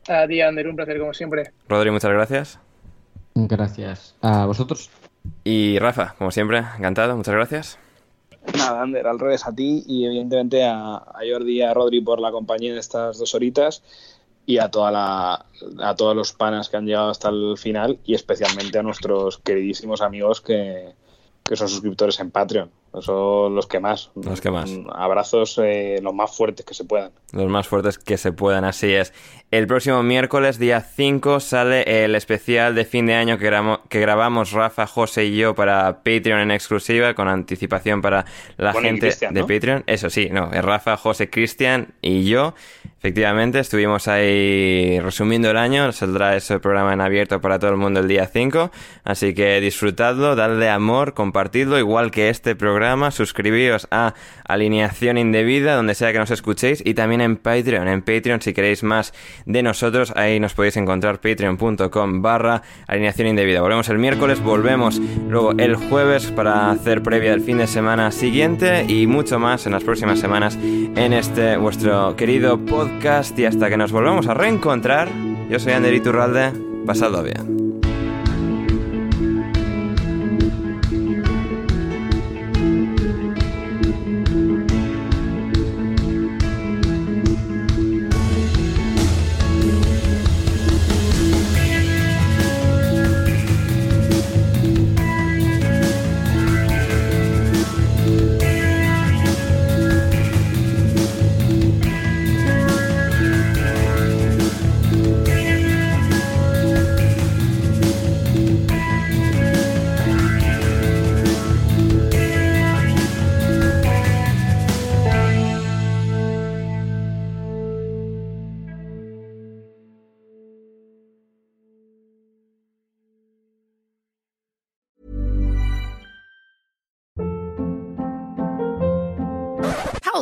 A ti, Ander, un placer como siempre. Rodri, muchas gracias. Gracias. A vosotros. Y Rafa, como siempre, encantado, muchas gracias. Nada, Ander, al revés a ti y evidentemente a, Jordi y a Rodri por la compañía de estas dos horitas y a toda la a todos los panas que han llegado hasta el final y especialmente a nuestros queridísimos amigos que, que son suscriptores en Patreon. Son los que más. Los que más. Abrazos eh, los más fuertes que se puedan. Los más fuertes que se puedan, así es. El próximo miércoles, día 5, sale el especial de fin de año que, gramo- que grabamos Rafa, José y yo para Patreon en exclusiva, con anticipación para la Bueno, gente de. Patreon. Eso sí, no, es Rafa, José, Cristian y yo. Efectivamente, estuvimos ahí resumiendo el año. Saldrá ese programa en abierto para todo el mundo el día 5. Así que disfrutadlo, dadle amor, compartidlo, igual que este programa. Suscribíos a Alineación Indebida, donde sea que nos escuchéis. Y también en Patreon. En Patreon, si queréis más de nosotros, ahí nos podéis encontrar patreon.com barra Alineación Indebida. Volvemos el miércoles, volvemos luego el jueves para hacer previa del fin de semana siguiente y mucho más en las próximas semanas en este vuestro querido podcast. Y hasta que nos volvamos a reencontrar, yo soy Ander Iturralde. Pasadlo bien.